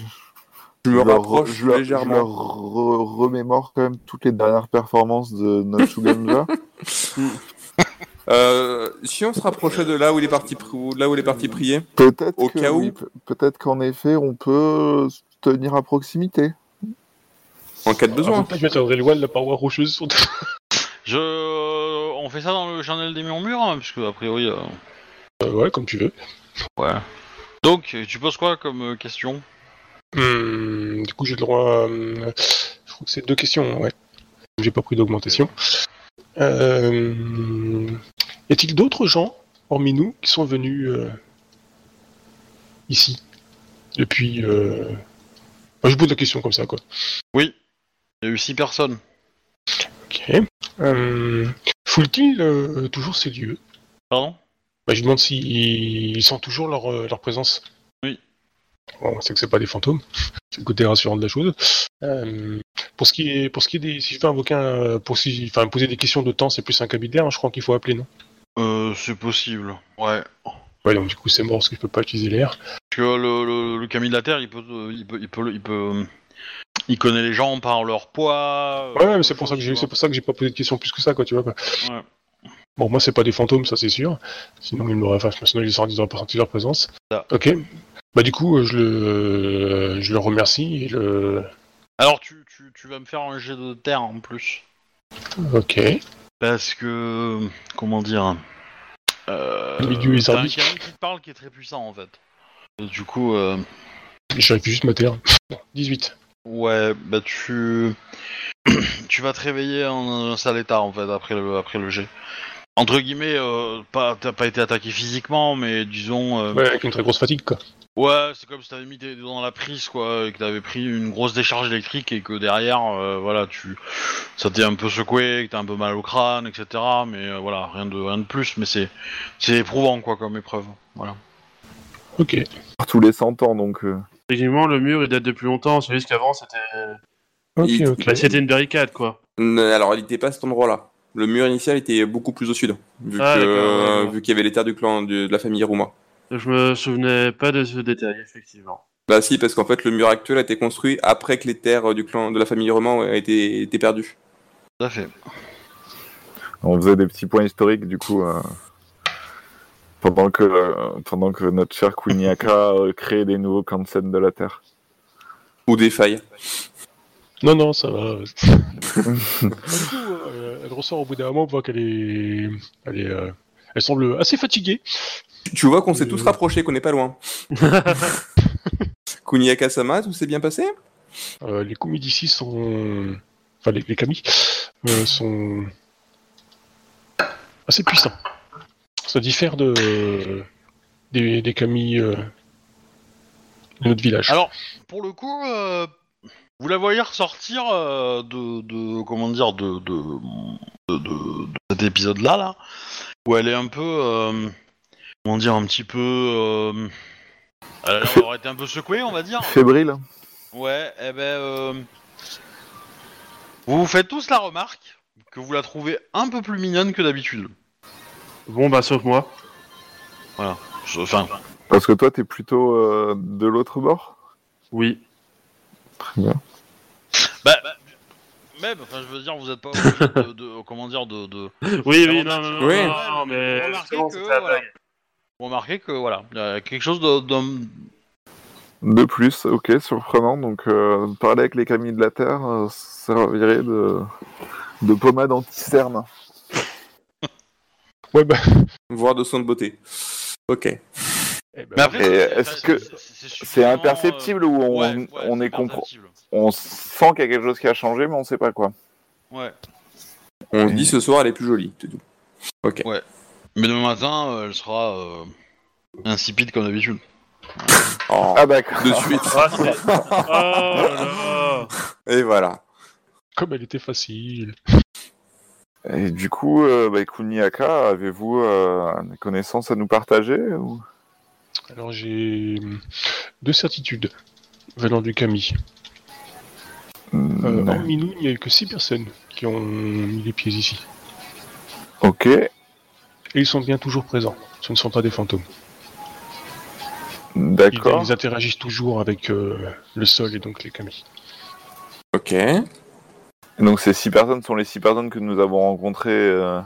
Speaker 2: Je me
Speaker 3: leur-
Speaker 2: rapproche
Speaker 3: je leur, je leur re- remémore quand même toutes les dernières performances de notre Shuganja.
Speaker 2: Euh, si on se rapprochait de là où il est parti, là où il est parti prier,
Speaker 3: Peut-être
Speaker 2: Au cas où.
Speaker 3: oui, peut-être qu'en effet, on peut se tenir à proximité.
Speaker 2: En cas de besoin.
Speaker 6: je m'attendrais loin de la paroi rocheuse. Sur...
Speaker 4: Je... On fait ça dans le journal des murmures, hein, puisque a priori... euh,
Speaker 6: Euh, ouais, comme tu veux.
Speaker 4: Ouais. Donc, tu poses quoi comme euh, question?
Speaker 6: Hmm, du coup, j'ai le droit à... euh, Je crois que c'est deux questions, ouais. J'ai pas pris d'augmentation. Euh... Y a-t-il d'autres gens, hormis nous, qui sont venus euh, ici? Depuis... Euh... enfin, je pose la question comme ça, quoi.
Speaker 4: Oui. Il y a eu six personnes.
Speaker 6: Ok. Euh... Foule-t-il euh, toujours ces lieux
Speaker 4: Pardon?
Speaker 6: Bah, Je demande s'ils sentent toujours leur, euh, leur présence.
Speaker 4: Oui.
Speaker 6: Bon, c'est que c'est pas des fantômes. C'est le côté rassurant de la chose. Euh, pour ce qui est, pour ce qui est des, si je veux invoquer un, pour si, enfin poser des questions de temps, c'est plus un cabillaire, hein, je crois qu'il faut appeler, non?
Speaker 4: Euh, c'est possible. Ouais.
Speaker 6: Ouais, donc du coup c'est mort parce que je peux pas utiliser l'air.
Speaker 4: Parce que le, le, le Camille de la Terre, il peut, il peut, il peut, il peut, il connaît les gens par leur poids.
Speaker 6: Ouais,
Speaker 4: euh,
Speaker 6: mais c'est pour ça que j'ai, c'est pour ça que j'ai pas posé de questions plus que ça, quoi, tu vois. Quoi.
Speaker 4: Ouais.
Speaker 6: Bon, moi c'est pas des fantômes, ça c'est sûr. Sinon ils m'auraient, enfin, sinon ils auraient pas senti leur présence.
Speaker 4: Ça.
Speaker 6: Ok. Bah du coup, euh, je le, je le remercie et le.
Speaker 4: Alors, tu, tu, tu vas me faire un jet de terre en plus.
Speaker 6: Ok.
Speaker 4: Parce que. Comment dire euh,
Speaker 6: Le milieu est
Speaker 4: T'as un qui te parle qui est très puissant en fait. Et du coup, euh,
Speaker 6: J'aurais pu juste ma terre. Bon, 18.
Speaker 4: Ouais, bah tu. tu vas te réveiller en un sale état en fait après le, après le jet. Entre guillemets, euh, pas, t'as pas été attaqué physiquement, mais disons. euh,
Speaker 6: Ouais, avec une très grosse fatigue, quoi.
Speaker 4: Ouais, c'est comme si t'avais mis tes doigts dans la prise, quoi, et que t'avais pris une grosse décharge électrique et que derrière, euh, voilà, tu, ça t'est un peu secoué, que t'as un peu mal au crâne, etc. Mais euh, voilà, rien de, rien de plus, mais c'est, c'est éprouvant, quoi, comme épreuve. Voilà.
Speaker 6: Ok.
Speaker 3: Tous les 100 ans, donc. Euh,
Speaker 5: Effectivement, le mur il date depuis longtemps. C'est juste qu'avant c'était. Bah, c'était une barricade quoi.
Speaker 2: Alors, il n'était pas à cet endroit-là. Le mur initial était beaucoup plus au sud, vu
Speaker 5: Ah,
Speaker 2: euh, qu'il y avait les terres du clan de, de la famille Rouma.
Speaker 5: Je me souvenais pas de ce détail, effectivement.
Speaker 2: Bah si, parce qu'en fait, le mur actuel a été construit après que les terres du clan de la famille Romain été, été perdues.
Speaker 4: Tout à fait.
Speaker 3: On faisait des petits points historiques, du coup, euh, pendant, que, pendant que notre cher Kuniaka euh, créait des nouveaux camps de scène de la Terre.
Speaker 2: Ou des failles.
Speaker 6: Non, non, ça va. du coup, euh, elle ressort au bout d'un moment, on voit qu'elle est. Elle, est, euh, elle semble assez fatiguée.
Speaker 2: Tu- Tu vois qu'on s'est
Speaker 6: Euh.
Speaker 2: tous rapprochés, qu'on n'est pas loin. Kuniaka-sama, tout s'est bien passé?
Speaker 6: Euh, les Kumi d'ici sont. Enfin, les, les Kami euh, sont. assez puissants. Ça diffère de. des, des euh, de notre village.
Speaker 4: Alors, pour le coup, euh, vous la voyez ressortir euh, de, de, comment dire, de, de, de, de- de cet épisode-là, là, où elle est un peu, euh, comment dire, un petit peu, euh, elle a l'air d'avoir été un peu secouée, on va dire.
Speaker 3: Fébrile
Speaker 4: Ouais, eh ben, euh, vous vous faites tous la remarque que vous la trouvez un peu plus mignonne que d'habitude.
Speaker 5: Bon, bah, sauf moi.
Speaker 4: Je- Enfin,
Speaker 3: Parce que toi, t'es plutôt euh, de l'autre bord?
Speaker 5: Oui.
Speaker 3: Très bien.
Speaker 4: bah, bah, même, enfin, je veux dire, vous êtes pas obligé de, de- comment dire, de, de
Speaker 5: Oui, oui, non, non, non,
Speaker 2: Oui.
Speaker 5: non, non, mais.
Speaker 4: Remarquez que,
Speaker 5: c'était la
Speaker 4: voilà.
Speaker 5: blague.
Speaker 4: vous remarquez que voilà, il y a quelque chose de, de-
Speaker 3: De plus, ok, surprenant. Donc, euh, parler avec les Kami de la Terre euh, servirait de, de pommade anti-cerne.
Speaker 6: Ouais, bah.
Speaker 2: Voire de soins de beauté. Ok.
Speaker 6: eh ben,
Speaker 4: Mais après,
Speaker 3: Et
Speaker 4: c'est-
Speaker 3: est-ce que
Speaker 4: c'est-
Speaker 3: imperceptible ou
Speaker 4: euh,
Speaker 3: on,
Speaker 4: ouais, ouais,
Speaker 3: on est
Speaker 4: imperceptible.
Speaker 3: on sent qu'il y a quelque chose qui a changé, mais on sait pas quoi.
Speaker 4: Ouais.
Speaker 2: On se dit ce soir, elle est plus jolie, c'est tout. Ok.
Speaker 4: Mais demain matin, euh, elle sera euh, insipide comme d'habitude.
Speaker 2: Oh,
Speaker 3: Ah d'accord.
Speaker 2: de suite.
Speaker 5: Ah, c'est- Oh là là.
Speaker 2: Et voilà.
Speaker 6: Comme elle était facile.
Speaker 3: Et du coup, euh, bah, Kuniaka, avez-vous euh, des connaissances à nous partager ou...
Speaker 6: Alors j'ai hum, deux certitudes venant du Kami. Euh, hormis nous, il n'y a eu que six personnes qui ont mis les pieds ici.
Speaker 3: Ok.
Speaker 6: Et ils sont bien toujours présents. Ce ne sont pas des fantômes. Ils,
Speaker 3: D'accord.
Speaker 6: ils interagissent toujours avec euh, le sol et donc les camis.
Speaker 2: Ok.
Speaker 3: Donc ces six personnes sont les six personnes que nous avons rencontrées. euh,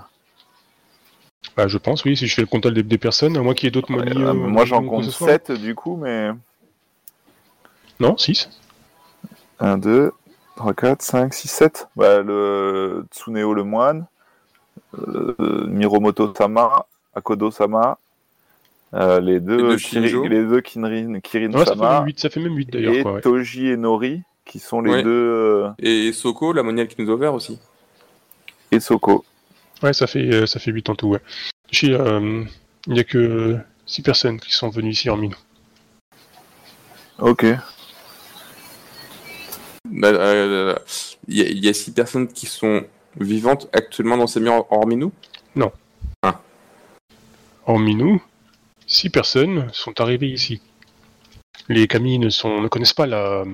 Speaker 6: Bah, je pense, oui, si je fais le comptage des, des personnes, à moins qu'il y ait d'autres momies.
Speaker 3: euh,
Speaker 6: euh,
Speaker 3: moi j'en compte
Speaker 6: ce soit.
Speaker 3: 7 du coup, mais
Speaker 6: Non, 6.
Speaker 3: 1, 2, 3, 4, 5, 6, 7. Bah, le Tsuneo le moine, euh, Miromoto Sama, Akodo Sama, euh, les deux,
Speaker 2: Les deux
Speaker 3: Kiri- les deux Kinrin, Kirin
Speaker 6: Ouais, ça, fait
Speaker 3: Sama
Speaker 6: même 8, ça fait même 8 d'ailleurs.
Speaker 3: et
Speaker 6: quoi, ouais.
Speaker 3: Toji et Nori qui sont les
Speaker 2: Ouais.
Speaker 3: deux euh,
Speaker 2: Et Soko, la moniale qui nous a ouvert aussi.
Speaker 3: et Soko.
Speaker 6: Ouais, ça fait, euh, ça fait 8 en tout, ouais. Chez, euh, il n'y a que 6 personnes qui sont venues ici en mine.
Speaker 3: Ok.
Speaker 2: Bah, Il y, a- il y a six personnes qui sont vivantes actuellement dans ces murs hormis nous?
Speaker 6: En Minou, 6 personnes sont arrivées ici. Les Kami ne, sont, ne connaissent pas la.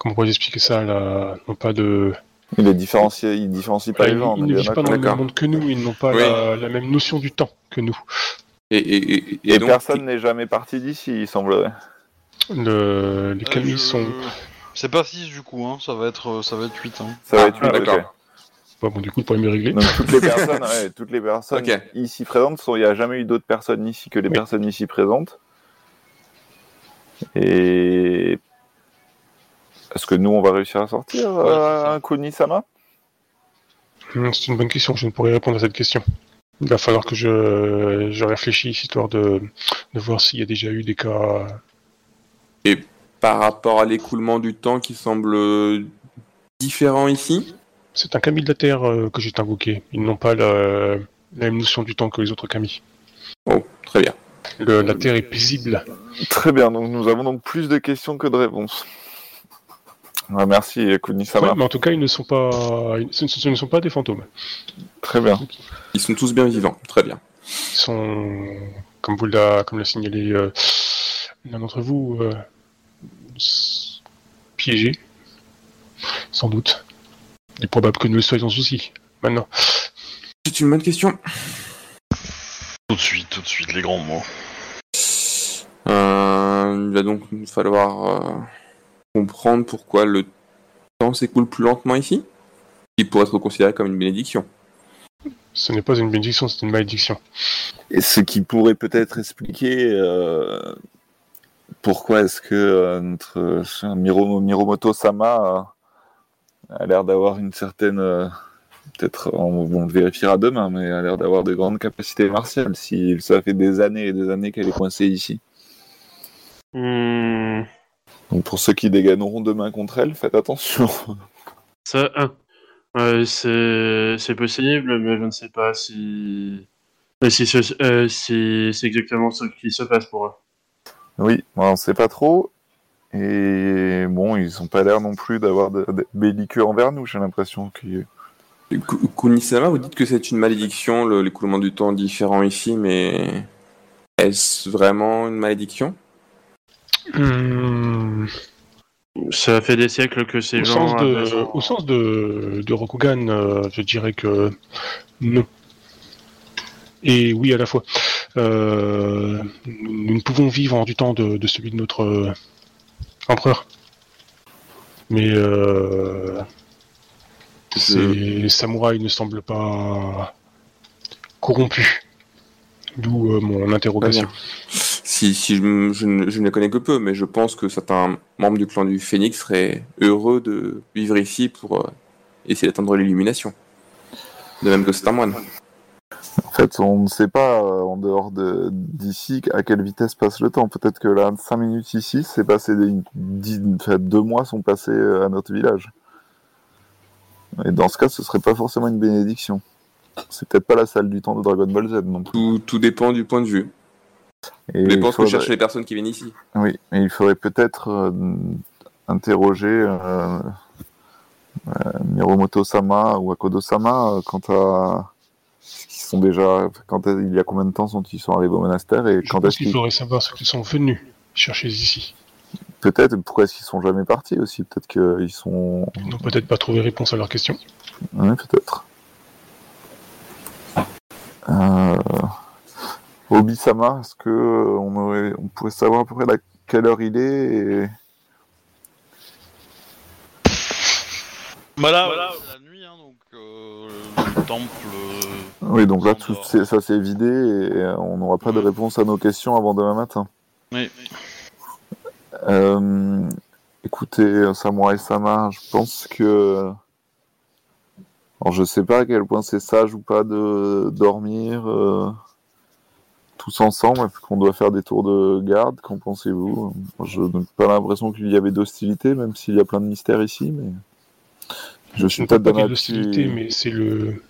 Speaker 6: Comment on pourrait expliquer ça la, n'ont pas de.
Speaker 3: Il est différencié, il différencie pas
Speaker 6: ils,
Speaker 3: les gens.
Speaker 6: ils ne vivent pas dans le même monde que nous, ils n'ont pas
Speaker 2: Oui.
Speaker 6: la, la même notion du temps que nous.
Speaker 2: Et, et, et, et
Speaker 3: Et
Speaker 2: donc,
Speaker 3: personne n'est jamais parti d'ici, il semblerait.
Speaker 6: Le- les Kami
Speaker 4: Euh, je-
Speaker 6: sont.
Speaker 4: C'est pas 6 du coup, hein. ça va être, ça va être 8. Hein.
Speaker 3: Ça va
Speaker 2: Ah,
Speaker 3: être huit,
Speaker 2: d'accord.
Speaker 6: Bah, bon, du coup, le problème est réglé.
Speaker 3: Donc toutes les personnes, ouais, toutes les personnes
Speaker 2: Ok.
Speaker 3: ici présentes, sont- il n'y a jamais eu d'autres personnes ici que les
Speaker 6: Oui.
Speaker 3: personnes ici présentes. Et est-ce que nous on va réussir à sortir
Speaker 4: Ouais, c'est
Speaker 3: euh, un Kuni-sama
Speaker 6: Hum, C'est une bonne question, je ne pourrais répondre à cette question. Il va falloir que je, je réfléchisse, histoire de, de voir s'il y a déjà eu des cas.
Speaker 2: par rapport à l'écoulement du temps qui semble différent ici,
Speaker 6: C'est un Kami de la Terre euh, que j'ai invoqué. Ils n'ont pas la, la même notion du temps que les autres Kami.
Speaker 2: oh, très bien.
Speaker 6: Le- la Terre est paisible.
Speaker 3: Très bien, donc nous avons donc plus de questions que de réponses. Ah, merci Kuni-sama.
Speaker 6: Ouais, mais en tout cas, ils ne sont pas, ils- ce, ne sont pas des fantômes.
Speaker 3: Très bien.
Speaker 2: Ils sont tous bien vivants, très bien.
Speaker 6: Ils sont, comme vous l'a, comme l'a signalé euh, l'un d'entre vous, euh, piégés, sans doute. Il est probable que nous le soyons aussi. Maintenant.
Speaker 2: C'est une bonne question.
Speaker 4: Tout de suite, tout de suite, les grands mots.
Speaker 2: Euh, il va donc nous falloir euh, comprendre pourquoi le temps s'écoule plus lentement ici, qui pourrait être considéré comme une bénédiction.
Speaker 6: Ce n'est pas une bénédiction, c'est une malédiction.
Speaker 3: Et ce qui pourrait peut-être expliquer euh, pourquoi est-ce que euh, notre euh, cher Miro, Miromoto Sama euh, a l'air d'avoir une certaine, euh, peut-être on, on le vérifiera demain, mais a l'air d'avoir de grandes capacités martiales. Si ça fait des années et des années qu'elle est coincée ici.
Speaker 5: Hmm,
Speaker 3: Donc pour ceux qui dégagneront demain contre elle, faites attention.
Speaker 5: ça, un. Euh, c'est possible, mais je ne sais pas si. euh, Si, euh, si c'est exactement ce qui se passe pour eux.
Speaker 3: oui, on ne sait pas trop. Et bon, ils n'ont pas l'air non plus d'avoir de, de belliqueux envers nous, j'ai l'impression. qu'ils-
Speaker 2: Ku- Kunisama, vous dites que c'est une malédiction, le- l'écoulement du temps différent ici, mais est-ce vraiment une malédiction?
Speaker 6: Hmm,
Speaker 5: Ça fait des siècles que ces
Speaker 6: au,
Speaker 5: gens.
Speaker 6: sens de,
Speaker 5: avaient-
Speaker 6: au sens de, de Rokugan, euh, je dirais que non. Et oui à la fois. Euh, nous, ne pouvons vivre en du temps de, de celui de notre euh, empereur. Mais euh, ces samouraïs ne semblent pas corrompus. D'où euh, mon interrogation.
Speaker 2: Si, si je, ne, je ne les connais que peu, mais je pense que certains membres du clan du Phénix seraient heureux de vivre ici pour euh, essayer d'atteindre l'illumination. De même que c'est un moine.
Speaker 3: En fait, on ne sait pas euh, en dehors de- d'ici à quelle vitesse passe le temps. Peut-être que là, 5 minutes ici, c'est passé des, dix- enfin, deux mois sont passés euh, à notre village. Et dans ce cas, ce serait pas forcément une bénédiction. C'est peut-être pas la salle du temps de Dragon Ball Z non plus.
Speaker 2: Tout, tout dépend du point de vue.
Speaker 3: Et
Speaker 2: ce que
Speaker 3: faudrait-
Speaker 2: cherchent les personnes qui viennent ici.
Speaker 3: Oui, et il faudrait peut-être euh, interroger euh, euh, Miromoto Sama ou Akodo Sama euh, quant à ce qu'ils sont déjà, quand est- il y a combien de temps sont ils sont arrivés au monastère et
Speaker 6: Je
Speaker 3: quand
Speaker 6: pense
Speaker 3: est-ce
Speaker 6: qu'il
Speaker 3: qu'ils
Speaker 6: faudrait savoir ce qu'ils sont venus chercher ici.
Speaker 3: Peut-être, pourquoi est-ce qu'ils sont jamais partis aussi? Peut-être qu'ils sont.
Speaker 6: Ils n'ont peut-être pas trouvé réponse à leurs questions.
Speaker 3: Oui, peut-être. Euh... Obi-sama, est-ce que euh, on, aurait... on pourrait savoir à peu près à quelle heure il est et...
Speaker 4: Bah là, voilà, c'est la nuit, hein, donc euh, le temple. euh,
Speaker 3: Oui, donc là, tout, ça s'est vidé et on n'aura pas de réponse à nos questions avant demain matin.
Speaker 4: Oui.
Speaker 3: Euh, écoutez, Samurai Sama, je pense que. Alors, je sais pas à quel point c'est sage ou pas de dormir euh, tous ensemble, qu'on doit faire des tours de garde. Qu'en pensez-vous? Je n'ai pas l'impression qu'il y avait d'hostilité, même s'il y a plein de mystères ici, mais. Je suis peut-être
Speaker 6: pas
Speaker 3: dans
Speaker 6: l'hostilité, mais c'est le.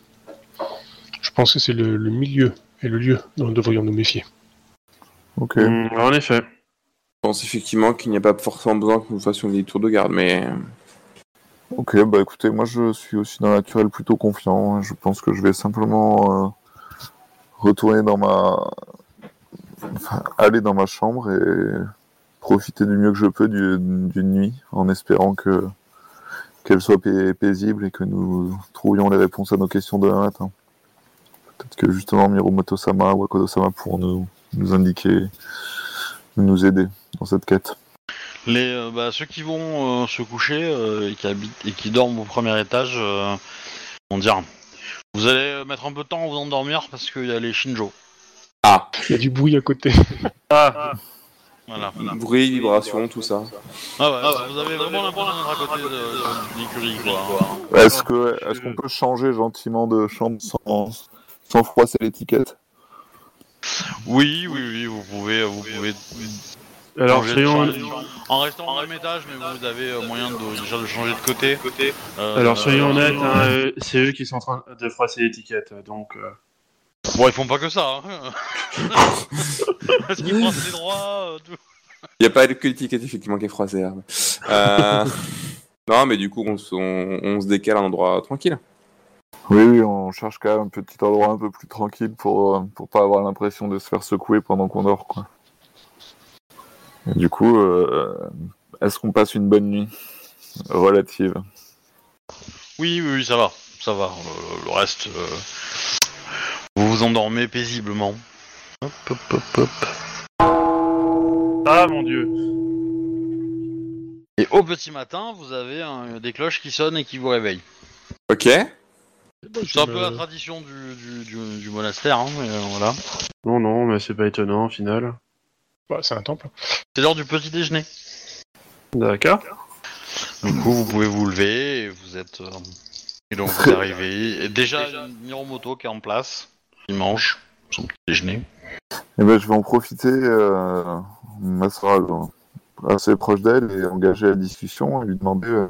Speaker 6: Je pense que c'est le, le milieu et le lieu dont nous devrions nous méfier.
Speaker 3: Ok.
Speaker 5: Mm, en effet.
Speaker 2: Je pense effectivement qu'il n'y a pas forcément besoin que nous fassions des tours de garde, mais
Speaker 3: Ok, bah écoutez, moi je suis aussi d'un naturel plutôt confiant. hein. Je pense que je vais simplement euh, retourner dans ma. Aller dans ma chambre et profiter du mieux que je peux du- d'une nuit en espérant que qu'elle soit pai- paisible et que nous trouvions les réponses à nos questions demain matin. Peut-être que justement Miromoto-sama ou Akodo-sama pourront nous, nous indiquer, nous aider dans cette quête.
Speaker 4: Les, euh, bah, ceux qui vont euh, se coucher euh, et qui habitent et qui dorment au premier étage vont dire Vous allez mettre un peu de temps à vous endormir parce qu'il y a les Shinjo.
Speaker 2: Ah,
Speaker 6: Il y a du bruit à côté.
Speaker 5: Ah,
Speaker 4: Voilà.
Speaker 2: bruit, vibration, tout ça.
Speaker 4: Ah ouais, vous avez vraiment l'impression d'être à côté de, de l'écurie, quoi.
Speaker 3: Est-ce que est-ce qu'on peut changer gentiment de chambre sans, sans froisser l'étiquette?
Speaker 4: Oui, oui, oui, vous pouvez, vous pouvez.
Speaker 5: alors soyons,
Speaker 4: En restant au même étage, mais vous avez euh, moyen de, déjà de changer de côté. Euh,
Speaker 5: alors soyons
Speaker 4: euh,
Speaker 5: honnêtes, hein, euh, c'est eux qui sont en train de froisser l'étiquette, donc. euh,
Speaker 4: Bon, ils font pas que ça. Hein. Parce qu'ils les droits, euh, tout.
Speaker 2: Il n'y a pas que l'étiquette effectivement qui est froissée. hein. Euh, Non, mais du coup, on, se- on- on se décale à un endroit tranquille.
Speaker 3: Oui, oui, on cherche quand même un petit endroit un peu plus tranquille pour euh, pour pas avoir l'impression de se faire secouer pendant qu'on dort, quoi. Et du coup, euh, est-ce qu'on passe une bonne nuit relative?
Speaker 4: Oui, oui, oui, ça va, ça va. Euh, le reste, euh, vous vous endormez paisiblement. Hop, hop, hop, hop.
Speaker 5: Ah mon dieu.
Speaker 4: Et au petit matin, vous avez un- des cloches qui sonnent et qui vous réveillent.
Speaker 2: Ok.
Speaker 4: C'est un peu la tradition du, du, du- du monastère, hein, mais euh, voilà.
Speaker 5: Non, non, mais c'est pas étonnant au final.
Speaker 6: Bah, c'est un temple.
Speaker 4: C'est l'heure du petit déjeuner.
Speaker 5: D'accord.
Speaker 4: Du coup, vous pouvez vous lever et vous êtes. euh, Et donc vous arrivez. Et déjà, il y a une Miromoto qui est en place. Il mange son petit déjeuner.
Speaker 3: Eh ben, je vais en profiter, euh, euh, assez proche d'elle et engager la discussion et lui demander euh,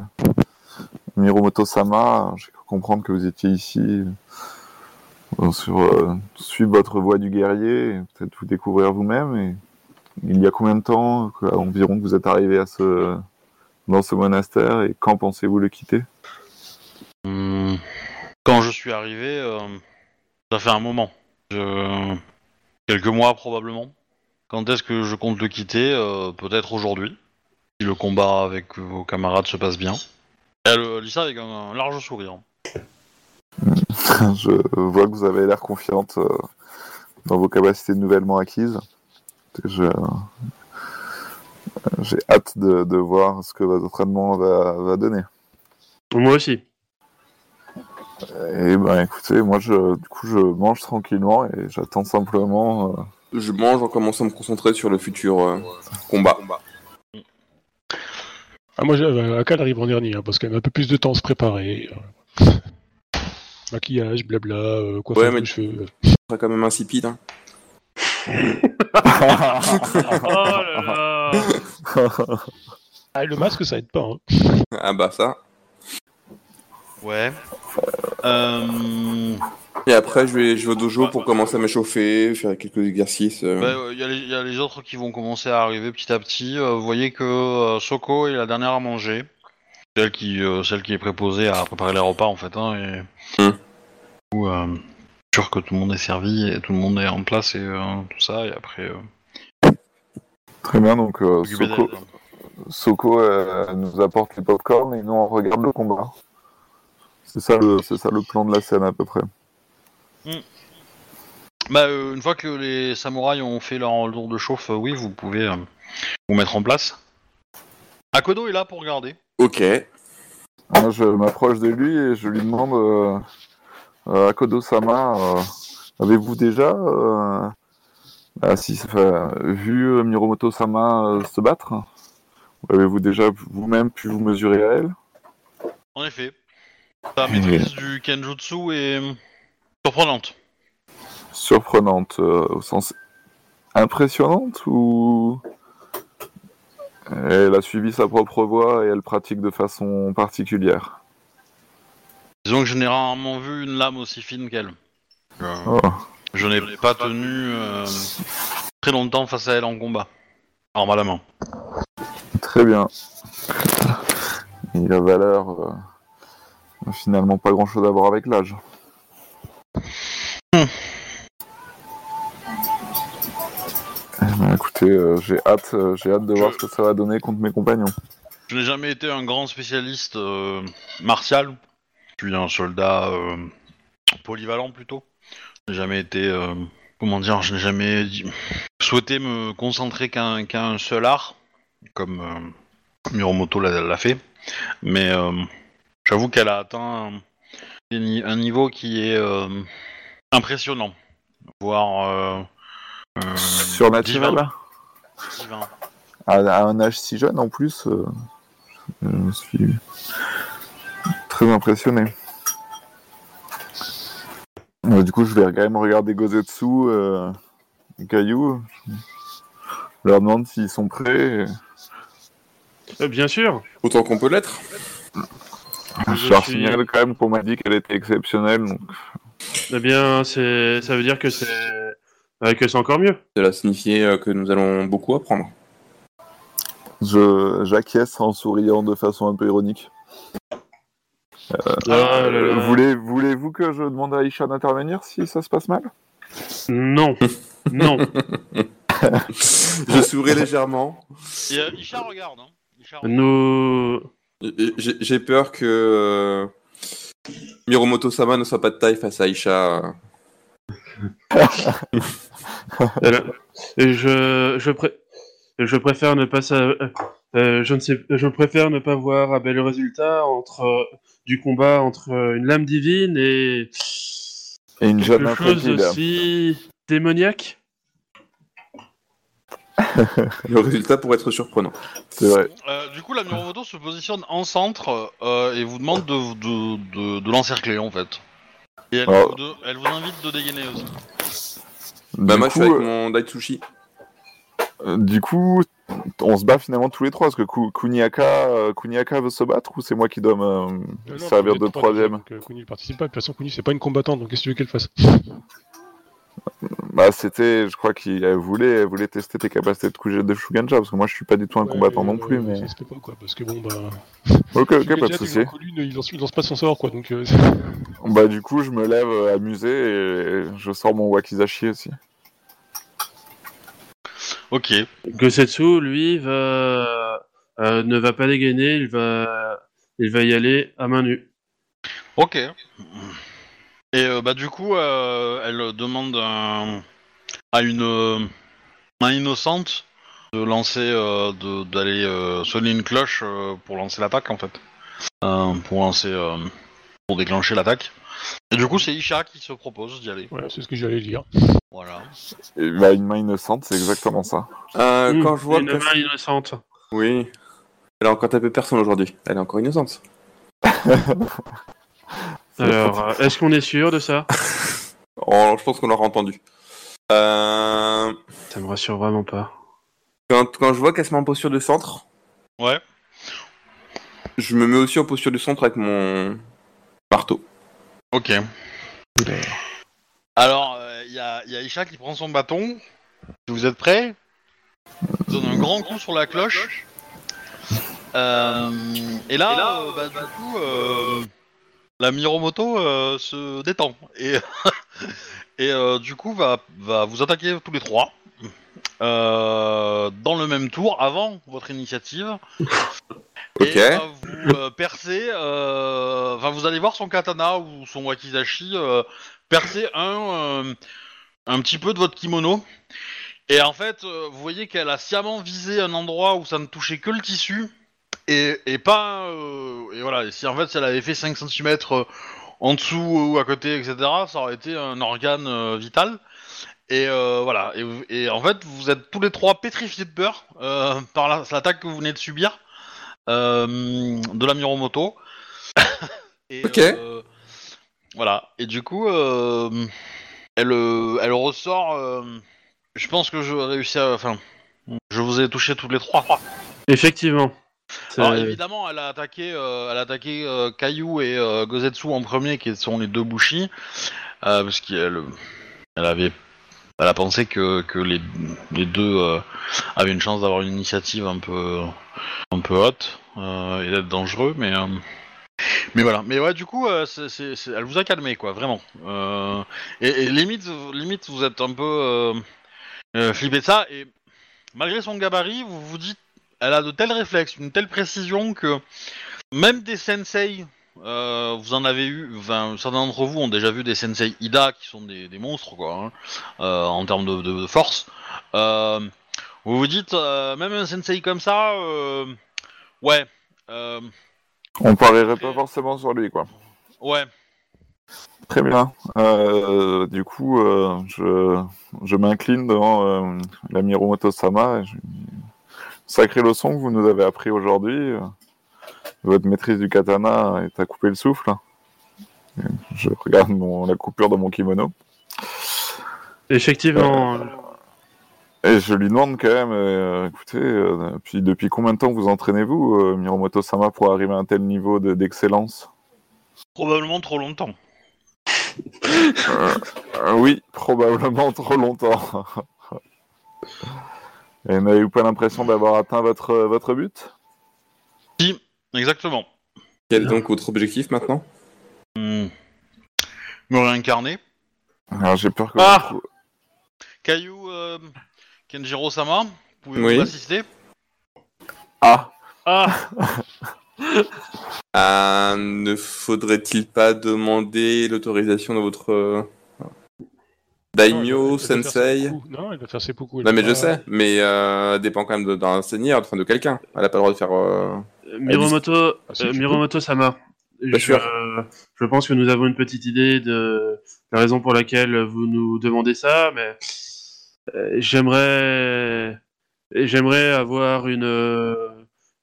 Speaker 3: Miromoto-sama, j'ai cru comprendre que vous étiez ici euh, sur euh, suivre votre voie du guerrier, peut-être vous découvrir vous-même. Et il y a combien de temps environ que vous êtes arrivé à ce dans ce monastère et quand pensez-vous le quitter?
Speaker 4: Hum, Quand je suis arrivé, ça fait un moment. Je- Quelques mois probablement. Quand est-ce que je compte le quitter? Euh, Peut-être aujourd'hui. Si le combat avec vos camarades se passe bien. Elle euh, dit ça avec un, un large sourire.
Speaker 3: Je vois que vous avez l'air confiante euh, dans vos capacités nouvellement acquises. Je- J'ai hâte de, de voir ce que votre entraînement va, va donner.
Speaker 5: Moi aussi.
Speaker 3: Et ben écoutez, moi je, du coup je mange tranquillement et j'attends simplement. euh,
Speaker 2: Je mange en commençant à me concentrer sur le futur euh, combat.
Speaker 6: Ah, moi, j'ai- Akal arrive en dernier, hein, parce qu'elle a un peu plus de temps à se préparer. euh. Maquillage, blabla, euh,
Speaker 2: Ouais, mais-
Speaker 6: de cheveux.
Speaker 2: Ce sera quand même insipide. Hein.
Speaker 5: Oh là là.
Speaker 6: Ah, et le masque, ça aide pas. Hein.
Speaker 2: Ah bah ça.
Speaker 4: Ouais. Euh...
Speaker 2: Et après, je vais, je vais au dojo pour commencer à m'échauffer, faire quelques exercices. euh.
Speaker 4: Il Bah, y, a les- y a les autres qui vont commencer à arriver petit à petit. Euh, vous voyez que euh, Soko est la dernière à manger. Celle qui, euh, celle qui est préposée à préparer les repas en fait. Hein, et...
Speaker 2: Hmm.
Speaker 4: Du coup, euh, sûr que tout le monde est servi et tout le monde est en place et euh, tout ça. Et après, euh,
Speaker 3: Très bien, donc euh, Soko, euh, nous apporte les popcorn et nous on regarde le combat. C'est ça, le, c'est ça le plan de la scène à peu près.
Speaker 4: Bah, euh, une fois que les samouraïs ont fait leur tour de chauffe, euh, oui, vous pouvez euh, vous mettre en place. Akodo est là pour regarder.
Speaker 2: Ok.
Speaker 3: Moi, je m'approche de lui et je lui demande euh, euh, Akodo-sama, euh, avez-vous déjà si, enfin, vu euh, Miromoto-sama euh, se battre? Ou Avez-vous déjà vous-même pu vous mesurer à elle?
Speaker 4: En effet, ta maîtrise du kenjutsu est surprenante.
Speaker 3: Surprenante, euh, au sens impressionnante ou elle a suivi sa propre voie et elle pratique de façon particulière?
Speaker 4: Disons que je n'ai rarement vu une lame aussi fine qu'elle. Euh,
Speaker 3: Oh.
Speaker 4: Je n'ai pas tenu euh, très longtemps face à elle en combat. Arme à la main.
Speaker 3: Très bien. Et la valeur, euh, finalement pas grand-chose à voir avec l'âge.
Speaker 4: Hmm.
Speaker 3: Eh ben, écoutez, euh, j'ai hâte, euh, j'ai hâte de voir ce que ça va donner contre mes compagnons.
Speaker 4: Je n'ai jamais été un grand spécialiste euh, martial. Je suis un soldat euh, polyvalent plutôt. Je n'ai jamais été, euh, comment dire, je n'ai jamais dit- souhaité me concentrer qu'un qu'un seul art, comme euh, Miromoto l'a l'a fait. Mais euh, j'avoue qu'elle a atteint un, ni- un niveau qui est euh, impressionnant, voire euh, euh,
Speaker 3: Surnaturel
Speaker 4: divin. divin.
Speaker 3: à, à un âge si jeune en plus, euh, je suis très impressionné. Euh, du coup, je vais quand même regarder Gozetsu, euh, Caillou. Je leur demande s'ils sont prêts.
Speaker 5: Euh, bien sûr.
Speaker 2: Autant qu'on peut l'être.
Speaker 3: Je,
Speaker 5: Je
Speaker 3: leur
Speaker 5: suis-
Speaker 3: signale quand même qu'on m'a dit qu'elle était exceptionnelle. Donc...
Speaker 5: Eh bien, c'est, ça veut dire que c'est, euh, que c'est encore mieux.
Speaker 2: Cela signifie euh, que nous allons beaucoup apprendre.
Speaker 3: Je, j'acquiesce en souriant de façon un peu ironique.
Speaker 5: Ah là là.
Speaker 3: Voulez, voulez-vous que je demande à Aisha d'intervenir si ça se passe mal?
Speaker 5: Non, non.
Speaker 2: Je souris légèrement.
Speaker 4: Et euh, Isha regarde. Hein. Isha regarde.
Speaker 5: Nous,
Speaker 2: J'ai j'ai peur que euh, Miromoto-sama ne soit pas de taille face à Aisha.
Speaker 5: euh, je, je, pré- je préfère ne pas, sa- euh, euh, je ne sais, je préfère ne pas voir un bel résultat entre euh, du combat entre euh, une lame divine et
Speaker 3: Et une jeune
Speaker 5: quelque chose aussi démoniaque.
Speaker 2: Le résultat pourrait être surprenant.
Speaker 3: C'est vrai.
Speaker 4: Euh, du coup, la Miromoto se positionne en centre euh, et vous demande de, de, de, de l'encercler en fait. Et elle,
Speaker 3: Alors-
Speaker 4: vous, de- elle vous invite de dégainer aussi.
Speaker 2: Bah,
Speaker 3: du,
Speaker 2: moi,
Speaker 3: coup,
Speaker 2: je suis avec mon Daitsushi.
Speaker 3: euh, du coup, on se bat finalement tous les trois. Parce que Ku- Kuniaka, euh, Kuniaka veut se battre ou c'est moi qui dois me
Speaker 6: Euh,
Speaker 3: servir de troisième
Speaker 6: Kuni ne participe pas. De toute façon, Kuni, c'est pas une combattante, donc qu'est-ce que tu veux qu'elle fasse?
Speaker 3: Bah, c'était, je crois qu'il voulait, voulait tester tes capacités de, de Shugenja. Parce que moi, je suis pas du tout un
Speaker 6: Ouais,
Speaker 3: combattant
Speaker 6: mais,
Speaker 3: non plus.
Speaker 6: euh,
Speaker 3: Mais...
Speaker 6: Ça se fait pas, quoi, parce que bon, bah.
Speaker 3: Ok, ok, pas de
Speaker 6: t'es
Speaker 3: souci.
Speaker 6: grand connu, il lance, il lance pas son sort, quoi, donc. euh,
Speaker 3: Bah, du coup, je me lève euh, amusé et je sors mon Wakizashi aussi.
Speaker 4: Ok.
Speaker 5: Gosetsu, lui, va, euh, ne va pas dégainer, il va, il va y aller à main nue.
Speaker 4: Ok. Et euh, bah du coup, euh, elle demande un- à une euh, à innocente de lancer, euh, de- d'aller euh, sonner une cloche euh, pour lancer l'attaque en fait, Euh, pour lancer, euh, pour déclencher l'attaque. Et du coup, c'est Isha qui se propose d'y aller.
Speaker 6: Voilà, c'est ce que j'allais dire.
Speaker 4: Voilà.
Speaker 3: Et, bah, une main innocente, c'est exactement ça.
Speaker 2: Euh,
Speaker 5: Mmh,
Speaker 2: quand je vois
Speaker 5: une
Speaker 2: que...
Speaker 5: main innocente.
Speaker 2: Oui. Elle a encore tapé personne aujourd'hui. Elle est encore innocente.
Speaker 5: Alors, euh, est-ce qu'on est sûr de ça?
Speaker 2: Oh, je pense qu'on l'aura entendu. Euh,
Speaker 5: Ça me rassure vraiment pas.
Speaker 2: Quand, quand je vois qu'elle se met en posture de centre,
Speaker 4: Ouais.
Speaker 2: je me mets aussi en posture de centre avec mon marteau.
Speaker 4: Ok. Alors, il y, a, y a Isha qui prend son bâton. Vous êtes prêts, il donne un grand coup sur la cloche. Euh, et là, euh, bah, du coup, euh, la Miromoto euh, se détend. Et, et euh, du coup, va, va vous attaquer tous les trois. euh, dans le même tour, avant votre initiative.
Speaker 2: Ok.
Speaker 4: Et va vous euh, percer, euh, enfin vous allez voir son katana ou son wakizashi euh, percer un, euh, un petit peu de votre kimono. Et en fait, euh, vous voyez qu'elle a sciemment visé un endroit où ça ne touchait que le tissu et, et pas. euh, et voilà, et si en fait si elle avait fait 5 cm en dessous ou à côté, etc., ça aurait été un organe euh, vital. Et euh, voilà, et, vous- et en fait, vous êtes tous les trois pétrifiés de peur euh, par la- l'attaque que vous venez de subir euh, de la Miromoto. et,
Speaker 2: Ok.
Speaker 4: euh, voilà, et du coup, euh, elle, euh, elle ressort. euh, je pense que je réussis à. Enfin, je vous ai touché tous les trois.
Speaker 5: Effectivement.
Speaker 4: Alors évidemment, elle a attaqué, euh, elle a attaqué euh, Caillou et euh, Gozetsu en premier, qui sont les deux Bushi, euh, parce qu'elle, elle avait, elle a pensé que, que les, les deux euh, avaient une chance d'avoir une initiative un peu, un peu haute euh, et d'être dangereux, mais. mais voilà, mais ouais, du coup, euh, c'est- c'est- c'est- elle vous a calmé, quoi, vraiment. Euh, et, et limite, limite, vous êtes un peu euh, euh, flippé de ça, et malgré son gabarit, vous vous dites elle a de tels réflexes, une telle précision que même des sensei, euh, vous en avez eu, enfin, certains d'entre vous ont déjà vu des sensei Ida qui sont des, des monstres quoi, hein, euh, en termes de, de- de force. Euh, vous vous dites, même un sensei comme ça, ouais,
Speaker 3: On parierait pas forcément sur lui, quoi.
Speaker 4: ouais,
Speaker 3: Très bien. Euh, du coup, euh, je, je m'incline devant euh, la Miromoto-sama. et je- Sacrée leçon que vous nous avez appris aujourd'hui. euh, Votre maîtrise du katana est à couper le souffle. Et Je regarde mon, la coupure de mon kimono.
Speaker 5: Effectivement.
Speaker 3: Et je lui demande quand même, euh, écoutez, euh, puis depuis combien de temps vous entraînez-vous, euh, Miromoto-sama, pour arriver à un tel niveau de- d'excellence?
Speaker 4: Probablement trop longtemps.
Speaker 3: Euh, oui, probablement trop longtemps. Et n'avez-vous pas l'impression d'avoir atteint votre, votre but?
Speaker 4: Si, exactement.
Speaker 2: Quel est donc votre objectif maintenant?
Speaker 4: Me réincarner.
Speaker 3: Alors j'ai peur que
Speaker 5: Ah
Speaker 3: vous-
Speaker 4: Caillou euh, Kenjiro-sama, pouvez-vous
Speaker 2: Oui.
Speaker 4: m'assister?
Speaker 3: Ah
Speaker 5: Ah
Speaker 2: Ah, Ne faudrait-il pas demander l'autorisation de votre euh, daimyo, sensei.
Speaker 6: Non, elle va faire ses poucous. elle
Speaker 2: Non mais je sais, mais euh, dépend quand même d'un seigneur, enfin de quelqu'un. Elle a pas le droit de faire. euh,
Speaker 5: Miromoto,
Speaker 6: Ah,
Speaker 5: euh, Miromoto Sama.
Speaker 2: Bien
Speaker 5: je,
Speaker 2: sûr.
Speaker 5: je pense que nous avons une petite idée de la raison pour laquelle vous nous demandez ça, mais euh, j'aimerais j'aimerais avoir une euh,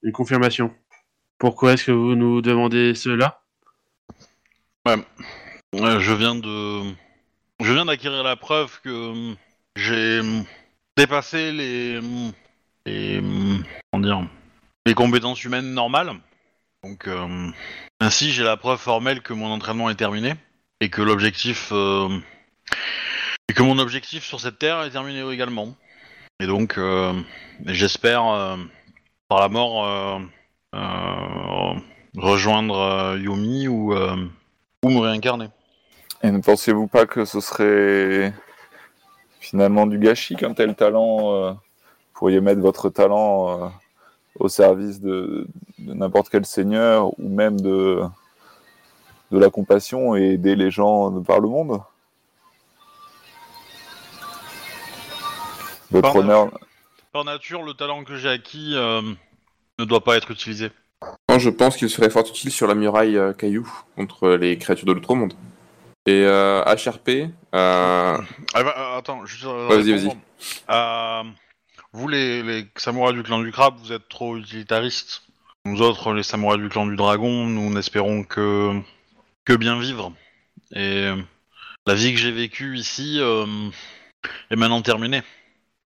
Speaker 5: une confirmation. Pourquoi est-ce que vous nous demandez cela?
Speaker 4: Euh, je viens de, je viens d'acquérir la preuve que hum, j'ai hum, dépassé les, hum, les, comment dire, les compétences humaines normales. Donc ainsi, j'ai la preuve formelle que mon entraînement est terminé et que l'objectif et que mon objectif sur cette terre est terminé également. Et donc, j'espère par la mort rejoindre euh, Yumi ou ou me réincarner.
Speaker 3: Et ne pensiez-vous pas que ce serait finalement du gâchis qu'un tel talent euh, vous pourriez mettre votre talent euh, au service de, de n'importe quel seigneur ou même de, de la compassion et aider les gens de par le monde? Votre
Speaker 4: Par
Speaker 3: honneur,
Speaker 4: Par nature, le talent que j'ai acquis euh, ne doit pas être utilisé.
Speaker 2: Moi, je pense qu'il serait fort utile sur la muraille euh, caillou contre les créatures de l'autre monde. Et euh, HRP, euh,
Speaker 4: Ah, bah, euh, attends, juste. euh,
Speaker 2: vas-y.
Speaker 4: Euh, vous, les, les samouraïs du clan du crabe, vous êtes trop utilitaristes. Nous autres, les samouraïs du clan du dragon, nous n'espérons que que bien vivre. Et euh, la vie que j'ai vécue ici euh, est maintenant terminée.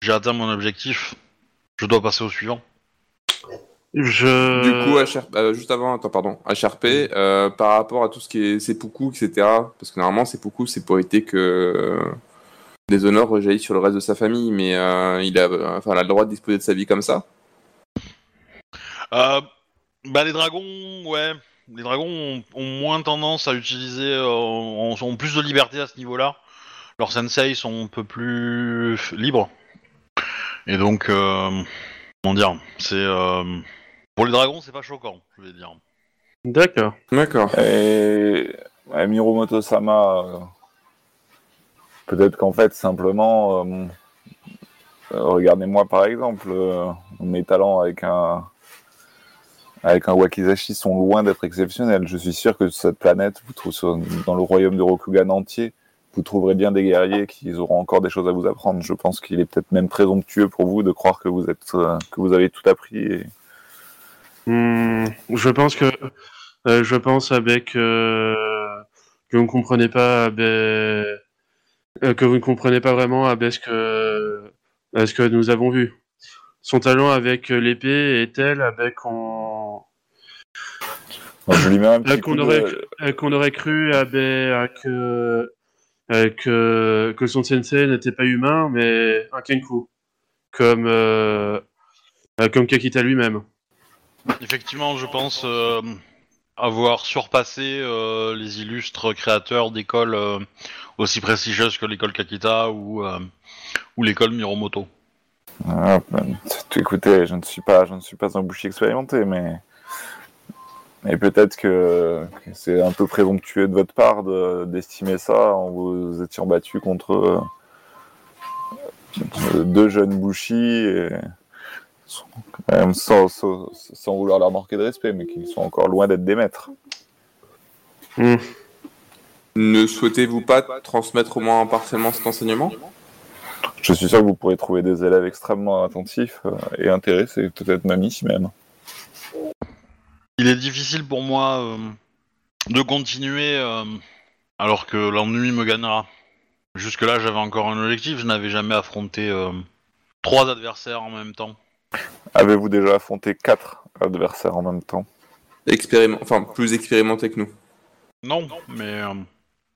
Speaker 4: J'ai atteint mon objectif. Je dois passer au suivant.
Speaker 5: Je
Speaker 2: du coup, HRP, euh, juste avant, attends, pardon, HRP, euh, par rapport à tout ce qui est seppuku, etc., parce que normalement, seppuku, c'est pour éviter que euh, des honneurs rejaillissent sur le reste de sa famille, mais euh, il, a, enfin, il a le droit de disposer de sa vie comme ça.
Speaker 4: Euh, bah les dragons, ouais, les dragons ont, ont moins tendance à utiliser, euh, ont, ont plus de liberté à ce niveau-là. Leurs sensei sont un peu plus libres. Et donc, euh, comment dire, c'est euh, pour les dragons, c'est pas choquant, je vais dire.
Speaker 5: D'accord.
Speaker 2: D'accord.
Speaker 3: Et ouais, Miromoto Sama, euh, peut-être qu'en fait, simplement, euh, euh, regardez-moi par exemple, euh, mes talents avec un avec un wakizashi sont loin d'être exceptionnels. Je suis sûr que sur cette planète, vous trouvez, dans le royaume de Rokugan entier, vous trouverez bien des guerriers qui auront encore des choses à vous apprendre. Je pense qu'il est peut-être même présomptueux pour vous de croire que vous êtes que vous avez tout appris. Et...
Speaker 5: Hmm, je pense que euh, je pense avec euh, que vous ne comprenez pas euh, que vous ne comprenez pas vraiment à ce que à ce que nous avons vu. Son talent avec euh, l'épée est tel avec
Speaker 3: petit
Speaker 5: Euh, qu'on
Speaker 3: de-
Speaker 5: aurait, euh, qu'on aurait cru ah, que, euh, que, que son sensei n'était pas humain, mais un Kenku, comme, euh, euh, comme Kakita lui-même.
Speaker 4: Effectivement, je pense euh, avoir surpassé euh, les illustres créateurs d'écoles euh, aussi prestigieuses que l'école Kakita ou, l'école Miromoto.
Speaker 3: Ah, ben, écoutez, je ne suis pas, je ne suis pas un boucher expérimenté, mais peut-être que, c'est un peu présomptueux de votre part de- d'estimer ça en vous étant battu contre deux jeunes bouchis, et, quand même sans, sans, sans vouloir leur manquer de respect, mais qui sont encore loin d'être des maîtres.
Speaker 2: Ne souhaitez-vous pas transmettre au moins partiellement cet enseignement?
Speaker 3: Je suis sûr que vous pourrez trouver des élèves extrêmement attentifs euh, et intéressés, peut-être même ici même.
Speaker 4: Il est difficile pour moi euh, de continuer euh, alors que l'ennui me gagnera. Jusque-là, j'avais encore un objectif, je n'avais jamais affronté euh, trois adversaires en même temps.
Speaker 3: Avez-vous déjà affronté quatre adversaires en même temps?
Speaker 2: Expériment... Enfin, plus expérimenté que nous.
Speaker 4: Non, mais euh,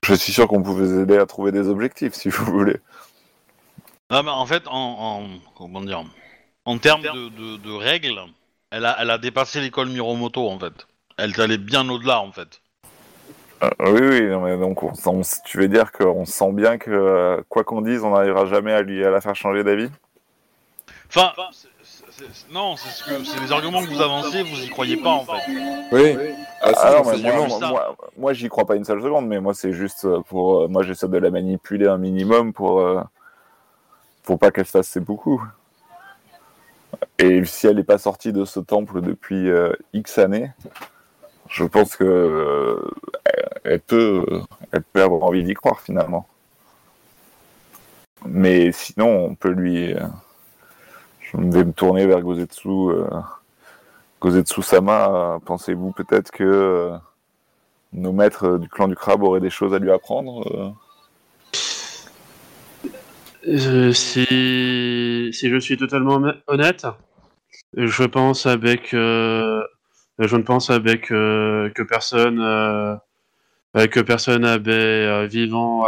Speaker 3: Je suis sûr qu'on vous aider à trouver des objectifs si vous voulez.
Speaker 4: Ah bah, en fait, en, en- comment dire, en termes de, de- de règles, elle a, elle a dépassé l'école Miromoto en fait. Elle est allée bien au-delà en fait.
Speaker 3: Euh, oui, oui, non, mais donc on, on- tu veux dire qu'on sent bien que euh, quoi qu'on dise, on n'arrivera jamais à lui à la faire changer d'avis?
Speaker 4: Enfin, c'est- non, c'est ce que c'est les arguments que vous avancez, vous y croyez pas en fait.
Speaker 2: Oui. Ah, si,
Speaker 3: Ah
Speaker 2: sais
Speaker 3: moi,
Speaker 4: juste
Speaker 3: moi,
Speaker 4: ça.
Speaker 3: moi, moi, j'y crois pas une seule seconde, mais moi c'est juste euh, pour euh, moi j'essaie de la manipuler un minimum pour euh, pour pas qu'elle fasse ses beaucoup. Et si elle n'est pas sortie de ce temple depuis euh, X années, je pense que euh, elle- elle peut euh, elle peut avoir envie d'y croire finalement. Mais sinon, on peut lui. euh, je vais me tourner vers Gozetsu. euh, Gozetsu-sama, pensez-vous peut-être que euh, nos maîtres du clan du crabe auraient des choses à lui apprendre euh?
Speaker 5: Si, je suis totalement honnête- je pense avec, je ne pense avec que personne, que personne avait vivant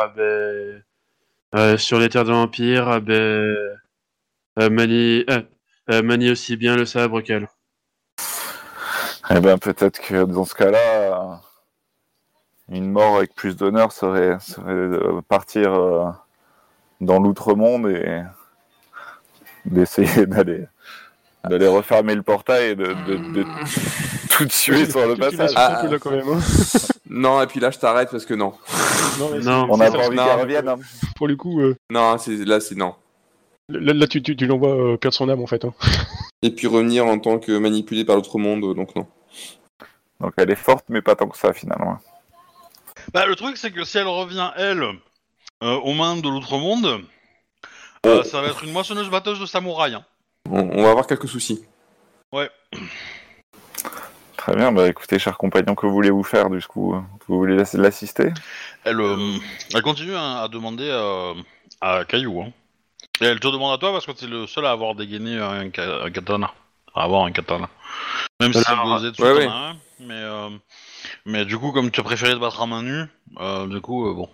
Speaker 5: sur les terres de l'Empire avait manie, euh, euh, manie aussi bien le sabre qu'elle.
Speaker 3: Eh bien, peut-être que dans ce cas-là, euh, une mort avec plus d'honneur serait, serait de partir euh, dans l'outre-monde et d'essayer d'aller d'aller refermer le portail et de, de, de tout tuer sur le passage.
Speaker 2: Ah,
Speaker 6: un peu là quand même. hein.
Speaker 2: Non, et puis là, je t'arrête parce que non.
Speaker 6: Non, mais
Speaker 5: Non.
Speaker 6: c'est-
Speaker 3: On n'a pas envie qu'elle revienne. hein.
Speaker 6: Pour le coup, euh,
Speaker 2: Non, c'est là, c'est non.
Speaker 6: Là, là, tu, tu, tu l'envoies euh, perdre son âme en fait. hein.
Speaker 2: Et puis revenir en tant que manipulé par l'autre monde, euh, donc non.
Speaker 3: Donc elle est forte, mais pas tant que ça finalement.
Speaker 4: Bah, le truc, c'est que si elle revient, elle, euh, aux mains de l'autre monde, euh, ça va être une moissonneuse batteuse de samouraï. hein.
Speaker 2: On, on va avoir quelques soucis.
Speaker 3: Très bien, bah écoutez, cher compagnon, que voulez-vous faire du coup? Vous voulez l'ass- l'assister?
Speaker 4: Elle, euh, elle continue hein, à demander euh, à Caillou. Hein. Et elle te demande à toi parce que t'es le seul à avoir dégainé un, ka- un katana. À avoir un katana. Même si
Speaker 5: Alors,
Speaker 2: ouais, ouais.
Speaker 4: un, mais, euh, mais du coup, comme tu as préféré te battre à main nue, euh, du coup, euh, bon.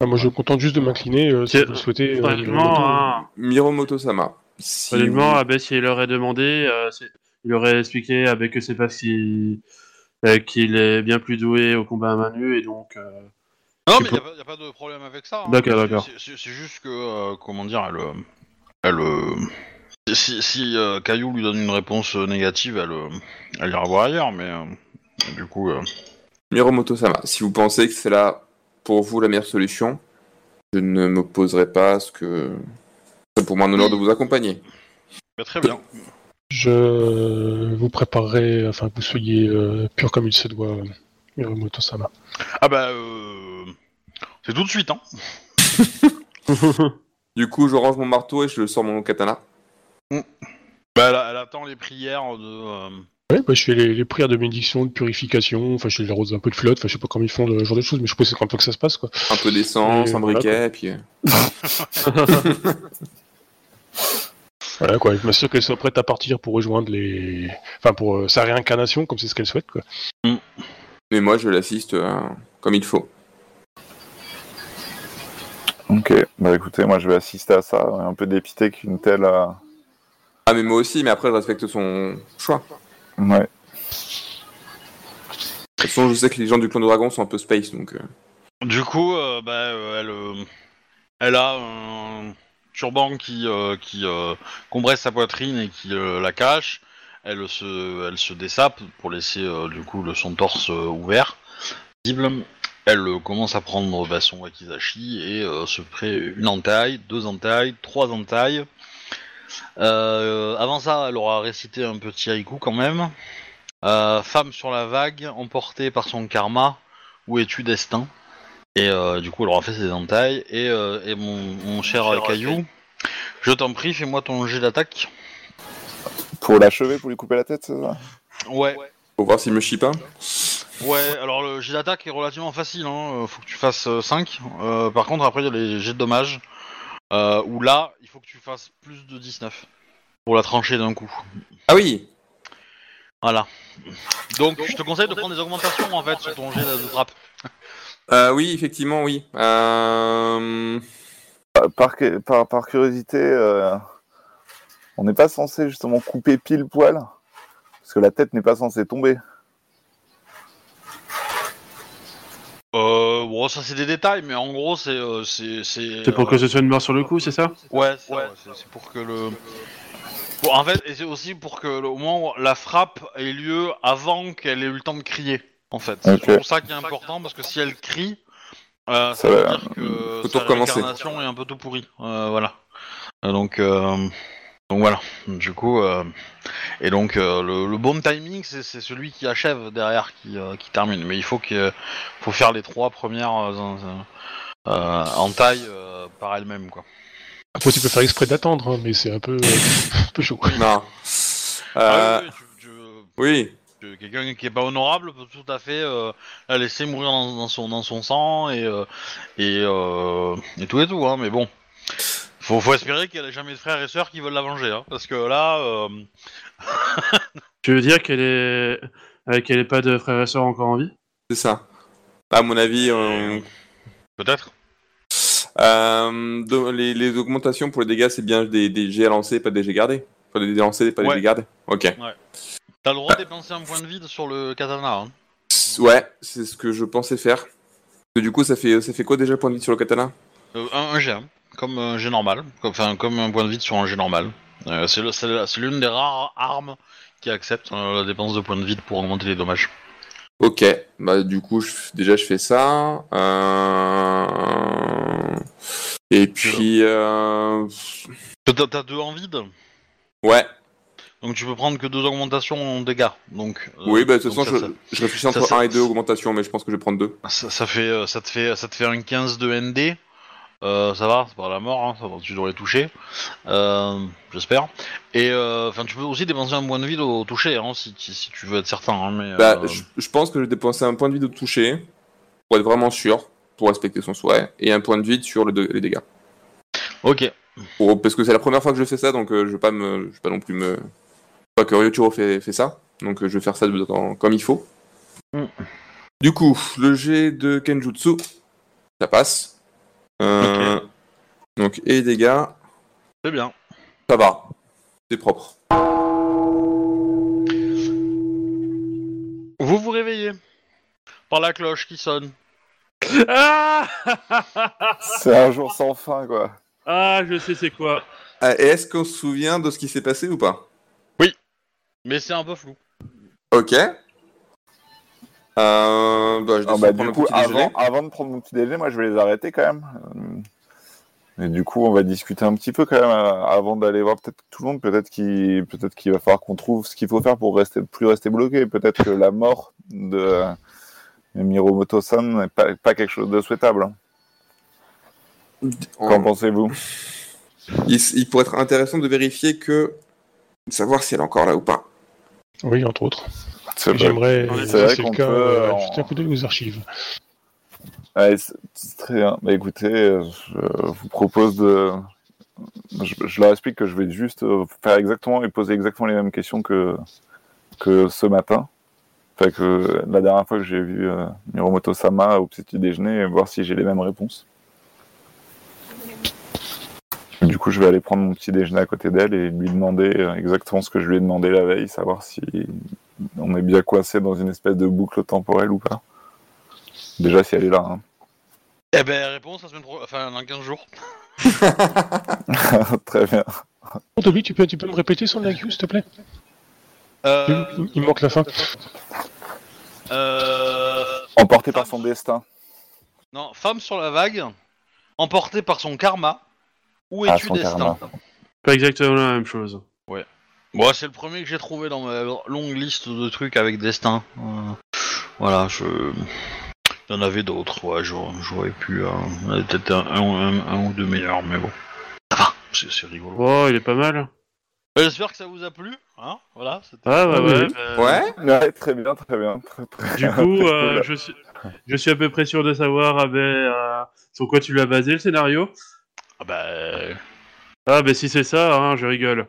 Speaker 6: Ah, moi, je me contente juste de m'incliner euh, si vous le souhaitez. euh,
Speaker 5: Honnêtement, hein,
Speaker 2: Miromoto-sama. Si
Speaker 5: honnêtement,
Speaker 2: vous-
Speaker 5: s'il aurait demandé, euh, c'est- il aurait expliqué ben, que c'est parce qu'il euh, qu'il est bien plus doué au combat à main nue et donc. euh,
Speaker 4: Non, mais il n'y a, pas de problème avec ça. hein.
Speaker 5: D'accord, d'accord.
Speaker 4: C'est- juste que, euh, comment dire, elle, euh, elle, euh, si, si euh, Caillou lui donne une réponse négative, elle, euh, elle ira voir ailleurs, mais euh, du coup, euh,
Speaker 2: Miromoto Sama, si vous pensez que c'est là pour vous la meilleure solution, je ne m'opposerai pas à ce que. C'est pour moi un honneur de vous accompagner.
Speaker 4: bah, très bien.
Speaker 6: Je vous préparerai, enfin, que vous soyez euh, pur comme il se doit, euh, Miromoto Sama.
Speaker 4: Ah bah, euh, c'est tout de suite, hein.
Speaker 2: Du coup, je range mon marteau et je sors mon katana.
Speaker 4: Bah, elle, elle attend les prières de. euh,
Speaker 6: Ouais, bah, je fais les, les prières de bénédiction, de purification, enfin, je les arrose un peu de flotte, enfin, je sais pas comment ils font le genre de choses, mais je suppose que c'est comme ça que ça se passe, quoi.
Speaker 2: Un peu d'essence,
Speaker 6: Et
Speaker 2: un
Speaker 6: voilà,
Speaker 2: briquet, et puis. euh,
Speaker 6: Voilà, quoi. Je m'assure qu'elle soit prête à partir pour rejoindre les. Enfin, pour euh, sa réincarnation, comme c'est ce qu'elle souhaite, quoi.
Speaker 2: Mais moi, je l'assiste euh, comme il faut.
Speaker 3: Ok, bah écoutez, moi je vais assister à ça, un peu dépité qu'une telle. euh,
Speaker 2: Ah, mais moi aussi, mais après, je respecte son choix.
Speaker 3: Ouais.
Speaker 2: De toute façon, je sais que les gens du clan de dragon sont un peu space, donc. euh,
Speaker 4: Du coup, euh, bah, euh, elle, euh, elle a un turban qui, euh, qui euh, compresse sa poitrine et qui euh, la cache. Elle se, elle se dessape pour laisser euh, du coup le, son torse euh, ouvert, visible. Elle euh, commence à prendre bah, son wakizashi et euh, se fait une entaille, deux entailles, trois entailles. Euh, avant ça, elle aura récité un petit haïku quand même. Euh, femme sur la vague, emportée par son karma, où es-tu destin? Et euh, du coup, elle aura fait ses entailles. Et, euh, et mon, mon cher
Speaker 5: Cher
Speaker 4: Caillou, je t'en prie, fais-moi ton jet d'attaque.
Speaker 3: Pour l'achever, pour lui couper la tête,
Speaker 4: Ouais,
Speaker 2: Pour voir s'il me chie pas.
Speaker 4: Ouais, alors le jet d'attaque est relativement facile, hein. euh, faut que tu fasses 5. par contre, après, il y a les jets de dommages, euh, où là, il faut que tu fasses plus de 19 pour la trancher d'un coup.
Speaker 2: Ah oui
Speaker 4: Voilà. Donc, je te conseille de prendre des augmentations en fait sur ton jet de, frappe.
Speaker 2: euh, Oui, effectivement, oui. Euh...
Speaker 3: par, par, par, par curiosité, euh, on n'est pas censé justement couper pile poil Parce que la tête n'est pas censée tomber.
Speaker 4: Euh, bon, ça c'est des détails, mais en gros, c'est. euh, c'est c'est
Speaker 5: C'est pour
Speaker 4: euh,
Speaker 5: que ce soit une mort sur le coup, c'est ça?
Speaker 4: Ouais, c'est ça, ouais, c'est- c'est pour que le. Bon, en fait, et c'est aussi pour que le- au moment où la frappe ait lieu avant qu'elle ait eu le temps de crier. En fait, c'est
Speaker 3: Ok.
Speaker 4: pour ça qui est important parce que si elle crie, euh, ça,
Speaker 3: Ça
Speaker 4: veut
Speaker 3: va,
Speaker 4: dire que
Speaker 2: faut tout
Speaker 4: sa
Speaker 2: recommencer.
Speaker 4: réincarnation est un peu tout pourri. Euh, voilà. Euh, donc, euh, donc voilà. Du coup, euh, et donc euh, le, le bon timing, c'est celui qui achève derrière, qui, euh, qui termine. Mais il faut que, faut faire les trois premières euh, euh, en taille euh, par elles-mêmes, quoi.
Speaker 6: Après, tu peux faire exprès d'attendre, hein, mais c'est un peu, un peu chaud.
Speaker 2: Non.
Speaker 4: Ah oui, oui, tu- tu-
Speaker 2: oui.
Speaker 4: tu- Quelqu'un qui est pas honorable peut tout à fait euh, la laisser mourir dans, dans son, dans son sang et, euh, et, euh, et tout et tout, hein, mais bon. Faut, faut espérer qu'elle ait jamais de frères et sœurs qui veulent la venger, hein, parce que là, euh,
Speaker 5: Tu veux dire qu'elle est. euh, qu'elle ait pas de frères et sœurs encore en vie?
Speaker 2: C'est ça. À mon avis, on-
Speaker 4: peut-être.
Speaker 2: euh, les, les augmentations pour les dégâts, c'est bien des, des jets à lancer, pas des jets gardés. Pas des jets lancés, pas des
Speaker 4: Ouais.
Speaker 2: jets gardés. Ok.
Speaker 4: T'as le droit de dépenser un point de vide sur le katana. Hein.
Speaker 2: Ouais, c'est ce que je pensais faire. Et du coup, ça fait, ça fait quoi déjà point de vie sur le katana?
Speaker 4: Euh, un, un jet, hein, comme un jet normal, comme, enfin comme un point de vide sur un jet normal. Euh, c'est l'une des rares armes qui accepte euh, la dépense de points de vide pour augmenter les dommages.
Speaker 2: Ok, bah du coup, je- déjà je fais ça. Euh... Et puis, euh...
Speaker 4: T'as deux en vide,
Speaker 2: ouais,
Speaker 4: donc tu peux prendre que deux augmentations en dégâts. Donc,
Speaker 2: oui, bah de toute façon,
Speaker 4: ça,
Speaker 2: je, je réfléchis entre
Speaker 4: ça, ça-
Speaker 2: 1 et 2 augmentations, mais je pense que je vais prendre 2.
Speaker 4: ça, fait, ça te fait, ça te fait un 15 de ND. Euh, ça va, c'est pas la mort, hein, ça va, tu dois les toucher, euh, j'espère. Et euh, enfin, tu peux aussi dépenser un point de vide au toucher, hein, si, si, si tu veux être certain. Hein, mais,
Speaker 2: Bah,
Speaker 4: euh,
Speaker 2: je, je pense que je vais dépenser un point de vide au toucher, pour être vraiment sûr, pour respecter son souhait, et un point de vide sur le de- les dégâts.
Speaker 4: Ok.
Speaker 2: Pour- parce que c'est la première fois que je fais ça, donc je vais pas me, je vais pas non plus me. Pas que Ryotaro fait, fait ça, donc je vais faire ça dans- comme il faut.
Speaker 4: Mm.
Speaker 2: Du coup, le jet de Kenjutsu, ça passe. Euh, Donc, et les dégâts,
Speaker 4: C'est bien.
Speaker 2: ça va. C'est propre.
Speaker 4: Vous vous réveillez par la cloche qui sonne.
Speaker 5: Ah
Speaker 3: C'est un jour sans fin, quoi.
Speaker 5: Ah, je sais c'est quoi.
Speaker 2: Ah, et est-ce qu'on se souvient de ce qui s'est passé ou pas?
Speaker 4: Mais c'est un peu flou.
Speaker 2: Ok. Euh, bah, je
Speaker 3: Ah, bah, du coup, avant, avant de prendre mon petit déjeuner, moi je vais les arrêter quand même. Euh, Et du coup, on va discuter un petit peu quand même euh, avant d'aller voir peut-être tout le monde. Peut-être qu'il peut qu'il va falloir qu'on trouve ce qu'il faut faire pour rester plus rester bloqué. Peut-être que la mort de euh, Miromoto-san n'est pas, pas quelque chose de souhaitable. hein. Qu'en
Speaker 2: En-
Speaker 3: pensez-vous?
Speaker 2: Il, il pourrait être intéressant de vérifier que. de savoir si elle est encore là ou pas.
Speaker 6: Oui, entre autres. J'aimerais, si
Speaker 3: c'est
Speaker 6: le cas,
Speaker 3: peut,
Speaker 6: euh,
Speaker 3: en-
Speaker 6: jeter un coup d'œil aux archives.
Speaker 3: Ouais, c'est très bien. Bah, écoutez, euh, je vous propose de. Je, je leur explique que je vais juste euh, faire exactement et poser exactement les mêmes questions que, que ce matin. Enfin, que la dernière fois que j'ai vu euh, Miromoto Sama au petit déjeuner, et voir si j'ai les mêmes réponses. Du coup, je vais aller prendre mon petit déjeuner à côté d'elle et lui demander euh, exactement ce que je lui ai demandé la veille, savoir si on est bien coincé dans une espèce de boucle temporelle ou pas? Déjà, si elle est là. hein.
Speaker 4: Eh ben, réponse la semaine pro... enfin, dans 15 jours.
Speaker 3: Très bien.
Speaker 6: Oh, Toby, tu peux, tu peux me répéter son IQ, s'il te plaît?
Speaker 4: Euh,
Speaker 6: il, manque la fin.
Speaker 4: euh,
Speaker 3: Emporté par son destin.
Speaker 4: Non, femme sur la vague, emportée par son karma. Où
Speaker 3: Ah,
Speaker 4: es-tu destin
Speaker 3: karma.
Speaker 5: Pas exactement la même chose.
Speaker 4: Bon, c'est le premier que j'ai trouvé dans ma longue liste de trucs avec destin. Euh, voilà, je. Il y en avait d'autres, ouais, j'aurais pu. euh, il y en avait peut-être un, un- un ou deux meilleurs, mais bon. Ça va, c'est rigolo.
Speaker 5: Oh, il est pas mal.
Speaker 4: Euh, J'espère que ça vous a plu, hein Voilà.
Speaker 5: Ah, bah ouais.
Speaker 6: oui.
Speaker 5: bah,
Speaker 2: Ouais
Speaker 3: Ouais, très bien, très bien. Très, très...
Speaker 5: Du coup,
Speaker 3: très
Speaker 5: euh,
Speaker 3: cool.
Speaker 5: je, suis, je suis à peu près sûr de savoir ah ben, euh, sur quoi tu l'as basé le scénario.
Speaker 4: Ah bah. euh,
Speaker 5: Ah, ben si c'est ça, hein, je rigole.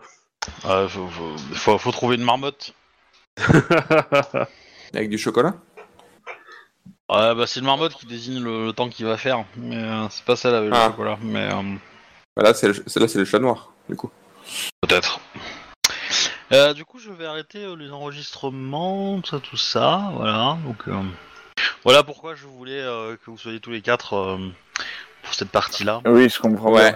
Speaker 4: Ouais, faut, faut, faut- faut trouver une marmotte.
Speaker 2: Avec du chocolat
Speaker 4: Ouais, bah c'est une marmotte qui désigne le, le temps qu'il va faire. Mais euh, c'est pas celle avec
Speaker 2: Ah.
Speaker 4: le chocolat, mais. euh,
Speaker 2: Bah Là, c'est le, c'est le chat noir, du coup.
Speaker 4: Peut-être. Euh, du coup, je vais arrêter euh, les enregistrements, tout ça, tout ça, voilà. Donc, euh, voilà pourquoi je voulais euh, que vous soyez tous les quatre euh, pour cette partie-là.
Speaker 3: Oui, je comprends.
Speaker 2: Ouais.